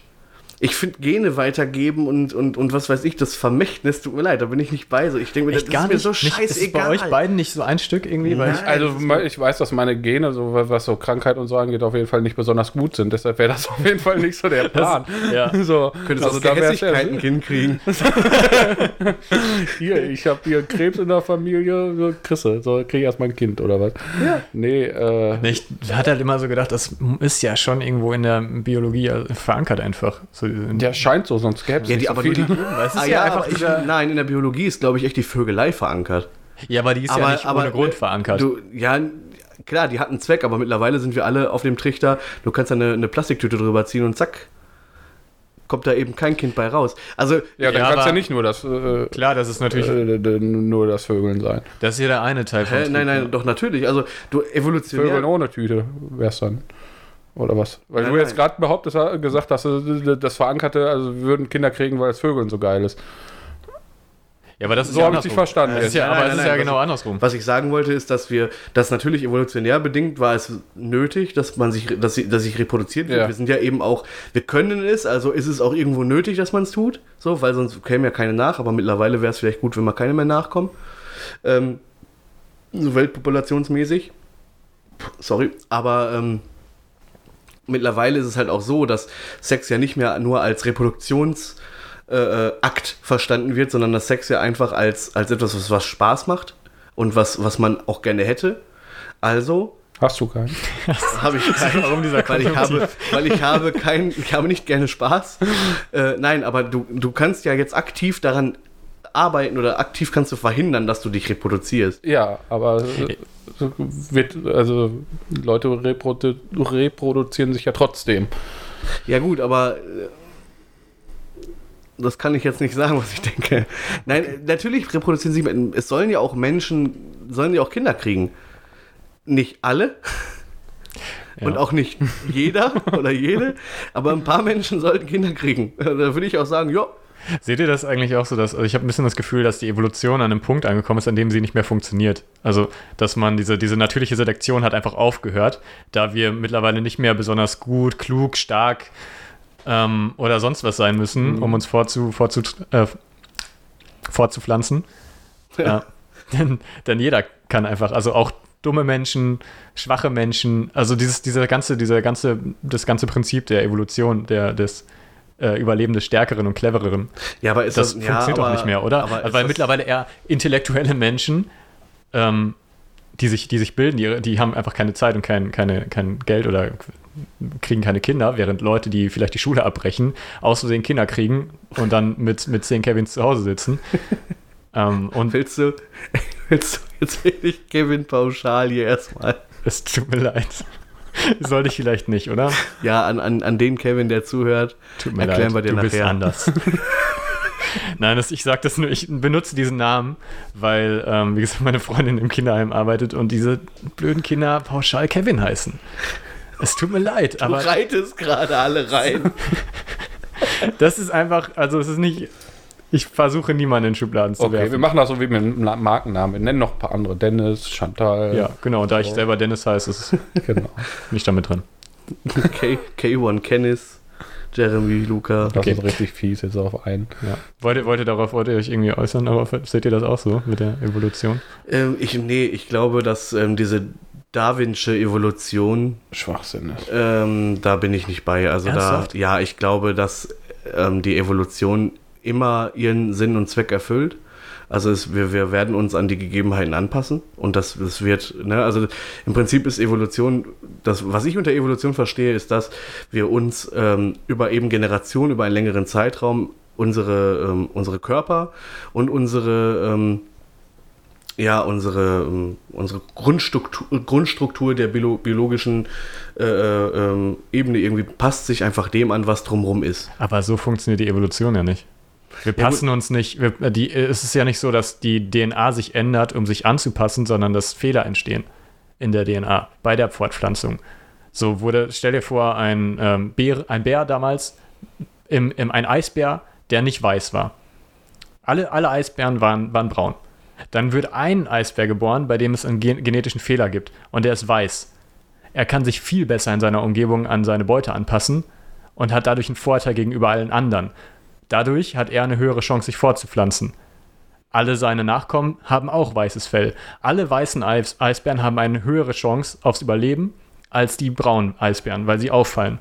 Ich finde Gene weitergeben und, und, und was weiß ich, das Vermächtnis, tut mir leid, da bin ich nicht bei. So, ich denke mir, das Echt gar ist mir nicht. so nicht ist es scheißegal. bei euch beiden nicht so ein Stück irgendwie? Weil ich. Also ich weiß, dass meine Gene, so was so Krankheit und so angeht, auf jeden Fall nicht besonders gut sind. Deshalb wäre das auf jeden Fall nicht so der Plan. ja. So, Könntest also du Gehässigkeit ein Kind kriegen. hier, ich habe hier Krebs in der Familie, so Chrisse, so kriege ich erst mein Kind oder was? Ja. Nee, äh, Ich hatte halt immer so gedacht, das ist ja schon irgendwo in der Biologie äh, verankert einfach. So, der scheint so, sonst gäbe es Ja, nicht die, so aber viele. die, ah, ja einfach aber ich, dieser- nein, in der Biologie ist, glaube ich, echt die Vögelei verankert. ja, aber die ist ja nicht ohne Grund verankert. Du, ja, klar, die hat einen Zweck, aber mittlerweile sind wir alle auf dem Trichter, du kannst da eine, eine Plastiktüte drüber ziehen und zack, kommt da eben kein Kind bei raus. Also, Ja, dann Ja, kann es aber- ja nicht nur das, äh, Klar, das ist natürlich, äh, nur das Vögeln sein. das ist ja der eine Teil von hä, nein, nein, doch natürlich. Also, du evolutionär. Vögeln ohne Tüte wär's dann. Oder was? Weil Nein, du jetzt gerade behauptest, äh, gesagt hast, äh, das Verankerte, also wir würden Kinder kriegen, weil das Vögeln so geil ist. Ja, aber das ist So ja habe ich dich verstanden. Das ist ja, Nein, aber es ist nein, ja was genau ich- andersrum. Was ich sagen wollte, ist, dass wir, das natürlich evolutionär bedingt war es nötig, dass man sich, dass, sie- dass sich reproduziert wird. Ja. Wir sind ja eben auch, wir können es, also ist es auch irgendwo nötig, dass man es tut, so, weil sonst käme ja keine nach, aber mittlerweile wäre es vielleicht gut, wenn mal keine mehr nachkommen. Ähm, so weltpopulationsmäßig. Sorry, aber ähm, mittlerweile ist es halt auch so, dass Sex ja nicht mehr nur als Reproduktions- äh, äh, verstanden wird, sondern dass Sex ja einfach als, als etwas, was, was Spaß macht und was, was man auch gerne hätte. Also Hast du keinen? habe ich keinen, Warum dieser weil ich habe, weil ich habe kein, ich habe nicht gerne Spaß. Äh, nein, aber du, du kannst ja jetzt aktiv daran arbeiten oder aktiv kannst du verhindern, dass du dich reproduzierst. Ja, aber wird, also Leute reprodu reproduzieren sich ja trotzdem. Ja gut, aber äh, das kann ich jetzt nicht sagen, was ich denke. Nein, natürlich reproduzieren sich, es sollen ja auch Menschen, sollen ja auch Kinder kriegen. Nicht alle Ja. und auch nicht jeder oder jede, aber ein paar Menschen sollten Kinder kriegen. Da würde ich auch sagen, ja, Seht ihr das eigentlich auch so, dass, also ich habe ein bisschen das Gefühl, dass die Evolution an einem Punkt angekommen ist, an dem sie nicht mehr funktioniert. Also, dass man diese, diese natürliche Selektion hat einfach aufgehört, da wir mittlerweile nicht mehr besonders gut, klug, stark ähm, oder sonst was sein müssen, um uns vorzu, vorzu, äh, fortzupflanzen. Ja. denn, denn jeder kann einfach, also auch dumme Menschen, schwache Menschen, also dieses, dieser ganze, dieser ganze, das ganze Prinzip der Evolution, der, des äh, Überleben des Stärkeren und Clevereren, ja, aber ist das das, funktioniert ja, doch aber- nicht mehr, oder? Also, weil mittlerweile eher intellektuelle Menschen, ähm, die, sich, die sich bilden, die, die haben einfach keine Zeit und kein, keine, kein Geld oder kriegen keine Kinder, während Leute, die vielleicht die Schule abbrechen, aus Versehen Kinder kriegen und dann mit, mit zehn Kevins zu Hause sitzen. ähm, und Willst du, willst du jetzt wirklich Kevin pauschal hier erstmal? es tut mir leid. Sollte ich vielleicht nicht, oder? Ja, an, an, an den Kevin, der zuhört, Tut mir erklären leid, wir dir du bist nachher. anders. Nein, das, ich sage das nur, ich benutze diesen Namen, weil, ähm, wie gesagt, meine Freundin im Kinderheim arbeitet und diese blöden Kinder pauschal Kevin heißen. Es tut mir leid, Du aber reitest gerade alle rein. das ist einfach, also es ist nicht, ich versuche niemanden in Schubladen zu Okay, wir werfen. machen das so wie mit dem Na- Markennamen. Wir nennen noch ein paar andere. Dennis, Chantal. Ja, genau, und da ich So. selber Dennis heiße, ist es genau. nicht damit drin. K, K1 Kennis, Jeremy, Luca. Das Okay. ist richtig fies jetzt auf einen. Ja. Wollt, ihr, wollt ihr darauf, wollt ihr euch irgendwie äußern, aber seht ihr das auch so mit der Evolution? Ähm, ich, nee, ich glaube, dass ähm, diese Darwinsche Evolution, Schwachsinn ist. ähm, da bin ich nicht bei. Also Ernsthaft? da, ja, ich glaube, dass ähm, die Evolution immer ihren Sinn und Zweck erfüllt. Also es, wir, wir werden uns an die Gegebenheiten anpassen und das, das wird, ne, also im Prinzip ist Evolution, das, was ich unter Evolution verstehe, ist, dass wir uns ähm, über eben Generationen, über einen längeren Zeitraum unsere, ähm, unsere Körper und unsere, ähm, ja, unsere, ähm, unsere Grundstruktur, Grundstruktur der biolo biologischen äh, äh, ähm, Ebene irgendwie passt sich einfach dem an, was drumherum ist. Aber so funktioniert die Evolution ja nicht. Wir Ja, passen uns nicht, wir, äh, die, es ist ja nicht so, dass die DNA sich ändert, um sich anzupassen, sondern dass Fehler entstehen in der DNA bei der Fortpflanzung. So wurde, stell dir vor, ein, ähm, Bär, ein Bär damals, im, im, ein Eisbär, der nicht weiß war. Alle, alle Eisbären waren, waren braun. Dann wird ein Eisbär geboren, bei dem es einen gen genetischen Fehler gibt und der ist weiß. Er kann sich viel besser in seiner Umgebung an seine Beute anpassen und hat dadurch einen Vorteil gegenüber allen anderen. Dadurch hat er eine höhere Chance, sich fortzupflanzen. Alle seine Nachkommen haben auch weißes Fell. Alle weißen Eis Eisbären haben eine höhere Chance aufs Überleben als die braunen Eisbären, weil sie auffallen.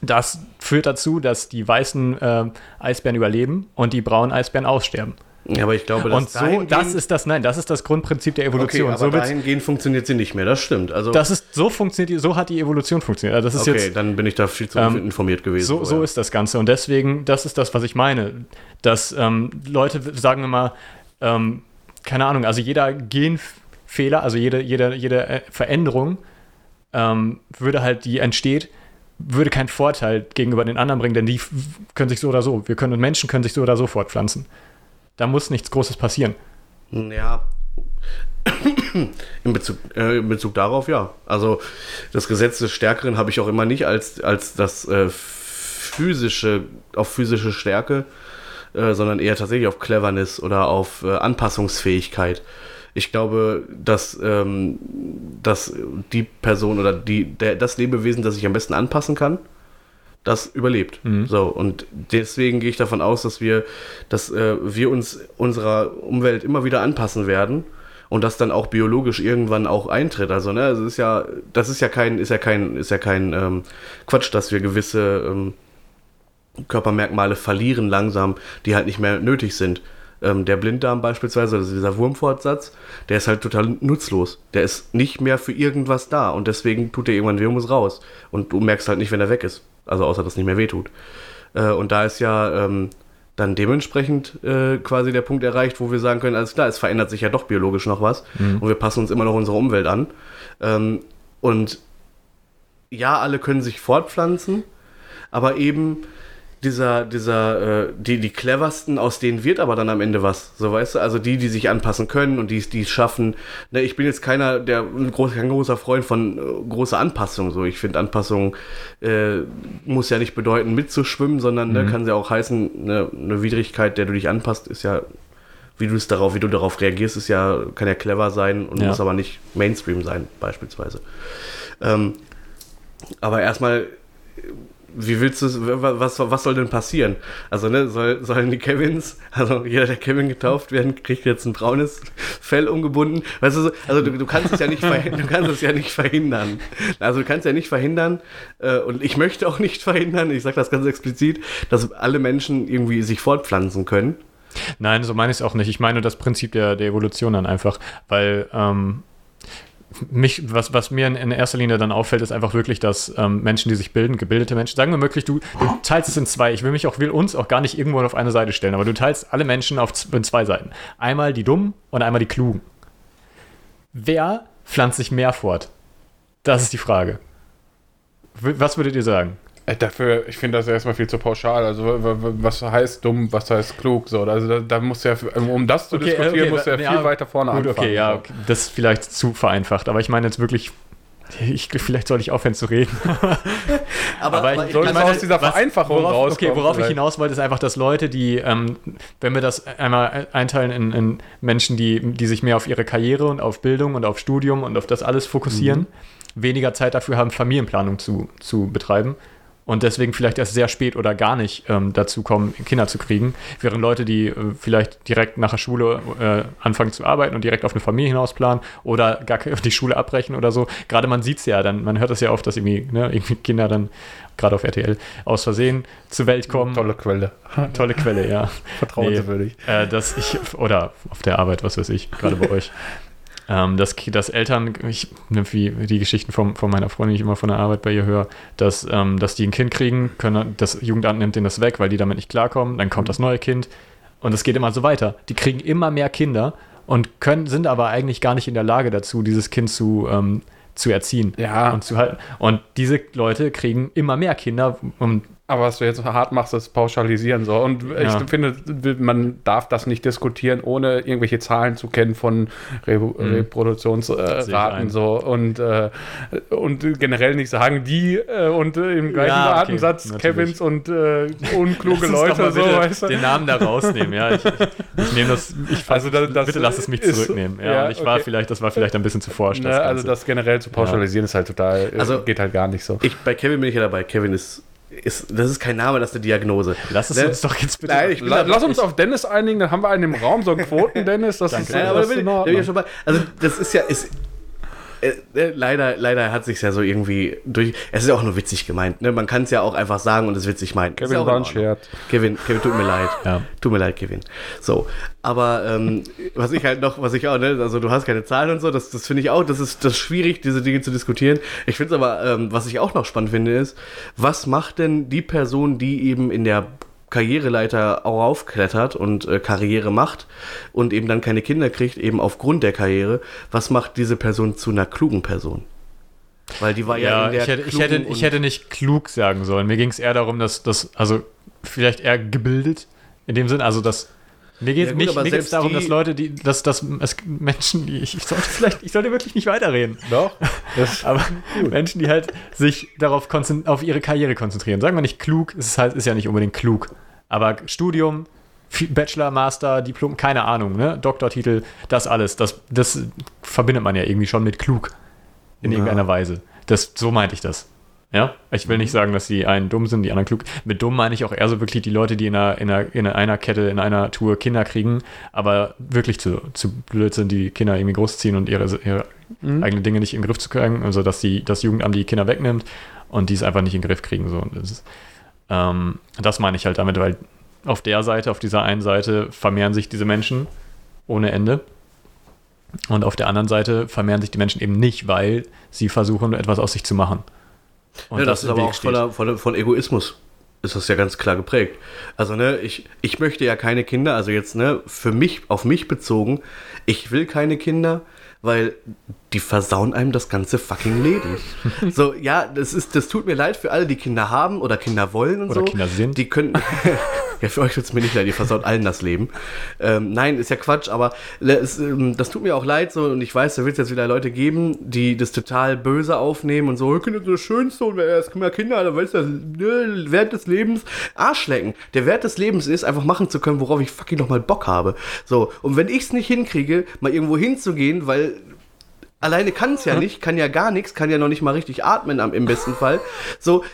Das führt dazu, dass die weißen äh, Eisbären überleben und die braunen Eisbären aussterben. Ja, aber ich glaube, dass Und so, das ist das, nein, das ist das Grundprinzip der okay, Evolution. aber so, dahingehend funktioniert sie nicht mehr, das stimmt. Also, das ist, so funktioniert, so hat die Evolution funktioniert. Also das ist okay, jetzt dann bin ich da viel zu Ähm, informiert gewesen. So, so ist das Ganze. Und deswegen, das ist das, was ich meine. Dass ähm, Leute sagen immer, ähm, keine Ahnung, also jeder Genfehler, also jede, jede, jede äh, Veränderung ähm, würde halt, die entsteht, würde keinen Vorteil gegenüber den anderen bringen, denn die können sich so oder so, wir können Menschen können sich so oder so fortpflanzen. Da muss nichts Großes passieren. Ja. In Bezug, äh, in Bezug darauf, ja. Also das Gesetz des Stärkeren habe ich auch immer nicht als, als das äh, physische, auf physische Stärke, äh, sondern eher tatsächlich auf Cleverness oder auf äh, Anpassungsfähigkeit. Ich glaube, dass, ähm, dass die Person oder die, der, das Lebewesen, das sich am besten anpassen kann, das überlebt. So, und deswegen gehe ich davon aus, dass wir, dass äh, wir uns unserer Umwelt immer wieder anpassen werden und das dann auch biologisch irgendwann auch eintritt. Also, ne, es ist ja, das ist ja kein, ist ja kein, ist ja kein ähm, Quatsch, dass wir gewisse ähm, Körpermerkmale verlieren langsam, die halt nicht mehr nötig sind. Ähm, der Blinddarm beispielsweise, also dieser Wurmfortsatz, der ist halt total nutzlos. Der ist nicht mehr für irgendwas da und deswegen tut der irgendwann muss raus. Und du merkst halt nicht, wenn er weg ist. Also außer, dass es nicht mehr wehtut. Äh, und da ist ja ähm, dann dementsprechend äh, quasi der Punkt erreicht, wo wir sagen können, alles klar, es verändert sich ja doch biologisch noch was und wir passen uns immer noch unserer Umwelt an. Ähm, und ja, alle können sich fortpflanzen, aber eben dieser, dieser, äh, die, die cleversten, aus denen wird aber dann am Ende was. So weißt du, also die, die sich anpassen können und die die es schaffen. Ne, ich bin jetzt keiner, der ein groß, kein großer Freund von äh, großer Anpassung. So, ich finde Anpassung äh, muss ja nicht bedeuten mitzuschwimmen, sondern ne, kann ja auch heißen, ne, eine Widrigkeit, der du dich anpasst, ist ja, wie du es darauf, wie du darauf reagierst, ist ja, kann ja clever sein und Ja. muss aber nicht Mainstream sein, beispielsweise. Ähm, aber erstmal, wie willst du was, was soll denn passieren? Also, ne, soll, sollen die Kevins, also jeder, der Kevin getauft werden, kriegt jetzt ein braunes Fell umgebunden. Weißt du, so, also du, du kannst es ja nicht verhindern, du kannst es ja nicht verhindern. Also du kannst ja nicht verhindern, äh, und ich möchte auch nicht verhindern, ich sage das ganz explizit, dass alle Menschen irgendwie sich fortpflanzen können. Nein, so meine ich es auch nicht. Ich meine das Prinzip der, der Evolution dann einfach, weil ähm, mich, was, was mir in, in erster Linie dann auffällt, ist einfach wirklich, dass ähm, Menschen, die sich bilden, gebildete Menschen, sagen wir wirklich, du, du teilst es in zwei. Ich will mich auch, will uns auch gar nicht irgendwo auf eine Seite stellen, aber du teilst alle Menschen auf in zwei Seiten. Einmal die Dummen und einmal die Klugen. Wer pflanzt sich mehr fort? Das ist die Frage. Was würdet ihr sagen? Äh, Dafür, ich finde das erstmal viel zu pauschal. Also, was heißt dumm, was heißt klug? So, also, da, da muss ja, um das zu Okay, diskutieren, okay, muss ja ja, viel weiter vorne Gut, anfangen. okay, ja, okay, das ist vielleicht zu vereinfacht, aber ich meine jetzt wirklich, ich, vielleicht soll ich aufhören zu reden. Aber, Aber ich ich- das aus dieser Vereinfachung worauf, rauskommen Okay, worauf ich vielleicht. hinaus wollte, ist einfach, dass Leute, die, ähm, wenn wir das einmal einteilen in, in Menschen, die, die sich mehr auf ihre Karriere und auf Bildung und auf Studium und auf das alles fokussieren, weniger Zeit dafür haben, Familienplanung zu, zu betreiben und deswegen vielleicht erst sehr spät oder gar nicht ähm, dazu kommen, Kinder zu kriegen, während Leute, die äh, vielleicht direkt nach der Schule äh, anfangen zu arbeiten und direkt auf eine Familie hinausplanen oder gar die Schule abbrechen oder so. Gerade man sieht es ja, dann, man hört es ja oft, dass irgendwie, ne, irgendwie Kinder dann, gerade auf RTL, aus Versehen zur Welt kommen. Tolle Quelle. Tolle Quelle, ja. Vertrauenswürdig. Äh, dass ich, oder auf der Arbeit, was weiß ich, gerade bei euch. Ähm, dass, dass Eltern, ich, wie die Geschichten von, von meiner Freundin, die ich immer von der Arbeit bei ihr höre, dass, ähm, dass die ein Kind kriegen, können, das Jugendamt nimmt denen das weg, weil die damit nicht klarkommen, dann kommt das neue Kind und es geht immer so weiter. Die kriegen immer mehr Kinder und können, sind aber eigentlich gar nicht in der Lage dazu, dieses Kind zu, ähm, zu erziehen Ja. und zu halten. Und diese Leute kriegen immer mehr Kinder und Aber was du jetzt hart machst, ist pauschalisieren so. Und Ja. ich finde, man darf das nicht diskutieren, ohne irgendwelche Zahlen zu kennen von Re Reproduktionsraten Sehe ich ein. so und, äh, und generell nicht sagen, die äh, und äh, im gleichen Ja, okay, Atemsatz natürlich. Kevins und äh, unkluge Lass uns doch Leute mal so, weißt du? den Namen da rausnehmen, ja. Ich, ich, ich nehme das, ich Also das- das bitte lass es mich ist- zurücknehmen. Ja, ja, und ich war okay. vielleicht, das war vielleicht ein bisschen zu forsch. Ne, also das generell zu pauschalisieren ist halt total, also, geht halt gar nicht so. ich, bei Kevin bin ich ja dabei. Kevin ist, ist, das ist kein Name, das ist eine Diagnose. Lass es Ne? uns doch jetzt bitte. Nein, La lass uns auf Dennis einigen, dann haben wir einen im Raum, so einen Quoten-Dennis, das Danke. ist, Nein, aber das da ist bin, in ich, da bin ich Ordnung. schon bei. Also, das ist ja. Ist, leider, leider hat sich ja so irgendwie durch. Es ist ja auch nur witzig gemeint. Ne? Man kann es ja auch einfach sagen und es witzig meinen. Ist Kevin ja war ein Ordnung. Scherz. Kevin, Kevin, tut mir leid. Ja. Tut mir leid, Kevin. So, aber ähm, was ich halt noch, was ich auch, ne, also du hast keine Zahlen und so, das, das finde ich auch, das ist das ist schwierig, diese Dinge zu diskutieren. Ich finde es aber, ähm, was ich auch noch spannend finde, ist, was macht denn die Person, die eben in der Karriereleiter auch aufklettert und äh, Karriere macht und eben dann keine Kinder kriegt, eben aufgrund der Karriere, was macht diese Person zu einer klugen Person? Weil die war ja, ja, in der ich hätte, ich, hätte, ich hätte nicht klug sagen sollen. Mir ging es eher darum, dass das, also vielleicht eher gebildet, in dem Sinn, also dass mir geht Ja, es gut, nicht, darum, dass Leute, die, dass, dass es Menschen, die, ich, ich sollte vielleicht, ich sollte wirklich nicht weiterreden. Doch. Aber Menschen, die halt sich darauf auf ihre Karriere konzentrieren. Sagen wir nicht klug, es ist, halt, ist ja nicht unbedingt klug. Aber Studium, Bachelor, Master, Diplom, keine Ahnung, ne? Doktortitel, das alles, das, das verbindet man ja irgendwie schon mit klug. In Ja. irgendeiner Weise. Das, so meinte ich das. Ja, ich will nicht sagen, dass die einen dumm sind, die anderen klug. Mit dumm meine ich auch eher so wirklich die Leute, die in einer, in einer, in einer Kette, in einer Tour Kinder kriegen, aber wirklich zu, zu blöd sind, die Kinder irgendwie großziehen und ihre, ihre eigenen Dinge nicht in den Griff zu kriegen. Also, dass die, das Jugendamt die Kinder wegnimmt und die es einfach nicht in den Griff kriegen. So. Und Das, ist, ähm, das meine ich halt damit, weil auf der Seite, auf dieser einen Seite vermehren sich diese Menschen ohne Ende. Und auf der anderen Seite vermehren sich die Menschen eben nicht, weil sie versuchen, etwas aus sich zu machen. Und ja, das, ist im aber Weg auch voller, voller, von Egoismus. Ist das ja ganz klar geprägt. Also, ne, ich, ich möchte ja keine Kinder, also jetzt, ne, für mich, auf mich bezogen, ich will keine Kinder, weil die versauen einem das ganze fucking Leben. so, ja, das ist, das tut mir leid für alle, die Kinder haben oder Kinder wollen und Oder so. Kinder sind. Die können. ja, für euch tut es mir nicht leid, ihr versaut allen das Leben. Ähm, nein, ist ja Quatsch, aber es, ähm, das tut mir auch leid so und ich weiß, da wird es jetzt wieder Leute geben, die das total böse aufnehmen und so, Kinder sind das Schönste und wer ist mehr Kinder, da weißt du, ne, Wert des Lebens, Arschlecken. Der Wert des Lebens ist, einfach machen zu können, worauf ich fucking nochmal Bock habe. So, und wenn ich es nicht hinkriege, mal irgendwo hinzugehen, weil Alleine kann es ja nicht, kann ja gar nichts, kann ja noch nicht mal richtig atmen am, im besten Fall. So,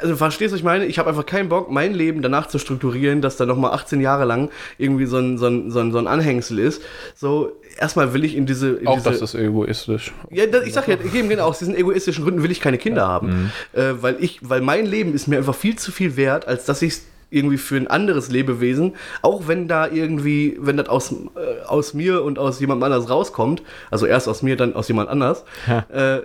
also verstehst du, was ich meine? Ich habe einfach keinen Bock, mein Leben danach zu strukturieren, dass da noch mal 18 Jahre lang irgendwie so ein, so ein, so ein, so ein Anhängsel ist. So, erstmal will ich in diese... In auch diese, das ist egoistisch. ja, das, ich sag ja, eben genau, aus diesen egoistischen Gründen will ich keine Kinder haben. Äh, weil ich, weil mein Leben ist mir einfach viel zu viel wert, als dass ich irgendwie für ein anderes Lebewesen, auch wenn da irgendwie, wenn das aus, äh, aus mir und aus jemand anders rauskommt, also erst aus mir, dann aus jemand anders, äh,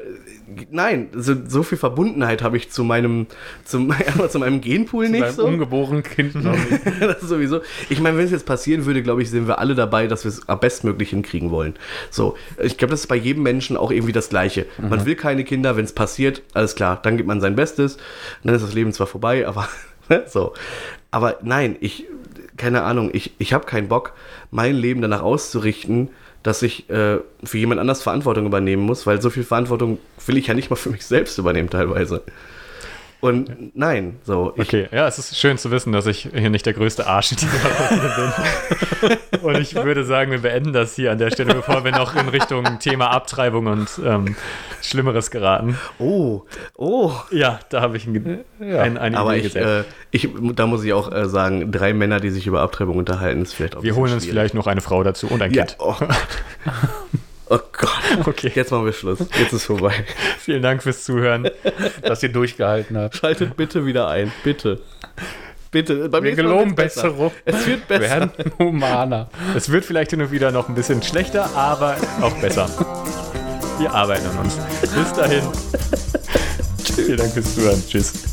nein, so, so viel Verbundenheit habe ich zu meinem, zum, erstmal zu meinem Genpool nicht Beim so. ungeborenen Kind. glaub ich. das ist sowieso. Ich meine, wenn es jetzt passieren würde, glaube ich, sind wir alle dabei, dass wir es am bestmöglich hinkriegen wollen. So, ich glaube, das ist bei jedem Menschen auch irgendwie das Gleiche. Man will keine Kinder, wenn es passiert, alles klar, dann gibt man sein Bestes, dann ist das Leben zwar vorbei, aber so. Aber nein, ich, keine Ahnung, ich, ich habe keinen Bock, mein Leben danach auszurichten, dass ich äh, für jemand anders Verantwortung übernehmen muss, weil so viel Verantwortung will ich ja nicht mal für mich selbst übernehmen teilweise. Und nein, so. Ich, Okay, ja, es ist schön zu wissen, dass ich hier nicht der größte Arsch in dieser Runde bin. Und ich würde sagen, wir beenden das hier an der Stelle, bevor wir noch in Richtung Thema Abtreibung und ähm, Schlimmeres geraten. Oh, oh. Ja, da habe ich ein, ein, eine Aber Idee ich, äh, ich, da muss ich auch äh, sagen, drei Männer, die sich über Abtreibung unterhalten, ist vielleicht auch ein wir holen uns vielleicht noch eine Frau dazu und ein Ja, Kind. oh. oh Gott. Okay. Jetzt machen wir Schluss. Jetzt ist vorbei. Vielen Dank fürs Zuhören. dass ihr durchgehalten habt. Schaltet bitte wieder ein. Bitte. Bitte. Bei Wir geloben. Besserung. Es wird Wir besser. werden humaner. Es wird vielleicht hin und wieder noch ein bisschen schlechter, aber auch besser. Wir arbeiten an uns. Bis dahin. Vielen Dank fürs Zuhören. Tschüss.